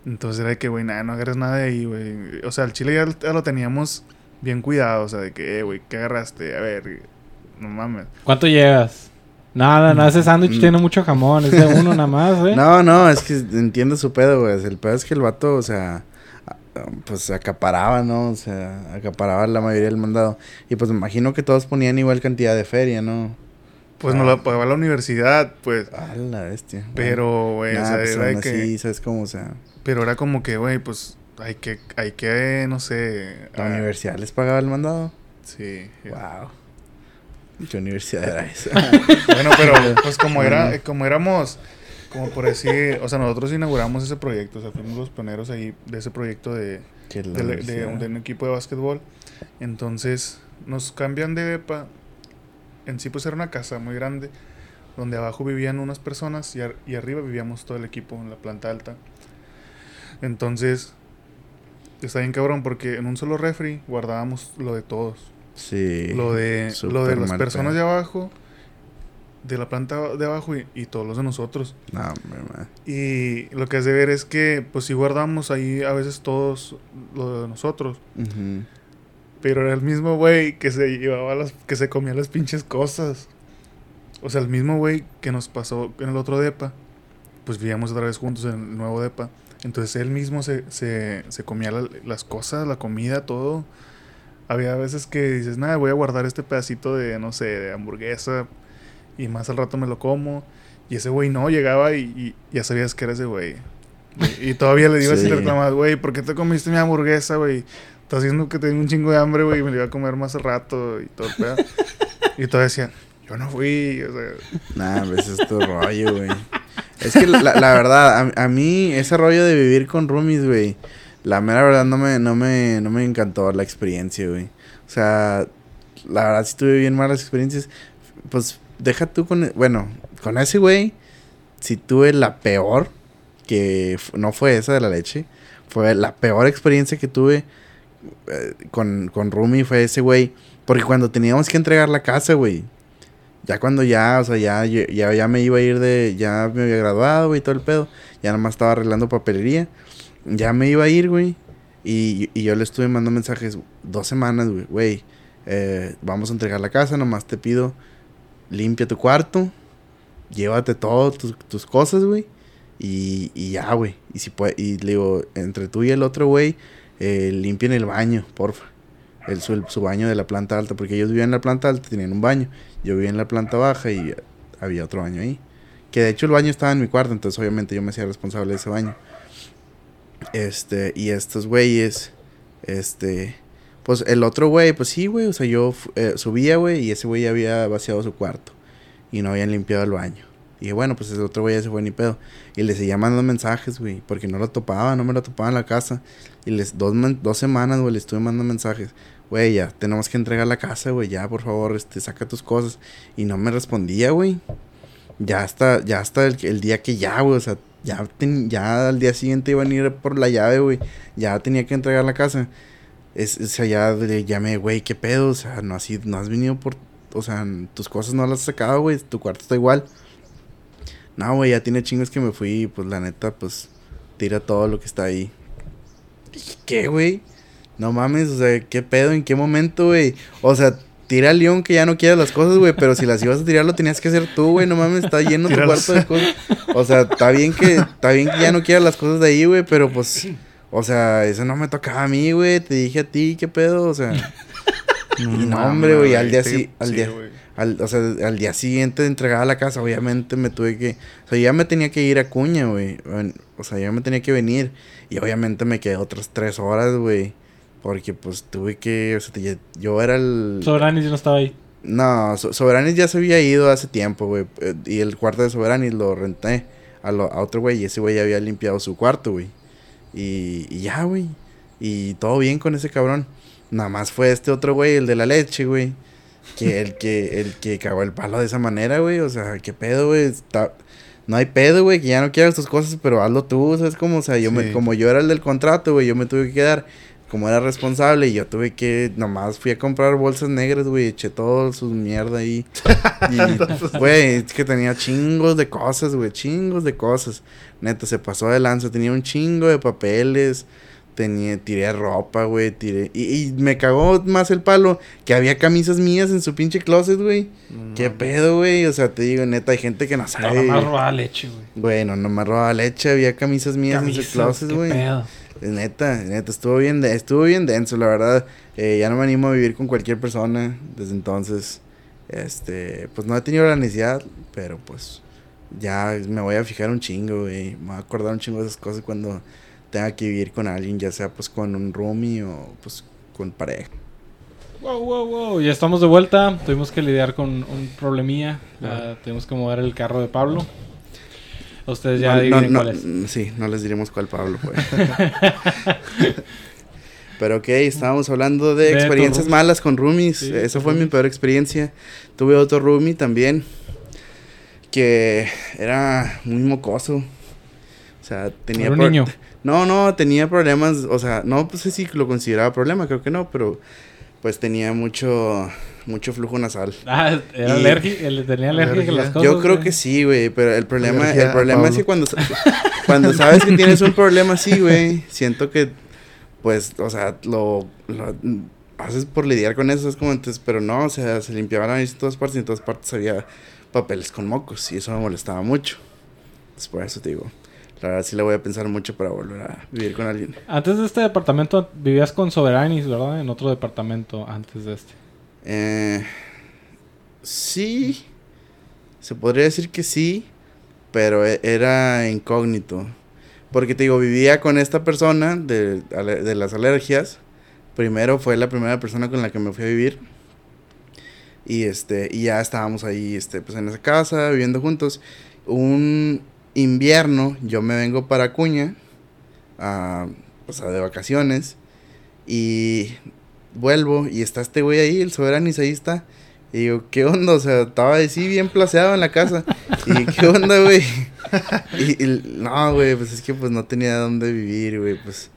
Entonces era de que, güey, nada, no agarres nada de ahí, güey. O sea, el chile ya, ya lo teníamos bien cuidado. O sea, de que, eh, güey, ¿qué agarraste? A ver, no mames. ¿Cuánto llevas? Nada, no, ese sándwich Mm. tiene mucho jamón, es de uno nada más, güey. [LAUGHS] No, no, es que entiendo su pedo, güey. El pedo es que el vato, o sea, pues acaparaba, ¿no? O sea, acaparaba la mayoría del mandado. Y pues me imagino que todos ponían igual cantidad de feria, ¿no? Pues nos la pagaba la universidad, pues. Ah, la bestia. Pero, güey, Nah, o sea, pues era de que... así, ¿sabes cómo? O sea, Pero era como que, güey, pues hay que, hay que, no sé. la ah, universidad les pagaba el mandado. Sí. Wow. ¿Qué universidad era esa? [LAUGHS] Bueno, pero [LAUGHS] pues como era, como éramos, como por decir, o sea, nosotros inauguramos ese proyecto, o sea, fuimos los pioneros ahí de ese proyecto de, de, un, de un equipo de básquetbol. Entonces nos cambian de depa. En sí pues era una casa muy grande, donde abajo vivían unas personas y, ar- y arriba vivíamos todo el equipo en la planta alta. Entonces está bien cabrón porque en un solo refri guardábamos lo de todos. Sí. Lo de, lo de las personas de abajo, de la planta de abajo y, y todos los de nosotros. No, man. Y lo que has de ver es que, pues si guardamos ahí a veces todos lo de nosotros. Ujú. Pero era el mismo güey que se llevaba las, que se comía las pinches cosas. O sea, el mismo güey que nos pasó en el otro depa. Pues vivíamos otra vez juntos en el nuevo depa. Entonces él mismo se, se, se comía la- las cosas, la comida, todo. Había veces que dices, nada, voy a guardar este pedacito de, no sé, de hamburguesa. Y más al rato me lo como. Y ese güey no, llegaba y, y ya sabías que era ese güey. Y, y todavía le iba Sí. así reclamar, güey, ¿por qué te comiste mi hamburguesa, güey? Está haciendo que tengo un chingo de hambre, güey, y me lo iba a comer más al rato y todo el pedo. [LAUGHS] y todavía decía, yo no fui, o sea, Nah, pues es tu rollo, güey. Es que la, la verdad, a, a mí ese rollo de vivir con roomies, güey, la mera verdad no me, no me, no me encantó la experiencia, güey. O sea, la verdad sí tuve bien malas experiencias. Pues deja tú con, bueno, con ese güey, sí tuve la peor, que no fue esa de la leche, fue la peor experiencia que tuve eh, con, con roomie fue ese güey. Porque cuando teníamos que entregar la casa, güey. Ya cuando ya, o sea, ya, ya, ya me iba a ir de, ya me había graduado, güey, todo el pedo. Ya nomás estaba arreglando papelería. Ya me iba a ir, güey. Y, y yo le estuve mandando mensajes dos semanas, güey. Güey, eh, vamos a entregar la casa, nomás te pido, limpia tu cuarto, llévate todo tus, tus cosas, güey. Y, y ya, güey. Y si puede, y le digo, entre tú y el otro, güey, eh, limpien el baño, porfa. El, su, baño de la planta alta, porque ellos vivían en la planta alta, tenían un baño. Yo vivía en la planta baja y había otro baño ahí. Que de hecho el baño estaba en mi cuarto, entonces obviamente yo me hacía responsable de ese baño. Este, y estos güeyes, este, pues el otro güey, pues sí, güey, o sea, yo eh, subía, güey, y ese güey había vaciado su cuarto y no habían limpiado el baño. Y dije, bueno, pues ese otro güey ya se fue ni pedo. Y le seguía mandando mensajes, güey, porque no lo topaba, no me lo topaba en la casa. Y les, dos, dos semanas, güey, le estuve mandando mensajes. Güey, ya, tenemos que entregar la casa, güey, ya, por favor, este, saca tus cosas. Y no me respondía, güey. Ya hasta, ya hasta el, el día que ya, güey, o sea, ya, ten- ya al día siguiente iban a ir por la llave, güey. Ya tenía que entregar la casa. Es, o sea, ya le llamé, güey, ¿qué pedo? O sea, no, así, no has venido por... O sea, tus cosas no las has sacado, güey. Tu cuarto está igual. No, güey, ya tiene chingos que me fui. Pues la neta, pues tira todo lo que está ahí. ¿Qué, güey? No mames, o sea, ¿qué pedo? ¿En qué momento, güey? O sea, tira al león que ya no quieras las cosas, güey. Pero si las ibas a tirar, lo tenías que hacer tú, güey. No mames, está lleno tu cuarto de cosas. O sea, está bien que, está bien que ya no quieras las cosas de ahí, güey. Pero pues, o sea, eso no me tocaba a mí, güey. Te dije a ti, ¿qué pedo? O sea. [LAUGHS] Y no, hombre, güey, al día, sí, al día, al, o sea, al día siguiente de entregar la casa, obviamente me tuve que, o sea, ya me tenía que ir a Cuña, güey, o sea, ya me tenía que venir, y obviamente me quedé otras tres horas, güey, porque pues tuve que, o sea, te- yo era el... Sobranis no estaba ahí. No, So- Soberanis ya se había ido hace tiempo, güey. eh, Y el cuarto de Soberanis lo renté a, lo- a otro güey. Y ese güey ya había limpiado su cuarto, güey. Y, y ya, güey. Y todo bien con ese cabrón. Nada más fue este otro güey, el de la leche, güey. que el que el que cagó el palo de esa manera, güey. O sea, qué pedo, güey. Está... No hay pedo, güey, que ya no quieras tus cosas, pero hazlo tú, ¿sabes cómo? O sea, yo me, como yo era el del contrato, güey, yo me tuve que quedar como era responsable y yo tuve que, nomás fui a comprar bolsas negras, güey, eché todo su mierda ahí. [LAUGHS] Y, güey, es que tenía chingos de cosas, güey, chingos de cosas. Neta, se pasó de lanza, tenía un chingo de papeles, tenía, tiré ropa, güey, tiré... Y, y me cagó más el palo que había camisas mías en su pinche closet, güey. ¿Qué pedo, güey? O sea, te digo, neta, hay gente que no No, sabe. nomás robaba leche, güey. Bueno, no me robaba leche, había camisas mías en su closet, qué güey. Neta, neta, estuvo bien, de- estuvo bien denso, la verdad. Eh, ya no me animo a vivir con cualquier persona desde entonces. Este, pues no he tenido la necesidad, pero pues ya me voy a fijar un chingo, güey. Me voy a acordar un chingo de esas cosas cuando tenga que vivir con alguien, ya sea pues con un roomie o pues con pareja. Wow, wow, wow. Ya estamos de vuelta. Tuvimos que lidiar con un problemilla. Ah, tuvimos que mover el carro de Pablo. Ustedes ya no, no, adivinen no, cuál es. mm, Sí, no les diremos cuál Pablo fue. [LAUGHS] Pero ok, estábamos hablando de, experiencias malas con roomies. Sí, Esa fue mi peor experiencia. Tuve otro roomie también que era muy mocoso. O sea, tenía... Era un niño. No, no, tenía problemas. O sea, no pues, sé si lo consideraba problema, creo que no, pero pues tenía mucho, mucho flujo nasal. [LAUGHS] Ah, era Y- alérgico. Él tenía alergia a las Alergia. cosas. Yo creo güey. que sí, güey, pero el problema, Alergia el a problema es que cuando, sa- cuando sabes que tienes un problema así, güey, [LAUGHS] siento que, pues, o sea, lo, lo haces por lidiar con eso, es como entonces, pero no, o sea, se limpiaba la nariz en todas partes y en todas partes había papeles con mocos y eso me molestaba mucho. Entonces, por eso te digo, la verdad sí la voy a pensar mucho para volver a vivir con alguien. Antes de este departamento vivías con Soberanis, ¿verdad? En otro departamento antes de este. Eh, sí, se podría decir que sí, pero e- era incógnito. Porque te digo, vivía con esta persona de, de las alergias. Primero fue la primera persona con la que me fui a vivir. Y este, y ya estábamos ahí, este, pues en esa casa, viviendo juntos. Un invierno, yo me vengo para Acuña, a, o sea, de vacaciones. Y vuelvo y está este güey ahí, el Soberanis ahí está. Y digo, ¿qué onda? O sea, estaba así bien placeado en la casa. Y ¿qué onda, güey? Y, no, güey, pues es que pues no tenía dónde vivir, güey. Pues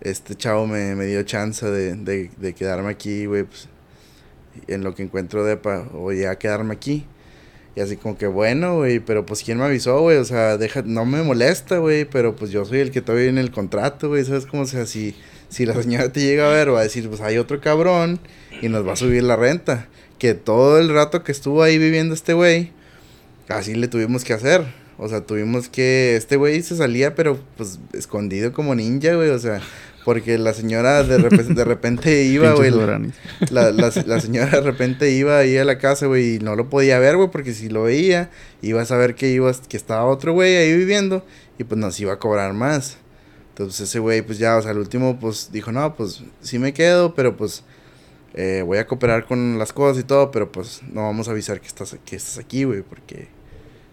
este chavo me, me dio chance de, de, de quedarme aquí, güey. Pues en lo que encuentro depa, o ya quedarme aquí. Y así como que bueno, güey, pero pues quién me avisó, güey, o sea, deja, no me molesta, güey, pero pues yo soy el que todavía en el contrato, güey, ¿sabes cómo? O sea, si, si la señora te llega a ver, va a decir, pues hay otro cabrón y nos va a subir la renta. Que todo el rato que estuvo ahí viviendo este güey, así le tuvimos que hacer. O sea, tuvimos que, este güey se salía, pero pues escondido como ninja, güey, o sea, porque la señora de, repe- de repente [LAUGHS] iba, güey. La, la, la señora de repente iba ahí a la casa, güey, y no lo podía ver, güey, porque si lo veía, iba a saber que, iba, que estaba otro güey ahí viviendo y pues nos iba a cobrar más. Entonces ese güey, pues ya, o sea, al último, pues dijo, no, pues sí me quedo, pero pues eh, voy a cooperar con las cosas y todo, pero pues no vamos a avisar que estás, que estás aquí, güey, porque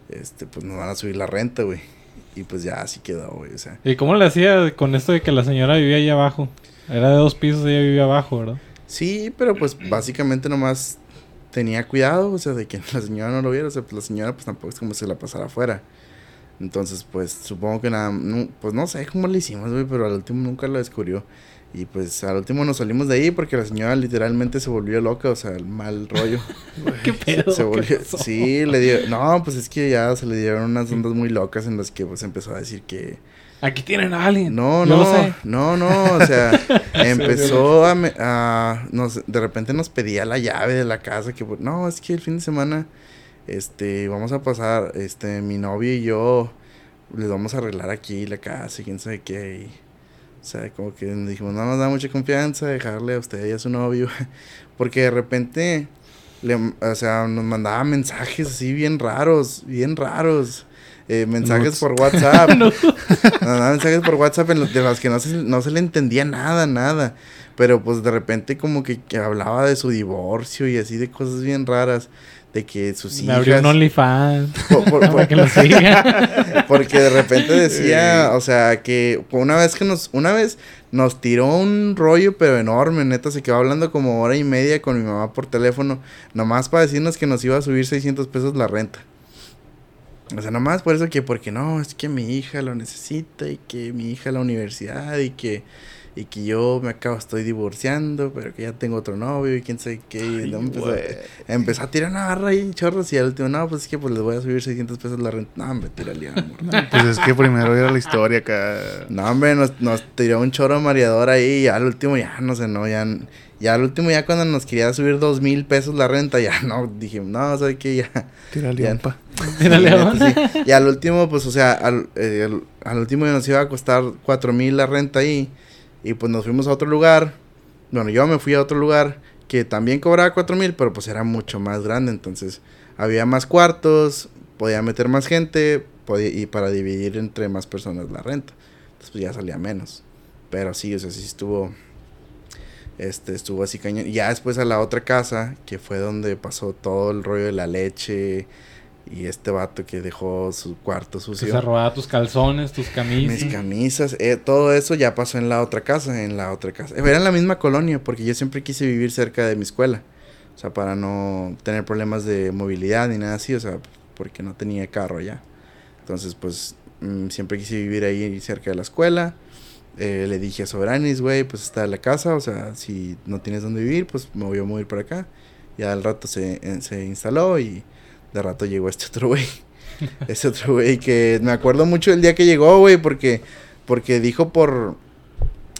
este, pues nos van a subir la renta, güey. Y pues ya así quedó, güey, o sea. ¿Y cómo le hacía con esto de que la señora vivía ahí abajo? Era de dos pisos y ella vivía abajo, ¿verdad? Sí, pero pues básicamente nomás tenía cuidado, o sea, de que [LAUGHS] la señora no lo viera, o sea, pues la señora pues tampoco es como si la pasara afuera. Entonces, pues supongo que nada, no- pues no sé cómo le hicimos, güey, pero al último nunca lo descubrió. Y pues al último nos salimos de ahí porque la señora literalmente se volvió loca, o sea, el mal rollo. [LAUGHS] ¿Qué pedo? se ¿Qué volvió, sí, le dio, no, pues es que ya se le dieron unas ondas muy locas en las que pues empezó a decir que, Aquí tienen a alguien. no, no, sé. no, no, o sea, [LAUGHS] [LAUGHS] empezó a, me- a- nos, de repente nos pedía la llave de la casa, que pues, no, es que el fin de semana, este, vamos a pasar, este, mi novio y yo, les vamos a arreglar aquí la casa y quién sabe qué, y, o sea, como que dijimos, no nos da mucha confianza dejarle a usted y a su novio, [LAUGHS] porque de repente, le, o sea, nos mandaba mensajes así bien raros, bien raros, eh, mensajes por [LAUGHS] WhatsApp. No. [LAUGHS] Nos mandaba mensajes por WhatsApp en los- de los que no se, no se le entendía nada, nada. Pero pues de repente como que, que hablaba de su divorcio y así de cosas bien raras. De que sus Me hijas... abrió un OnlyFans. [LAUGHS] por- por- [LAUGHS] por- que lo siga. [LAUGHS] porque de repente decía, o sea, que una vez que nos, una vez nos tiró un rollo, pero enorme, neta, se quedó hablando como hora y media con mi mamá por teléfono, nomás para decirnos que nos iba a subir 600 pesos la renta. O sea, nomás por eso que, porque no, es que mi hija lo necesita y que mi hija la universidad y que, y que yo me acabo, estoy divorciando, pero que ya tengo otro novio y quién sabe qué. y Ay, no, empezó, a tirar una barra ahí, chorros, y al último, no, pues es que pues les voy a subir 600 pesos la renta. No, hombre, tírale, amor. [LAUGHS] Pues es que primero era la historia acá. No, hombre, nos, nos tiró un choro mareador ahí y al último ya no sé, no, ya, ya al último ya cuando nos quería subir dos mil pesos la renta, ya no, dije, no, ¿sabes qué? Ya. Tira Ya. León. neta, [LAUGHS] sí. Y al último, pues, o sea, al, eh, al, al último ya nos iba a costar cuatro mil la renta ahí y pues nos fuimos a otro lugar, bueno, yo me fui a otro lugar que también cobraba cuatro mil, pero pues era mucho más grande, entonces había más cuartos, podía meter más gente podía, y para dividir entre más personas la renta. Entonces pues ya salía menos. Pero sí, o sea, sí estuvo este estuvo así cañón. Ya después a la otra casa, que fue donde pasó todo el rollo de la leche y este vato que dejó su cuarto sucio. se robaba tus calzones, tus camisas. Mis camisas, eh, todo eso ya pasó en la otra casa, en la otra casa. Era en la misma colonia, porque yo siempre quise vivir cerca de mi escuela. O sea, para no tener problemas de movilidad ni nada así, o sea, porque no tenía carro ya. Entonces, pues, mm, siempre quise vivir ahí cerca de la escuela. Eh, le dije a Soberanis, güey, pues está la casa, o sea, si no tienes dónde vivir, pues me voy a mover para acá. Ya al rato se, eh, se instaló y de rato llegó este otro güey. [LAUGHS] Ese otro güey que me acuerdo mucho del día que llegó, güey, porque porque dijo por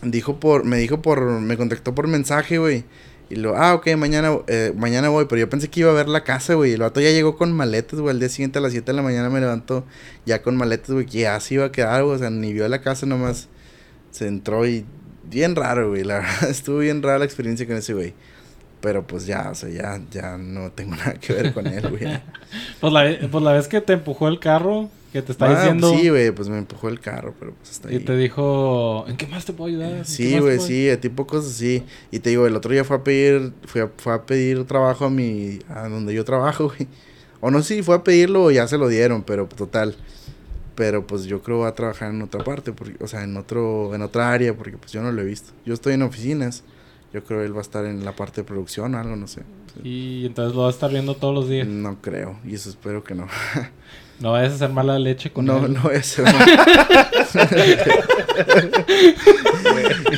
dijo por me dijo por me contactó por mensaje, güey. Y lo, ah, ok, mañana, eh, mañana voy, pero yo pensé que iba a ver la casa, güey. El vato ya llegó con maletas, güey. Al día siguiente a las 7 de la mañana me levantó ya con maletas, güey, que ya se iba a quedar, güey. O sea, ni vio la casa nomás. Se entró y bien raro, güey. La [LAUGHS] verdad, estuvo bien rara la experiencia con ese güey. Pero pues ya, o sea, ya, ya no tengo [LAUGHS] nada que ver con él, güey. [LAUGHS] Pues la, pues la vez que te empujó el carro, que te está Ah, diciendo. Sí, güey, pues me empujó el carro, pero pues está ahí. y te dijo, ¿en qué más te puedo ayudar? ¿En qué Sí, güey, puedo-?" sí, tipo cosas así. Y te digo, el otro día fue a pedir, fue a, fue a pedir trabajo a mi, a donde yo trabajo, [LAUGHS] güey. O no sé si fue a pedirlo o ya se lo dieron, pero total. Pero pues yo creo va a trabajar en otra parte, porque, o sea, en otro, en otra área, porque pues yo no lo he visto. Yo estoy en oficinas. Yo creo él va a estar en la parte de producción o algo, no sé. Y entonces lo vas a estar viendo todos los días. No creo, y eso espero que no. [LAUGHS] No vayas a hacer mala leche con No, él. no voy a hacer [LAUGHS]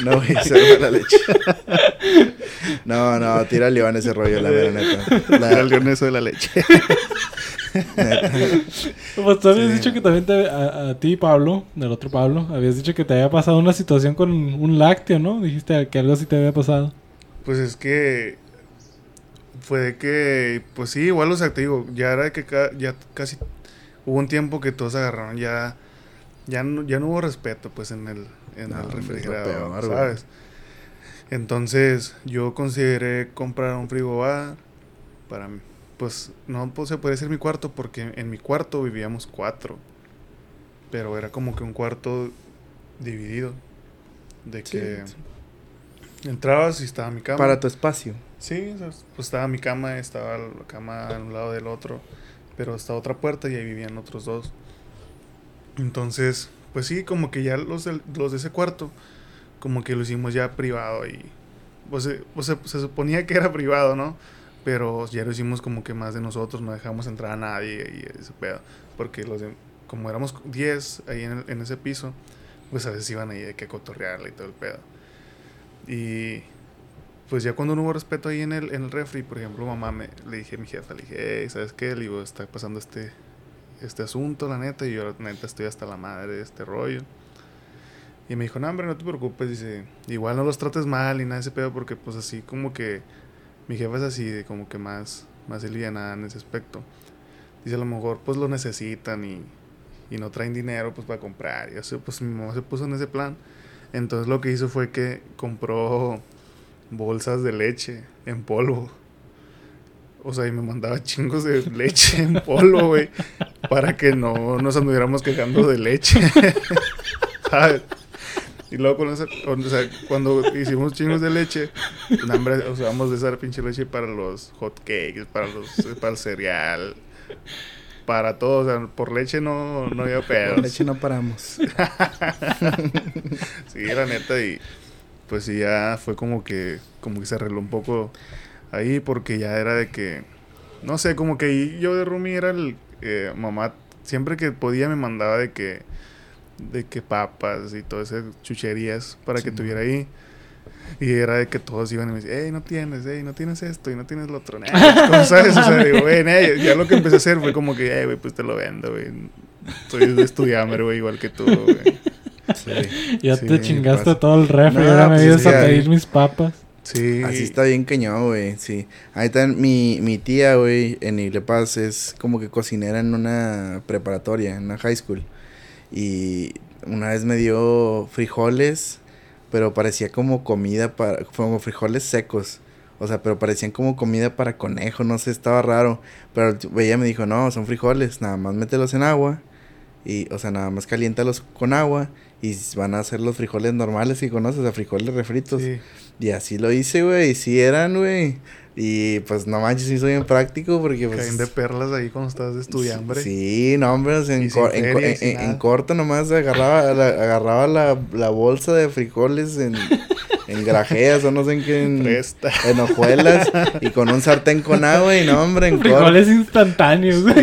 No voy a hacer mala leche. No, no, tira León ese rollo, la verdad, neta. La- Era el leoneso de la leche. [LAUGHS] [LAUGHS] Pues tú habías Sí. dicho que también te, a, a ti, Pablo, del otro Pablo, habías dicho que te había pasado una situación con un lácteo, ¿no? Dijiste que algo así te había pasado. Pues es que fue de que, pues sí, igual, o sea, te digo, ya era que ca- ya casi hubo un tiempo que todos agarraron, ya, ya, no, ya no hubo respeto, pues, en el, en No, el refrigerador, peor. ¿sabes? Entonces, yo consideré comprar un frigobar para, mí. Pues, no pues, se puede decir mi cuarto, porque en mi cuarto vivíamos cuatro, pero era como que un cuarto dividido, de que... sí. Entrabas y estaba mi cama. Para tu espacio. Sí, pues estaba mi cama, estaba la cama a un lado del otro, pero estaba otra puerta y ahí vivían otros dos. Entonces, pues sí, como que ya los, del- los de ese cuarto, como que lo hicimos ya privado y, pues, pues, se, se suponía que era privado, ¿no? Pero ya lo hicimos como que más de nosotros, no dejamos entrar a nadie y ese pedo, porque los de- como éramos 10 ahí en, el- en ese piso, pues a veces iban ahí de que cotorrearle y todo el pedo. Y pues ya cuando no hubo respeto ahí en el, en el refri, por ejemplo, mamá me le dije a mi jefa, le dije, hey, ¿sabes qué? Le digo, está pasando este, este asunto, la neta, y yo la neta estoy hasta la madre de este rollo. Y me dijo, no, hombre, no te preocupes, dice, igual no los trates mal y nada de ese pedo, porque pues así como que mi jefa es así, de como que más, más alivianada en ese aspecto. Dice, a lo mejor pues lo necesitan y, y no traen dinero pues para comprar. Y así, pues mi mamá se puso en ese plan. Entonces lo que hizo fue que compró bolsas de leche en polvo. O sea, y me mandaba chingos de leche en polvo, güey. Para que no nos anduviéramos quejando de leche. [LAUGHS] ¿Sabes? Y luego con esa, o sea, cuando hicimos chingos de leche, no, hombre, usamos esa pinche leche para los hot cakes, para los para el cereal, para todo, o sea, por leche no, no había pedos. Por leche no paramos. [LAUGHS] sí, la neta, y pues sí, ya fue como que, como que se arregló un poco ahí, porque ya era de que, no sé, como que yo de Rumi era el, eh, mamá, siempre que podía me mandaba de que, de que papas y todas esas chucherías para que tuviera ahí. Y era de que todos iban y me decían, hey, no tienes, hey, no tienes esto y no tienes lo otro. [LAUGHS] ¿Cómo sabes? O sea, digo, güey, ya lo que empecé a hacer fue como que, hey, güey, pues te lo vendo, güey. Soy de estudiambre, güey, igual que tú, güey. Sí. Ya Sí, te chingaste pasa. todo el refri, No, ahora me pues vienes es a pedir mis papas. Sí. Así está bien cañón, güey, sí. Ahí está mi, mi tía, güey, en Iglepaz es como que cocinera en una preparatoria, en una high school. Y una vez me dio frijoles, pero parecía como comida para... como frijoles secos. O sea, pero parecían como comida para conejo, no sé, estaba raro. Pero ella me dijo, no, son frijoles, nada más mételos en agua. Y, o sea, nada más caliéntalos con agua. Y van a ser los frijoles normales que conoces, sea, frijoles refritos. Sí. Y así lo hice, güey. Y sí eran, güey. Y pues no manches, sí soy bien práctico porque pues... Caen de perlas ahí cuando estás de estudiambre. Sí, no, hombre, en, cor- en, co- en- en- corto nomás agarraba la, agarraba la, la bolsa de frijoles en, [LAUGHS] en grajeas o no sé en qué, en, hojuelas y con un sartén con agua y no, hombre, en corto. Frijoles instantáneos, güey.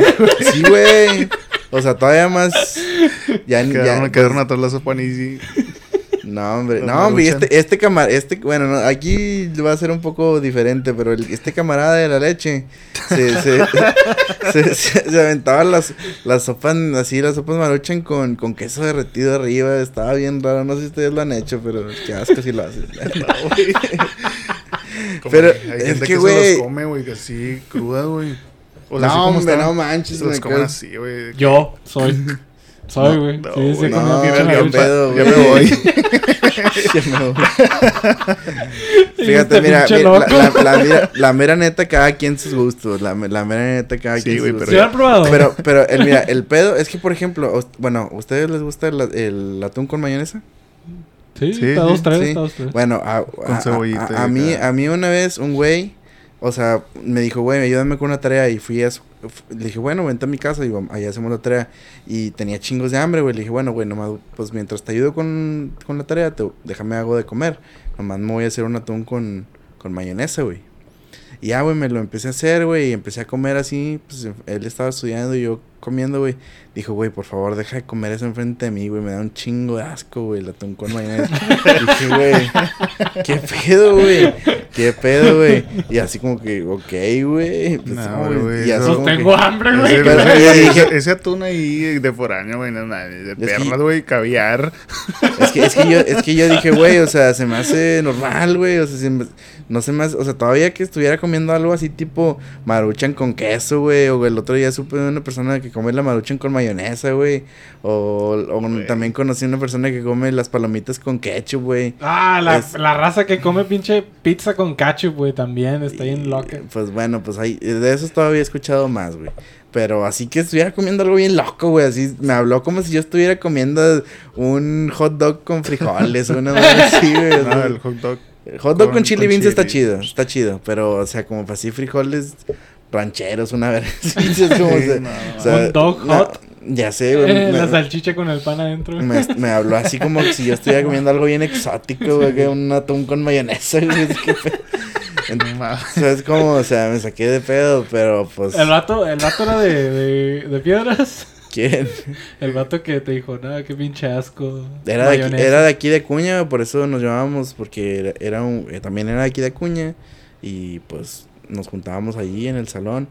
Sí, güey. [LAUGHS] O sea, todavía más... Ya, ni- ya, Quedaron, quedaron atrás la sopa y No, hombre, Los no, hombre, este, este camarada, este, bueno, no, aquí va a ser un poco diferente, pero el- este camarada de la leche se, se, [LAUGHS] se, se- se aventaba las, las sopas, así, las sopas maruchan con, con queso derretido arriba, estaba bien raro, no sé si ustedes lo han hecho, pero qué asco si lo hacen. [LAUGHS] Pero, hay es gente que, se los come, güey, que así crudas, güey. O sea, así no, como hombre, están, no manches, Se los me comen así, güey. Yo soy. [LAUGHS] Soy, güey. No, sí, sí, no, pedo, [LAUGHS] Ya güey. me [LAUGHS] voy. Ya me voy. Fíjate, este mira, mira, la, loco. la- la mera- la mera neta, cada quien sus gustos, la, la mera neta, cada Sí, quien güey, sus pero gustos. ¿Sí lo han probado? Pero, pero, el, mira, el pedo es que, por ejemplo, os- bueno, ¿ustedes les gusta el, el atún con mayonesa? Sí, Sí, está dos, tres, sí. está dos, tres. Bueno, a, a- a- a mí, a mí una vez un güey, o sea, me dijo, güey, ayúdame con una tarea y fui a su- le dije, bueno, vente a mi casa y vam- allá hacemos la tarea y tenía chingos de hambre, güey, le dije, bueno, güey, nomás, pues mientras te ayudo con, con la tarea, te, déjame algo de comer, nomás me voy a hacer un atún con, con mayonesa, güey. Y ya, güey, me lo empecé a hacer, güey, y empecé a comer así, pues él estaba estudiando y yo comiendo, güey. Dijo, güey, por favor, deja de comer eso enfrente de mí, güey, me da un chingo de asco, güey, el atún con mayonesa. [LAUGHS] Dije, güey, ¿qué pedo, güey? ¿Qué pedo, güey? Y así como que, ok, güey. Pues, No, no, güey, güey, y así eso- Pues como que- tengo hambre, güey. Ese, ese- dije- ese atún ahí de foráneo, güey, no, mames, de perlas, güey, caviar. Es que, es que yo, es que yo dije, güey, o sea, se me hace normal, güey, o sea, se me- no se me hace, o sea, todavía que estuviera comiendo algo así tipo maruchan con queso, güey, o el otro día supe de una persona que come la maruchan con mayonesa, güey, o, también conocí una persona que come las palomitas con ketchup, güey. Ah, la, Es- la raza que come pinche pizza con ketchup, güey, también está bien loca. Pues bueno, pues ahí, de esos todavía he escuchado más, güey. Pero así que estuviera comiendo algo bien loco, güey. Así me habló como si yo estuviera comiendo un hot dog con frijoles o una madre [LAUGHS] así, güey. No, el hot dog. hot dog con, con- chili con beans está chido, está chido. Pero, o sea, como así frijoles rancheros, una vez. [LAUGHS] así, es como, Sí, se- no, o sea, Un dog no, hot. Ya sé, güey. Eh, la salchicha con el pan adentro. me, me habló así como si yo estuviera [LAUGHS] comiendo algo bien exótico, güey, que un atún con mayonesa, güey. es que- [LAUGHS] No mames. O sea, es como, o sea, me saqué de pedo, pero pues. El vato, el vato era de, de, de piedras. ¿Quién? El vato que te dijo, nada, qué pinche asco. Era de, aquí, mayonesa". era de aquí de Acuña, por eso nos llamábamos, porque era, era un, eh, también era de aquí de Acuña. Y pues nos juntábamos allí en el salón.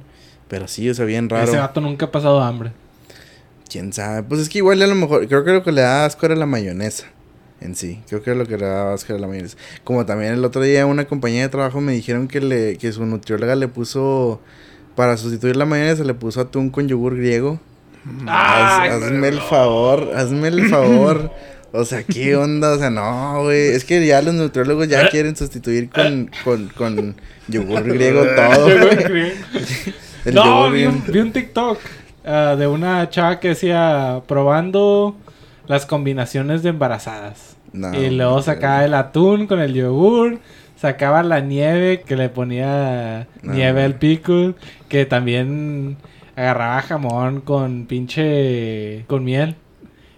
Pero sí, o sea, bien raro. Ese vato nunca ha pasado hambre. Quién sabe. Pues es que igual a lo mejor, creo que lo que le daba asco era la mayonesa. En sí, creo que lo que le daba asco era la mayonesa. Como también el otro día una compañía de trabajo me dijeron que le que su nutrióloga le puso, para sustituir la mayonesa, le puso atún con yogur griego. Ah, Haz- hazme el favor, hazme el favor. [LAUGHS] O sea, ¿qué onda? O sea, no, güey. Es que ya los nutriólogos ya quieren sustituir con, con, con yogur griego [LAUGHS] todo. El no, vi un, vi un TikTok ah, de una chava que decía probando las combinaciones de embarazadas. No, y luego sacaba el atún con el yogur. Sacaba la nieve que le ponía No. nieve al pickle. Que también agarraba jamón con pinche... con miel.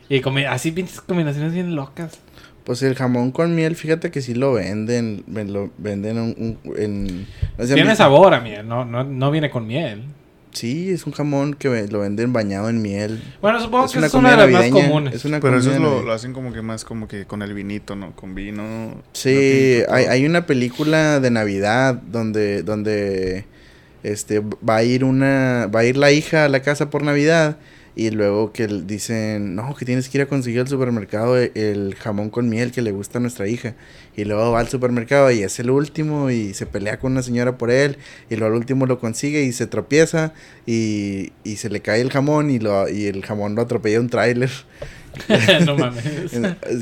Y así pinches combinaciones bien locas. Pues el jamón con miel, fíjate que sí lo venden. Lo venden un- un- en... ¿no se han Tiene sabor a miel, no, no, no viene con miel. Sí, es un jamón que lo venden bañado en miel. Bueno, supongo es que una es una de las más comunes. Es una Pero eso lo, hacen como que más como que con el vinito, ¿no? Con vino. Sí, hay, hay una película de Navidad donde, donde este va a ir una, va a ir la hija a la casa por Navidad y luego que dicen, no, que tienes que ir a conseguir al supermercado e- el jamón con miel que le gusta a nuestra hija. Y luego va al supermercado y es el último y se pelea con una señora por él y luego al último lo consigue y se tropieza y, y se le cae el jamón y, lo, y el jamón lo atropella un tráiler. [LAUGHS] no mames.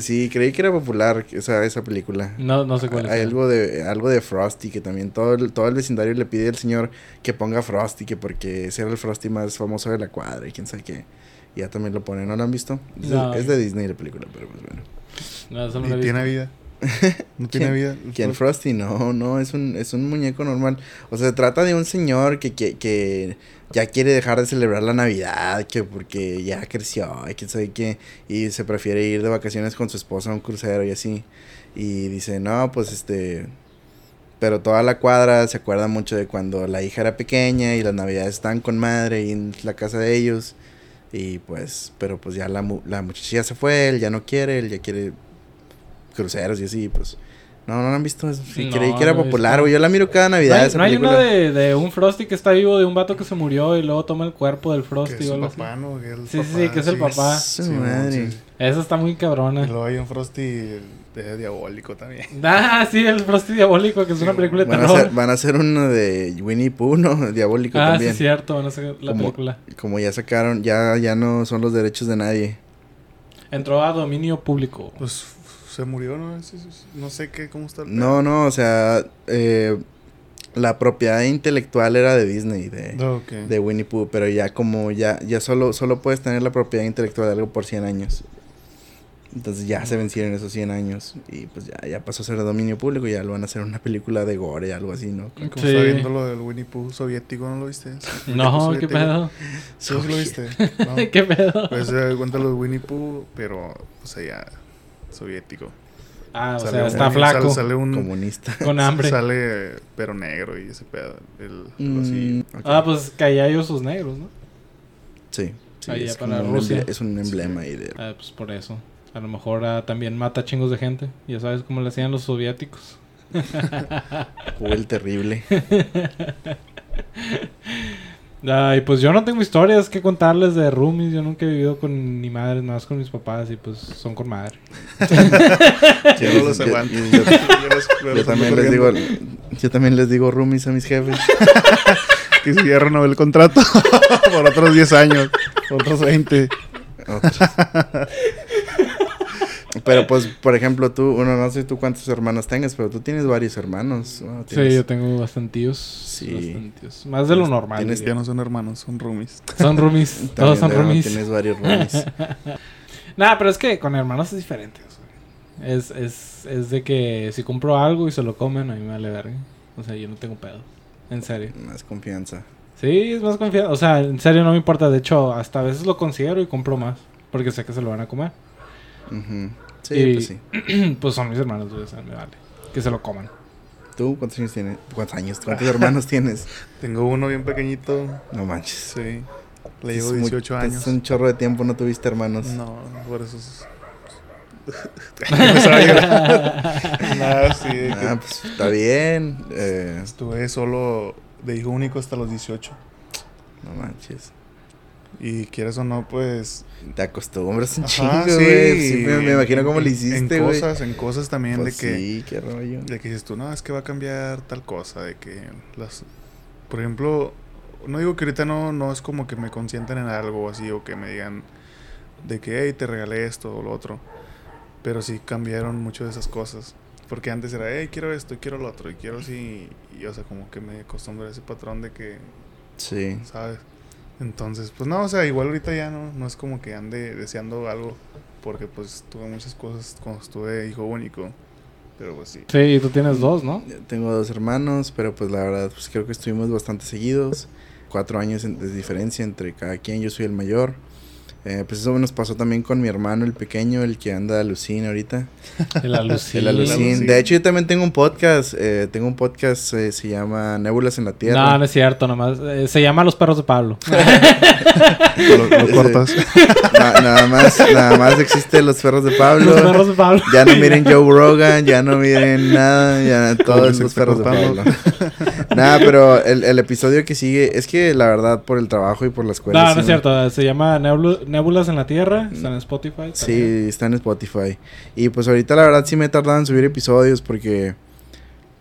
Sí, creí que era popular esa, esa película. No, no sé cuál es. Hay algo de, algo de Frosty que también todo el, todo el vecindario le pide al señor que ponga Frosty, que porque ese era el Frosty más famoso de la cuadra y quién sabe qué. Ya también lo ponen, ¿no lo han visto? Es, de- No. es de Disney la película, pero pues bueno. No, eso no ¿Y lo he tiene vida? [LAUGHS] ¿No tiene vida? ¿Quién Frosty? No, no, es un, es un muñeco normal. O sea, se trata de un señor que, que, que ya quiere dejar de celebrar la Navidad, que porque ya creció y quién sabe qué, y se prefiere ir de vacaciones con su esposa a un crucero y así. Y dice, no, pues este... Pero toda la cuadra se acuerda mucho de cuando la hija era pequeña y las navidades estaban con madre y en la casa de ellos. Y pues, pero pues ya la, mu- la muchachilla se fue, él ya no quiere, él ya quiere cruceros y así, pues. No, no lo han visto. eso. Sí, No, creí que era no popular, güey. Yo la miro cada ¿No Navidad. hay, esa no hay película. uno de, de un Frosty que está vivo, de un vato que se murió y luego toma el cuerpo del Que Frosty es o algo papá, así? ¿no? Que el Sí, sí, sí, que es el papá. Su Sí, madre. sí. Esa está muy Y cabrona. luego hay un Frosty de diabólico también. [LAUGHS] Ah, sí, el Frosty Diabólico, que es una Sí, película de Van a, terror. hacer, van a hacer uno de Winnie Pooh, ¿no? Diabólico ah, sí, también. es cierto, van a hacer la Como- película. Como ya sacaron, ya, ya no son los derechos de nadie. Entró a dominio público. Pues se murió, ¿no? No sé qué, cómo está el No, no, o sea, eh, la propiedad intelectual era de Disney, de. Ok. de Winnie Pooh, pero ya como ya, ya solo, solo puedes tener la propiedad intelectual de algo por 100 años. Entonces ya se vencieron esos 100 años y pues ya, ya pasó a ser de dominio público, ya lo van a hacer una película de gore, algo así, ¿no? Como Sí. está viendo lo del Winnie Pooh soviético, ¿no lo viste? No, [LAUGHS] ¿qué pedo? ¿Sí lo viste? [LAUGHS] No. ¿Qué pedo? Pues se cuenta lo de Winnie Pooh, pero, o sea, ya soviético. ah, o Sale sea, un- está flaco, Sale, sale un... Comunista. [LAUGHS] con hambre. Sale, pero negro y ese pedo. El, Mm, así. Ah, pues caía ellos sus negros, ¿no? Sí, sí, es, ya para un Rusia. emble- es un emblema ahí de... Ah, pues por eso. A lo mejor ah, también mata chingos de gente. Ya sabes cómo le hacían los soviéticos. [LAUGHS] el terrible. [LAUGHS] Ay, pues yo no tengo historias que contarles de roomies. Yo nunca he vivido con ni madres, más con mis papás y pues son con madre. [LAUGHS] Yo no los aguanto. yo- yo- Yo los- Yo los [LAUGHS] también les digo, yo también les digo roomies a mis jefes. [LAUGHS] Que si ya renové el contrato por otros 10 años. Otros 20. Otros. Pero pues, por ejemplo, tú, bueno, no sé tú cuántos hermanos tengas, pero tú tienes varios hermanos. ¿no? Sí, yo tengo bastantíos. Sí. bastantíos. Más de lo normal. Tienes-. Ya no son hermanos, son roomies. [LAUGHS] Son roomies. también Todos son roomies. Tienes varios [LAUGHS] roomies. Nah, pero es que con hermanos es diferente. o sea. Es, es, es de que si compro algo y se lo comen, a mí me vale verga. O sea, yo no tengo pedo. En serio. Más confianza. Sí, es más confiado. O sea, en serio no me importa. De hecho, hasta a veces lo considero y compro más. Porque sé que se lo van a comer. Ujú. Sí, Y- pues sí. [CLEARS THROAT] pues son mis hermanos, güey, o sea, me vale. Que se lo coman. ¿Tú cuántos años tienes? ¿Cuántos años? ¿Cuántos hermanos tienes? [LAUGHS] Tengo uno bien pequeñito. No manches. Sí. Le llevo Es muy- 18 Es años. un chorro de tiempo no tuviste hermanos. No, por eso es... [LAUGHS] [LAUGHS] Nada, sí, de que Ah, pues está bien. Eh, Estuve solo de hijo único hasta los 18. no manches. Y quieres o no, pues... Te acostumbras un Ajá, chingo, güey. Sí, me, me en- imagino cómo le hiciste, En cosas, en cosas también Pues de que... Sí, qué rollo. De que dices tú, no, es que va a cambiar tal cosa, de que las... Por ejemplo, no digo que ahorita no, no es como que me consientan en algo así o que me digan de que, hey, te regalé esto o lo otro. Pero sí cambiaron mucho de esas cosas. Porque antes era, hey, quiero esto y quiero lo otro y quiero así. Y, o sea, como que me acostumbré a ese patrón de que, Sí. ¿sabes? Entonces, pues no, o sea, igual ahorita ya no, no es como que ande deseando algo, porque pues tuve muchas cosas cuando estuve hijo único, pero pues sí. Sí, y tú tienes dos, ¿no? Tengo dos hermanos, pero pues la verdad, pues creo que estuvimos bastante seguidos. Cuatro años de diferencia entre cada quien, yo soy el mayor. Eh, pues eso nos pasó también con mi hermano, el pequeño, el que anda alucina ahorita. [LAUGHS] El alucín. El alucin. Alucin. De hecho, yo también tengo un podcast. eh, tengo un podcast, eh, se llama Nébulas en la Tierra. No, no es cierto, nomás. eh, se llama Los Perros de Pablo. [LAUGHS] Lo, lo cortas. [LAUGHS] Na- nada más, nada más existe los perros de Pablo. Los Perros de Pablo. Ya no miren Joe Rogan, ya no miren nada, ya todos los está perros de. Pablo. nada, pero el, el episodio que sigue, es que la verdad por el trabajo y por la escuela. No, no es cierto. Se llama Nebul- Nébulas en la Tierra. Está en Spotify. también. Sí, está en Spotify. Y pues ahorita la verdad sí me he tardado en subir episodios porque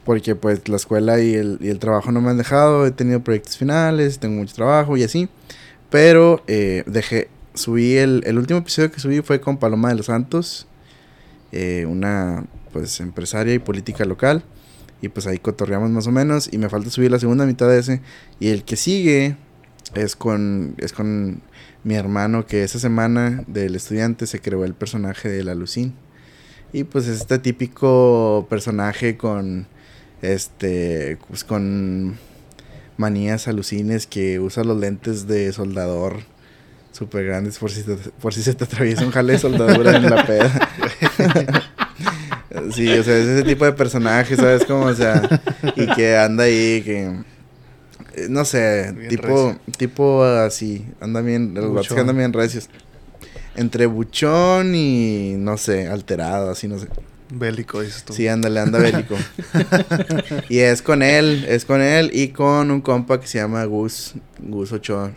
porque pues la escuela y el, y el trabajo no me han dejado, he tenido proyectos finales, tengo mucho trabajo y así. Pero eh, dejé, subí el, el último episodio que subí fue con Paloma de los Santos, eh, una pues empresaria y política local. Y pues ahí cotorreamos más o menos. Y me falta subir la segunda mitad de ese. Y el que sigue es con, es con mi hermano que esa semana del estudiante se creó el personaje de la Lucín. Y pues es este típico personaje con este pues con manías alucines que usa los lentes de soldador súper grandes por si, te- por si se te atraviesa un jale de soldadura en la peda. [LAUGHS] sí, o sea, es ese tipo de personaje, ¿sabes cómo? Sea, y que anda ahí, que... eh, No sé, Bien tipo, recio. tipo así, anda bien, los vatos que andan bien recios. Entre buchón y, no sé, alterado, así, no sé. Bélico, dices tú. Sí, ándale, anda bélico. [LAUGHS] [LAUGHS] y es con él, es con él y con un compa que se llama Gus, Gus Ochoa.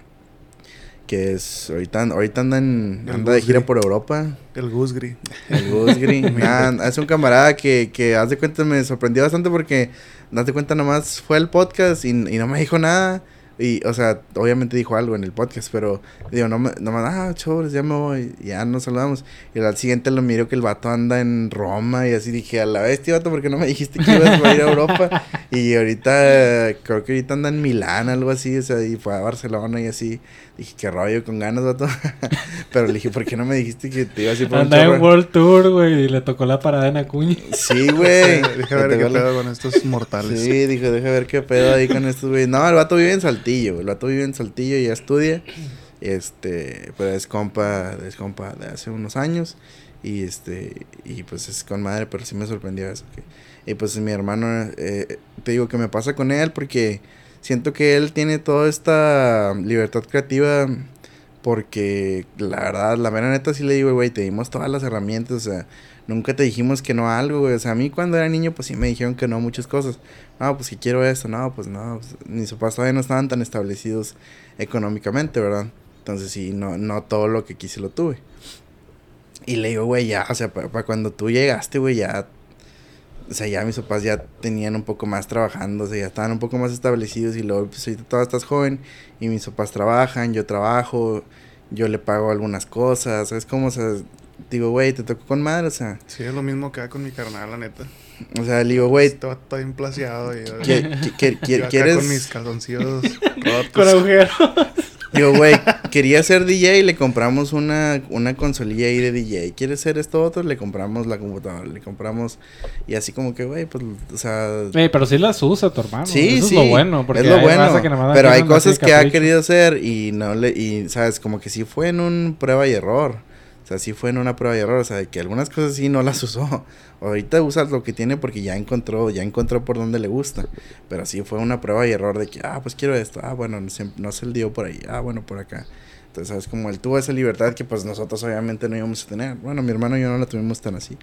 Que es, ahorita, ahorita anda, en- anda de gira por Europa. El Gusgri. El Gus Gri. Nah, [LAUGHS] es un camarada que, que, haz de cuenta, me sorprendió bastante porque, de cuenta, nomás fue el podcast y, y no me dijo nada. Y, o sea, obviamente dijo algo en el podcast, pero digo, no me, nomás, ah, chavos, ya me voy, ya nos saludamos. Y al día lo miro que el vato anda en Roma y así dije, a la vez, tío, vato, ¿por qué no me dijiste que ibas a ir a Europa? [LAUGHS] Y ahorita, creo que ahorita anda en Milán, algo así, o sea, y fue a Barcelona y así. Dije, qué rollo, con ganas, vato. [LAUGHS] pero le dije, ¿por qué no me dijiste que te ibas a ir por un Anda en? World Tour, güey, y le tocó la parada en Acuña. Sí, güey. Deja ver qué pedo con estos mortales. Sí, dijo, deja ver qué pedo ahí con estos güey. No, el vato vive en Saltillo, el vato vive en Saltillo y ya estudia. Este, pero es compa, es compa de hace unos años. Y este, y pues es con madre, pero sí me sorprendió eso. Que, y pues mi hermano, eh, te digo que me pasa con él porque siento que él tiene toda esta libertad creativa. Porque la verdad, la mera neta sí le digo, güey, te dimos todas las herramientas, o sea, nunca te dijimos que no a algo, güey. O sea, a mí cuando era niño, pues sí me dijeron que no a muchas cosas. No, pues si quiero esto, no, pues no. pues, mis papás todavía no estaban tan establecidos económicamente, ¿verdad? Entonces sí, no, no todo lo que quise lo tuve. Y le digo, güey, ya, o sea, para cuando tú llegaste, güey, ya. O sea, ya mis papás ya tenían un poco más trabajando, o sea, ya estaban un poco más establecidos y luego, pues ahorita todavía estás joven y mis papás trabajan, yo trabajo, yo le pago algunas cosas, ¿sabes cómo? O sea, digo, güey, te tocó con madre, o sea, Sí, es lo mismo que hago con mi carnal, la neta. o sea, le digo, güey, Este vato está bien plaseado. Y, ¿qui- qui- qui- qui- yo acá ¿quieres...? con mis calzoncillos [LAUGHS] Con rotos. agujero. [LAUGHS] Digo, güey, quería ser DJ y le compramos una, una consolilla ahí de DJ. ¿Quieres ser esto otro? Le compramos la computadora, le compramos... Y así como que, güey, pues, o sea... Ey, pero sí las usa tu hermano. Sí, Eso sí. es lo bueno. Porque es lo bueno. Pero hay cosas que ha querido hacer y no le... Y, ¿sabes? Como que sí fue en un prueba y error. O sea, sí fue en una prueba y error. O sea, que algunas cosas sí no las [LAUGHS] usó. Ahorita usa lo que tiene porque ya encontró, ya encontró por dónde le gusta. Pero sí fue una prueba y error de que, ah, pues quiero esto. Ah, bueno, no se, no se el dio por ahí. Ah, bueno, por acá. Entonces, ¿sabes? Como él tuvo esa libertad que pues nosotros obviamente no íbamos a tener. Bueno, mi hermano y yo no la tuvimos tan así.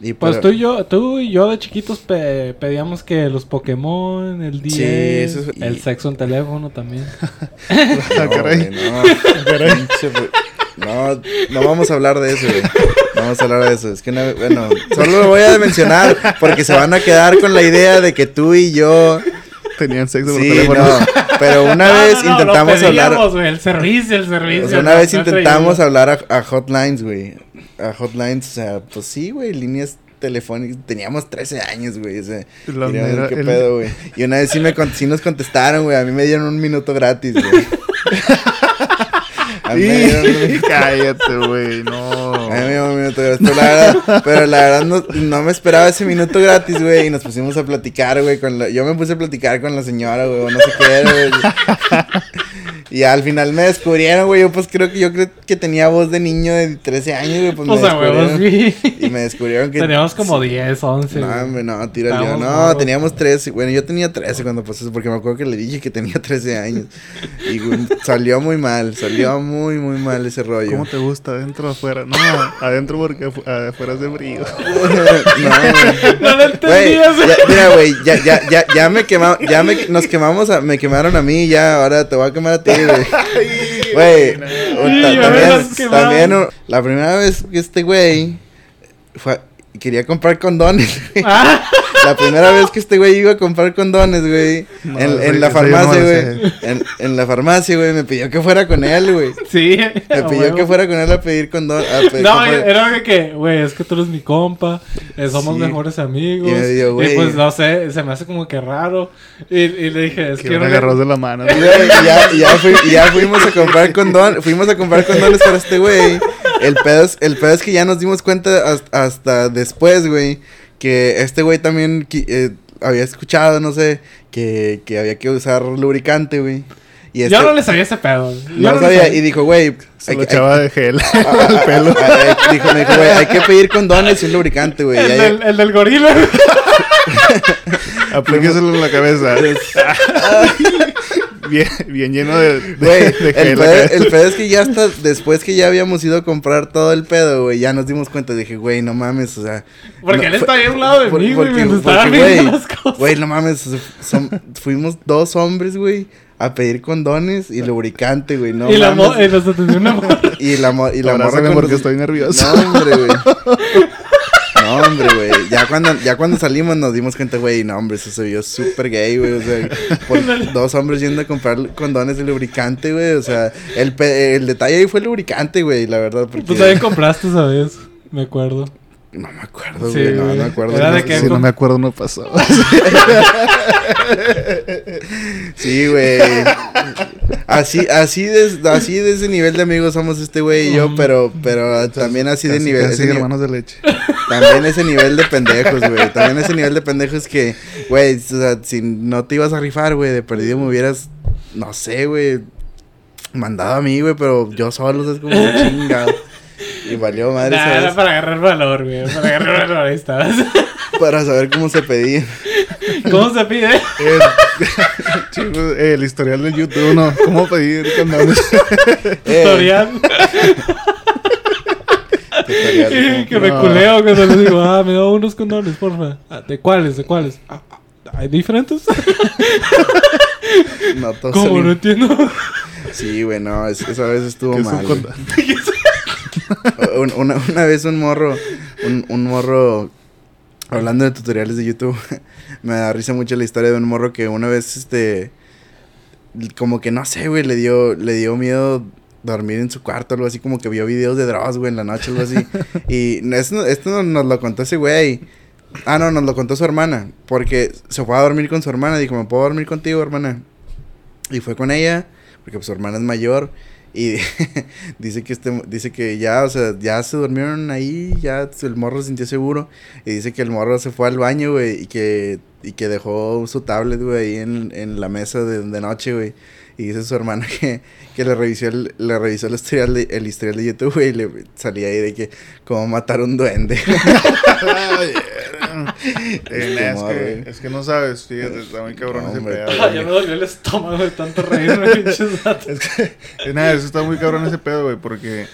Y Pues pero- tú y yo, tú y yo de chiquitos pe- pedíamos que los Pokémon, el 10, Sí, eso es- y- el sexo en teléfono también. [LAUGHS] Ah, caray. güey, no, pinche, güey. No, no vamos a hablar de eso, güey. No vamos a hablar de eso. Es que, no- bueno, solo lo voy a mencionar porque se van a quedar con la idea de que tú y yo. Tenían sexo por Sí, teléfono. no. Pero una No, vez no, no, intentamos hablar. el servicio, el servicio. O sea, una no, vez intentamos hablar a, a hotlines, güey. A hotlines, o sea, pues sí, güey, líneas telefónicas. Teníamos 13 años, güey. O sea, mera- qué el- pedo, güey. Y una vez sí, me sí nos contestaron, güey. A mí me dieron un minuto gratis, güey. [LAUGHS] [LAUGHS] Cállate, güey, no. A mí me dio un minuto gratis. Pero la verdad, pero la verdad no, no me esperaba ese minuto gratis, güey. Y nos pusimos a platicar, güey. Con la, yo me puse a platicar con la señora, güey. No sé qué era, güey. Y al final me descubrieron, güey. Yo pues creo que yo creo que tenía voz de niño de 13 años, güey. Pues O me sea, sí. Y me descubrieron que... Teníamos como 10, 11. No, hombre, no, tira. No, teníamos 13. Bueno, yo tenía 13 cuando pasó eso, porque me acuerdo que le dije que tenía 13 años. Y güey, salió muy mal, salió muy, muy mal ese rollo. ¿Cómo te gusta? ¿Adentro o afuera? No, adentro porque afu- afuera de frío. [LAUGHS] no, güey. No lo entendías. ya- mira, güey, ya, ya, ya, ya me quemamos, ya me, nos quemamos, a- me quemaron a mí, ya, ahora te voy a quemar a ti, [LAUGHS] güey. Güey, también, también, la primera vez que este güey fue, quería comprar condones. Ah, [LAUGHS] La primera vez que este güey iba a comprar condones, güey, No, en, la farmacia, güey, en, en la farmacia, güey, me pidió que fuera con él, güey. sí. Me pidió huevo. que fuera con él a pedir condones. No, era que, güey, es que tú eres mi compa, eh, somos Sí. mejores amigos. Y me Y, güey. pues no sé, se me hace como que raro. Y, y le dije, es Que que me agarró de la mano. Y ya, y ya, fui- y ya fuimos a comprar condones, fuimos a comprar condones para este güey. El pedo es, el pedo es que ya nos dimos cuenta hasta, hasta después, güey, que este güey también eh, había escuchado, no sé, que, que había que usar lubricante, güey. Y este, Yo no le sabía ese pedo. Yo no sabía, sabía. y dijo, güey, Se hay lo que- echaba de gel [LAUGHS] [LAUGHS] al pelo. hay- hay- dijo, me dijo, güey, hay que pedir condones y un lubricante, güey. El, del, el del gorila. [LAUGHS] Aplíqueselo en la cabeza. Bien, bien lleno de, de, el, pedo, el pedo es que ya hasta después que ya habíamos ido a comprar todo el pedo, güey, ya nos dimos cuenta. Dije, güey, no mames, o sea. Porque no, él está ahí a un lado de por- mí, güey, mientras estaba viendo güey, las cosas. Güey, no mames, son- fuimos dos hombres, güey, a pedir condones y lubricante, güey, no y la mo- mames. y nos atendió una morra. y la, mo- y la morra Abrázame con porque los- estoy nervioso. No, hombre, güey. No, hombre, güey. Ya cuando, ya cuando salimos nos dimos cuenta, güey, no, hombre, eso se vio súper gay, güey. O sea, por [LAUGHS] dos hombres yendo a comprar condones de lubricante, güey. O sea, el, el detalle ahí fue el lubricante, güey, la verdad. Porque... Tú también compraste esa vez, me acuerdo. No me acuerdo, Sí, güey. no, me acuerdo. Era No de sé que- Si no me acuerdo, no pasó. [LAUGHS] Sí, güey. Así, así de, así de ese nivel de amigos somos este güey y yo, Ujú. pero, pero también así de Casi- nivel. nivel- hermanos de leche. También ese nivel de pendejos, güey. También ese nivel de pendejos que, güey, o sea, si no te ibas a rifar, güey, de perdido me hubieras, no sé, güey, mandado a mí, güey, pero yo solo, ¿sabes? Como chingado. Y valió madre, era para agarrar valor, güey. Para agarrar [LAUGHS] valor, ahí estabas. Para saber cómo se pedía. ¿Cómo se pide? El, [LAUGHS] chicos, el historial del YouTube, ¿no? ¿Cómo pedir condones? [LAUGHS] Tutorial. como que me No. culeo cuando le digo, ah, me da unos condones, porfa. Ah, ¿De cuáles? ¿De cuáles? Ah, ah, ¿Hay diferentes? no todos ¿Cómo? No entiendo. Sí, güey, no, es- esa vez estuvo Que es un mal. [LAUGHS] una, una vez un morro, un, un morro, hablando de tutoriales de YouTube, [LAUGHS] me da risa mucho la historia de un morro que una vez, este, como que no sé, güey, le dio, le dio miedo dormir en su cuarto, algo así, como que vio videos de Dross, güey, en la noche, algo así. [LAUGHS] y esto, esto no- nos lo contó ese güey. Ah, no, nos lo contó su hermana, porque se fue a dormir con su hermana, dijo, ¿me puedo dormir contigo, hermana? Y fue con ella, porque pues, su hermana es mayor. Y [LAUGHS] dice que este dice que ya, o sea, ya se durmieron ahí, ya el morro se sintió seguro. Y dice que el morro se fue al baño, güey, y que, y que dejó su tablet, güey, ahí en, en la mesa de, de noche, güey. Y dice su hermana [LAUGHS] que, que le revisó el, le revisó el historial de, el historial de YouTube, güey, y le salía ahí de que cómo matar un duende. [LAUGHS] [LAUGHS] Eh, es, que, es que no sabes, fíjate, está muy cabrón No, ese hombre. pedo. Ah, ya me dolió el estómago de tanto reírme, pinches datos. Es que, eh, nada, eso está muy cabrón ese pedo, güey, porque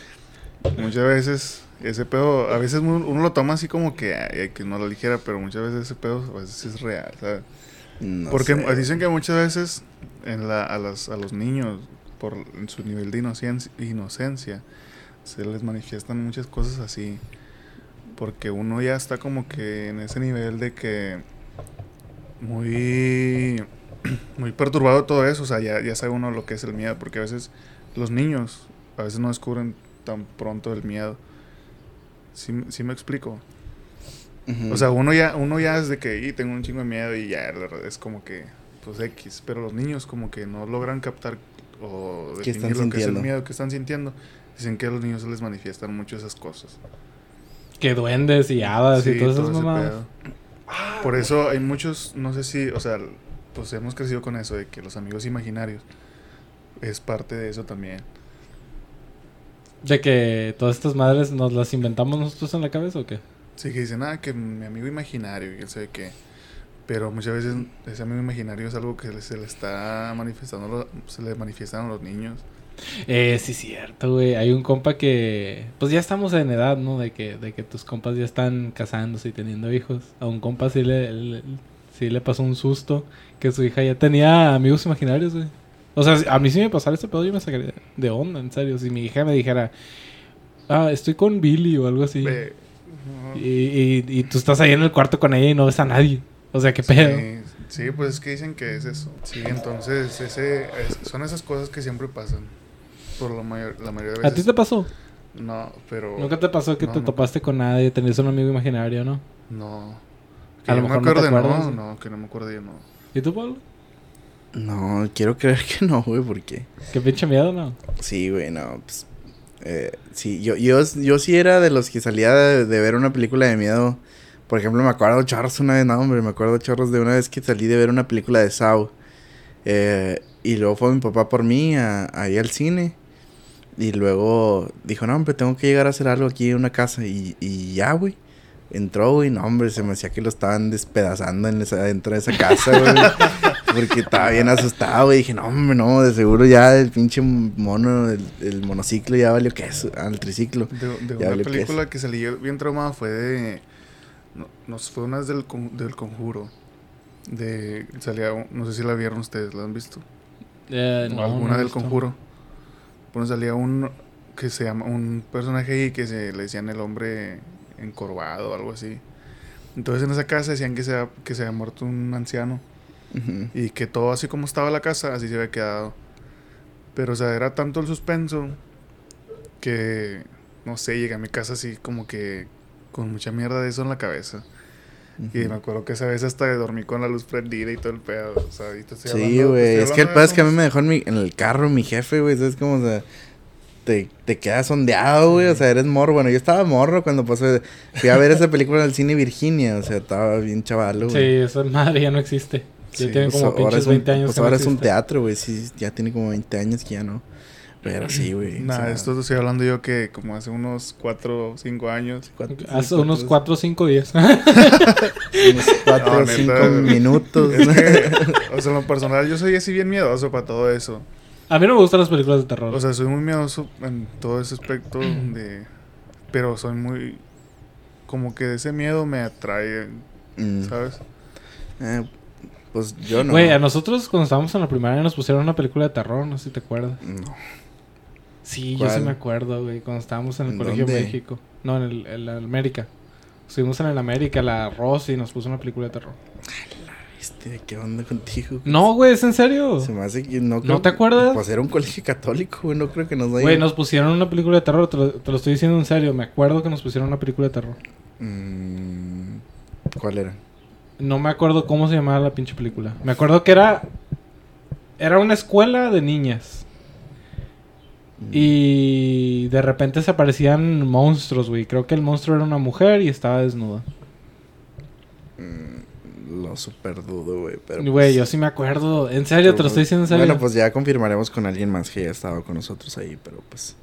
muchas veces ese pedo, a veces uno, uno lo toma así como que, ay, que no lo ligera, pero muchas veces ese pedo a veces es real, ¿sabes? No porque sé. dicen que muchas veces en la, a, las, a los niños, por en su nivel de inocencia, inocencia, se les manifiestan muchas cosas así. Porque uno ya está como que en ese nivel de que muy [CLEARS THROAT] muy perturbado todo eso, o sea, ya, ya sabe uno lo que es el miedo, porque a veces los niños a veces no descubren tan pronto el miedo. ¿Sí, sí me explico? O sea, uno ya, uno ya es de que "Y tengo un chingo de miedo y ya es como que, pues X. Pero los niños como que no logran captar o ¿Qué están definir lo que es el sintiendo? miedo que están sintiendo, dicen que a los niños se les manifiestan mucho esas cosas. Que duendes y hadas y todas esas todo mamadas. Por eso hay muchos, no sé si, o sea, pues hemos crecido con eso de que los amigos imaginarios es parte de eso también. De que todas estas madres nos las inventamos nosotros en la cabeza o qué? Sí, que dicen, ah, que mi amigo imaginario y él sabe qué. Pero muchas veces ese amigo imaginario es algo que se le, está manifestando, se le manifiestan a los niños. Eh, sí, cierto, güey. Hay un compa que. Pues ya estamos en edad, ¿no? De que, de que tus compas ya están casándose y teniendo hijos. A un compa sí le, le- sí le pasó un susto que su hija ya tenía amigos imaginarios, güey. O sea, a mí sí me pasara ese pedo, yo me sacaría de onda, en serio. Si mi hija me dijera, ah, estoy con Billy o algo así. Y, y, y tú estás ahí en el cuarto con ella y no ves a nadie. O sea, qué pedo. Sí, sí, pues es que dicen que es eso. Sí, entonces ese, es- son esas cosas que siempre pasan. Por la, mayor, la mayoría de ¿A veces. ti te pasó? No, pero... ¿Nunca te pasó que No, te no. topaste con nadie, tenías un amigo imaginario, no? No. A Que lo yo me mejor no te no, que no me acuerdo yo, no. ¿Y tú, Pablo? No, quiero creer que no, güey, porque... Qué pinche miedo, ¿no? Sí, güey, no, pues... eh, sí, yo, yo, yo sí era de los que salía de, ver una película de miedo. Por ejemplo, me acuerdo chorros una vez, no, hombre, me acuerdo chorros de una vez que salí de ver una película de Saw. Eh, y luego fue mi papá por mí ahí al cine. Y luego dijo, no, hombre, tengo que llegar a hacer algo aquí en una casa. Y, y ya, güey. Entró, güey, no, hombre, se me hacía que lo estaban despedazando en esa, dentro de esa casa, güey. [LAUGHS] Porque estaba bien asustado, güey. Dije, no, hombre, no, de seguro ya el pinche mono, el, el monociclo ya valió queso, al triciclo. De, de Ya una valió película que salí yo bien traumado fue de... No, no, fue una del, con- del conjuro. De... Salía... un- No sé si la vieron ustedes, ¿la han visto? Eh, no, alguna no del visto. conjuro. Bueno, salía un... Que se llama... Un personaje ahí que se le decían el hombre encorvado o algo así. Entonces en esa casa decían que se, que se había muerto un anciano. Ujú. Y que todo así como estaba la casa, así se había quedado. Pero, o sea, era tanto el suspenso que, no sé, llegué a mi casa así como que con mucha mierda de eso en la cabeza. Y me acuerdo que esa vez hasta dormí con la luz prendida y todo el pedo. O sea, y te estoy Sí, güey. Es que el pedo es que a mí me dejó en, mi- en el carro mi jefe, güey. ¿Sabes cómo? O sea, te, te quedas ondeado, güey. O sea, eres morro. Bueno, yo estaba morro cuando pasó. Fui a ver esa película en el cine Virginia. O sea, estaba bien chavalo, Sí, güey. esa madre ya no existe. Ya Sí, tiene Pues como ahora pinches es un, 20 años pues que no ahora es un teatro, güey. Sí, ya tiene como 20 años que ya no. Pero sí, güey. o Nah, sea, esto te estoy hablando yo que como hace unos 4 o 5 años. cuatro- Hace unos 4 o 5 días. unos cuatro No, o neta, cinco güey. minutos. Es que, o sea, en lo personal, yo soy así bien miedoso para todo eso. A mí no me gustan las películas de terror. O sea, soy muy miedoso en todo ese aspecto de... Pero soy muy... Como que ese miedo me atrae, Mm, ¿sabes? eh, pues yo no. Güey, a nosotros cuando estábamos en la primaria nos pusieron una película de terror, no sé si te acuerdas. No. Sí, yo sí me acuerdo, güey, cuando estábamos en el ¿En Colegio dónde? México. No, en el, en la América. Estuvimos en el América, la Rosy nos puso una película de terror. Este, ¿Qué onda contigo? No, güey, es en serio. Se me hace que no ¿No te acuerdas? Pues era un colegio católico, güey. No creo que nos haya... Güey, nos pusieron una película de terror, te lo, te lo estoy diciendo en serio. Me acuerdo que nos pusieron una película de terror. Mm, ¿Cuál era? No me acuerdo cómo se llamaba la pinche película. Me acuerdo que era. Era una escuela de niñas. Mm. Y de repente se aparecían monstruos, güey. Creo que el monstruo era una mujer y estaba desnuda. Mm, lo super dudo, güey. Pero Güey, pues, yo sí me acuerdo. En serio, te lo estoy diciendo en serio. Bueno, pues ya confirmaremos con alguien más que haya estado con nosotros ahí, pero pues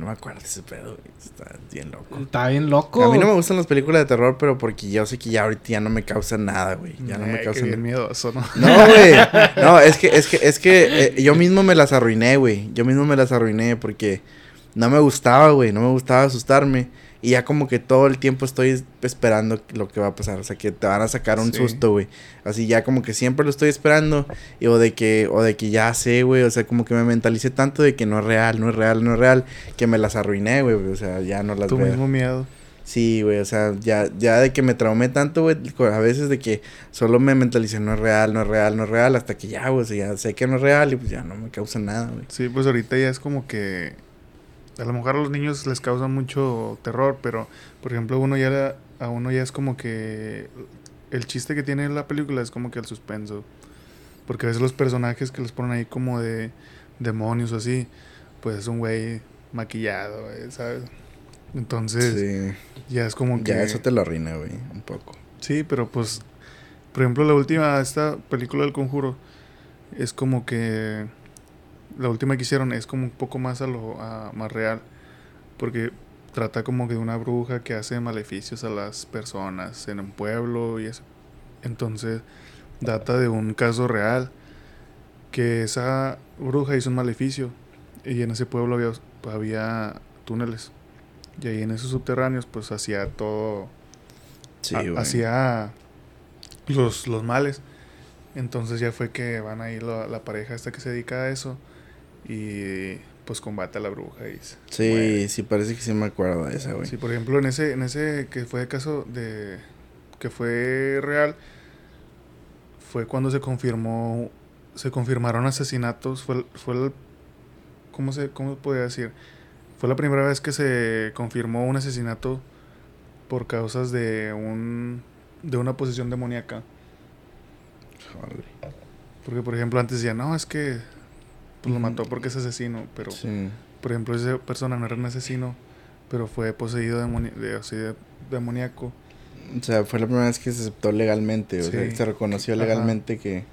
no me acuerdo de ese pedo, güey. Está bien loco. Estaba bien loco. A mí no me gustan las películas de terror, pero porque yo sé que ya ahorita ya no me causa nada, güey. Ya no Eh, me que causa bien nada. miedoso, ¿no? No, güey. [LAUGHS] No, es que, es que, es que eh, yo mismo me las arruiné, güey. Yo mismo me las arruiné porque no me gustaba, güey. No me gustaba asustarme. Y ya como que todo el tiempo estoy esperando lo que va a pasar. O sea, que te van a sacar un Sí. susto, güey. Así ya como que siempre lo estoy esperando. Y, o de que, o de que ya sé, güey. O sea, como que me mentalicé tanto de que no es real, no es real, no es real. Que me las arruiné, güey. O sea, ya no las Tu veo. mismo miedo. Sí, güey, o sea, ya, ya de que me traumé tanto, güey, a veces de que solo me mentalicé, no es real, no es real, no es real, hasta que ya, güey, o sea, ya sé que no es real y pues ya no me causa nada, güey. Sí, pues ahorita ya es como que a lo mejor a los niños les causa mucho terror, pero por ejemplo uno ya a uno ya es como que el chiste que tiene la película es como que el suspenso, porque a veces los personajes que les ponen ahí como de demonios o así, pues es un güey maquillado, güey, ¿sabes? Entonces, Sí. ya es como que... Ya eso te lo arruina, güey, un poco. Sí, pero pues, por ejemplo, la última, esta película del conjuro, es como que la última que hicieron es como un poco más a lo a- más real, porque trata como que de una bruja que hace maleficios a las personas en un pueblo y eso. Entonces, data de un caso real que esa bruja hizo un maleficio y en ese pueblo había, había túneles. Y ahí en esos subterráneos pues hacía todo Sí, ha- hacía los, los males. Entonces ya fue que van ahí la, la pareja esta que se dedica a eso y pues combate a la bruja y Sí, muere. sí, parece que sí me acuerdo de esa, güey. Sí, por ejemplo, en ese, en ese que fue el caso de que fue real, fue cuando se confirmó, se confirmaron asesinatos, fue, el- fue el, ¿cómo se, cómo podría decir? Fue la primera vez que se confirmó un asesinato por causas de un, de una posesión demoníaca. Joder. Porque, por ejemplo, antes decían, no, es que pues, lo mató porque es asesino, pero Sí. por ejemplo, esa persona no era un asesino, pero fue poseído de, así de- demoníaco. O sea, fue la primera vez que se aceptó legalmente, o sea, que se reconoció Ajá. legalmente que,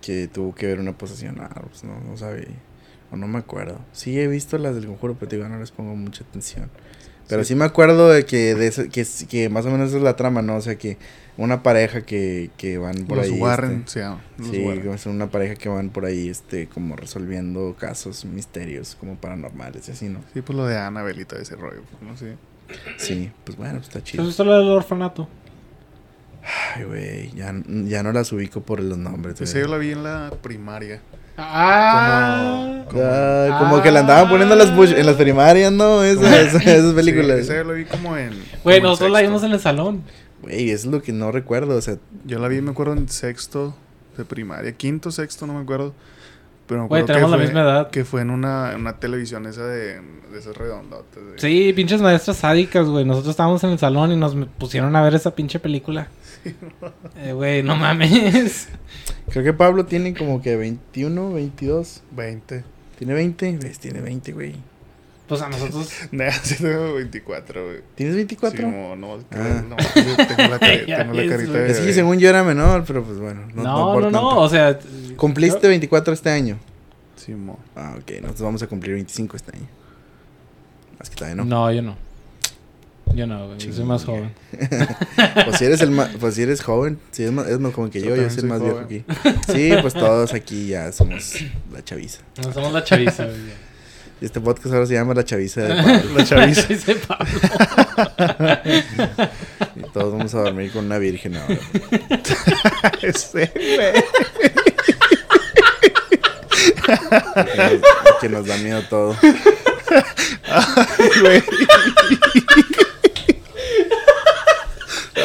que tuvo que ver una posesión. Ah, pues no, no sabía. O no me acuerdo. Sí he visto las del conjuro, pero digo, no les pongo mucha atención. Pero sí, Sí. me acuerdo de que, de eso- que, que más o menos esa es la trama, ¿no? O sea, que una pareja que, que van por los ahí. Warren, este, se llama. Los sí, Warren. son una pareja que van por ahí, este, como resolviendo casos, misterios, como paranormales y así, ¿no? Sí, pues lo de Annabelita, ese rollo. Pues, ¿no? Sí. Sí, pues bueno, pues está ¿Has chido. visto la del orfanato? Ay, güey, ya, ya no las ubico por los nombres. Güey. yo la vi en la primaria. Ah, Como- como que la andaban poniendo en las, bush- en las primarias, ¿no? Esa- esas, esas películas. Sí, esa yo la vi como en. Güey, nosotros la vimos en el salón. Güey, eso es lo que no recuerdo, o sea, Yo la vi, me acuerdo, en sexto de primaria. Quinto, sexto, no me acuerdo. Pero me Güey, acuerdo que tenemos la fue- misma edad. Que fue en una, en una televisión esa de, de esas redondotas. de- Sí, pinches maestras sádicas, güey. Nosotros estábamos en el salón y nos pusieron a ver esa pinche película. Eh, Güey, no mames. creo que Pablo tiene como que 21, 22. 20. ¿Tiene 20? ¿Ves? Tiene 20, güey. Pues a nosotros. [LAUGHS] Nah, sí tengo 24, güey. ¿Tienes 24? Sí, no, no, Ah. no, tengo la, [LAUGHS] tengo la carita güey. de... es que según yo era menor, pero pues bueno, no, No, no, no. O sea. ¿Cumpliste 24 este año? Sí, mo. Ah, ok, nosotros vamos a cumplir 25 este año. Más que todavía no. No, yo no. Yo no, güey. Yo soy más joven. [LAUGHS] Pues si eres el más, pues si eres joven, si eres más, es más joven que Yo yo, soy soy más viejo aquí. Sí, pues todos aquí ya somos la chaviza. No somos la chaviza, güey. Y este podcast ahora se llama La Chaviza de [LAUGHS] Pablo. La chaviza. [LAUGHS] Dice Pablo. y todos vamos a dormir con una virgen ahora. Ese, güey. Que nos, que nos da miedo todo. Güey.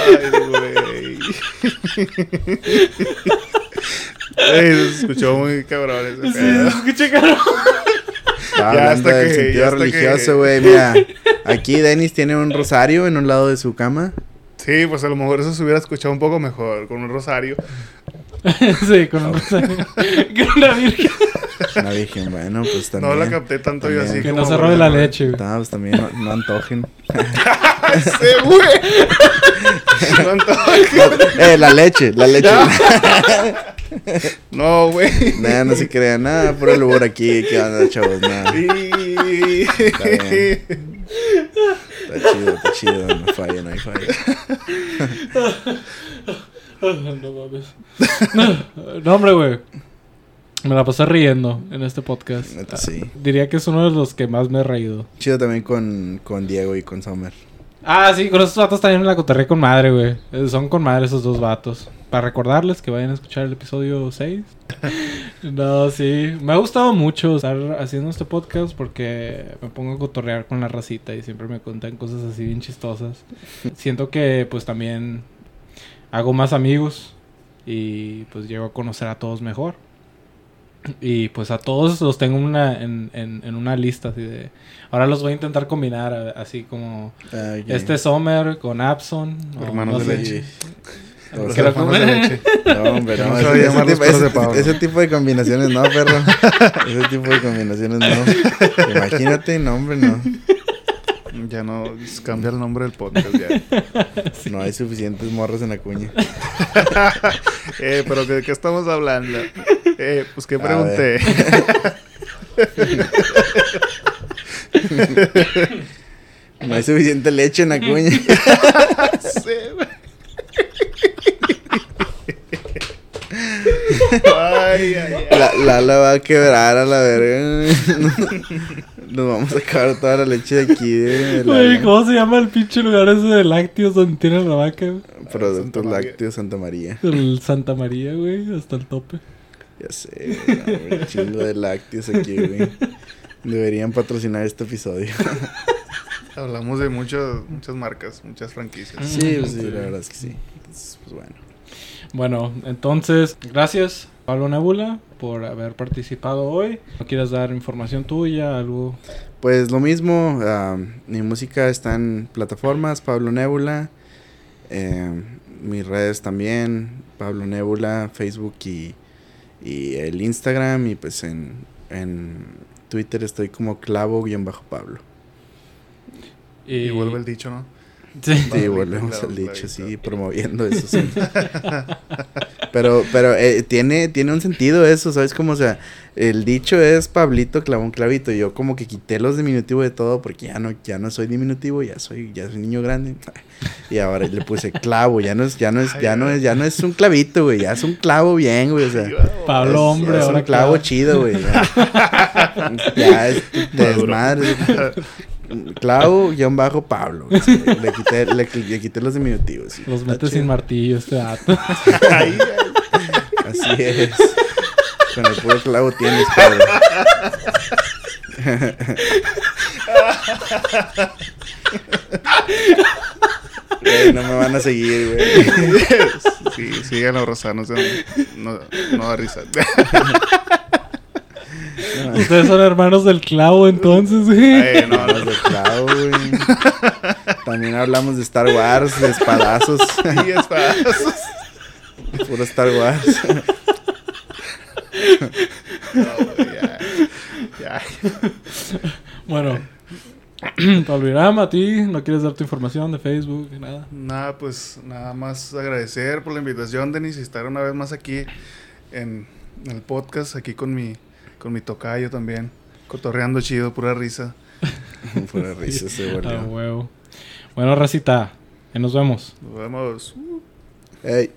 Ay, güey. Ey, se escuchó muy cabrón ese Sí, se escucha caro. Estaba Ya hasta del que- sentido ya hasta religioso, que- güey. Mira, aquí Denis tiene un rosario en un lado de su cama. Sí, pues a lo mejor eso se hubiera escuchado un poco mejor con un rosario. [LAUGHS] Sí, con un rosario. [LAUGHS] Con una virgen. Una virgen, bueno, pues también. [LAUGHS] No la capté tanto yo así. Que como no se robe la leche, güey. No, pues también no, no antojen. Ese, güey. No, antoje. eh, la leche, la leche. No, güey. Nada, no se crean, nada, puro lubor aquí, ¿qué onda, chavos? Nada. Y- bien. Está chido, está chido, no falla, no hay falla. [LAUGHS] No mames. No, [LAUGHS] no, hombre, güey. Me la pasé riendo en este podcast. Neta, sí. Diría que es uno de los que más me he reído. Chido también con, con Diego y con Sommer. Ah, sí, con esos vatos también me la cotorré con madre, güey. Eh, Son con madre esos dos vatos. Para recordarles que vayan a escuchar el episodio 6. [LAUGHS] no, sí. Me ha gustado mucho estar haciendo este podcast porque me pongo a cotorrear con la racita y siempre me cuentan cosas así bien chistosas. Siento que pues también hago más amigos y pues llego a conocer a todos mejor. Y pues a todos los tengo una, en, en, en una lista así de... Ahora los voy a intentar combinar así como... Ah, ok. Este Sommer con Abson. Hermanos no de sé. leche. Los hermanos de leche. [LAUGHS] No, hombre, no. no se ese, ese tipo, ese- ese tipo de combinaciones no, perro. [LAUGHS] ese tipo de combinaciones no. [LAUGHS] Imagínate, no, hombre, no. Ya no, cambia el nombre del podcast ya. [LAUGHS] No hay suficientes morros en la cuña. [LAUGHS] Eh, pero ¿de qué estamos hablando? Eh, pues que pregunté. [LAUGHS] No hay suficiente leche en la cuña. Sí, güey. ay, ay, ay. La, la, la va a quebrar a la verga. Nos vamos a acabar toda la leche de aquí. De Güey, Lala. ¿cómo se llama el pinche lugar ese de lácteos donde tienen la vaca? Productos Santa María. lácteos Santa María. El Santa María, güey, hasta el tope. Ya sé, güey, güey, chingo de lácteos aquí, güey. Deberían patrocinar este episodio. [LAUGHS] Hablamos de muchas muchas marcas, muchas franquicias. Sí, pues sí, la verdad es que sí. Entonces, pues bueno. Bueno, entonces, gracias, Pablo Nebula, por haber participado hoy. ¿No quieres dar información tuya, algo? Pues lo mismo, mi música está en plataformas, Pablo Nebula. eh, mis redes también, Pablo Nebula, Facebook y, y el Instagram. Y pues en, en Twitter estoy como clavo-pablo. Y vuelve el dicho, ¿no? Sí. Volvemos al dicho, sí, promoviendo eso. sí. [LAUGHS] pero pero eh, tiene, tiene un sentido eso, ¿sabes? Como, o sea, el dicho es Pablito clavó un clavito. Y yo como que quité los diminutivos de todo porque ya no, ya no soy diminutivo, ya soy, ya soy niño grande. [LAUGHS] Y ahora le puse clavo, ya no es, ya no es, ya no es, ya no es un clavito, güey, ya es un clavo bien, güey, o sea. Pablo, es- hombre, es ahora un clavo clavo. chido, güey. Ya, [LAUGHS] Ya es desmadre. Clavo, guion bajo Pablo. Sí, Le quité, le, le quité los diminutivos. sí. Los Está metes sin martillo este dato. [LAUGHS] Así es. Con el puro clavo tienes, Pablo. Güey, no me van a seguir, güey. Sí, síganlo, Rosa, no, no, no da risa. [LAUGHS] Ustedes son hermanos del clavo, entonces, güey. Ay, no, Los no, de clavo, güey. También hablamos de Star Wars, de espadazos. sí, espadazos. Puro Star Wars. No, güey, ya, ya. Bueno, Pablo Irama, a ti, ¿no quieres dar tu información de Facebook? Nada. Nada, pues nada más agradecer por la invitación, Denis, y estar una vez más aquí en, en el podcast, aquí con mi, con mi tocayo también, cotorreando chido, pura risa. [LAUGHS] Pura risa se Ah, volvió. huevo. Bueno, Racita, nos vemos. Nos vemos. Ey.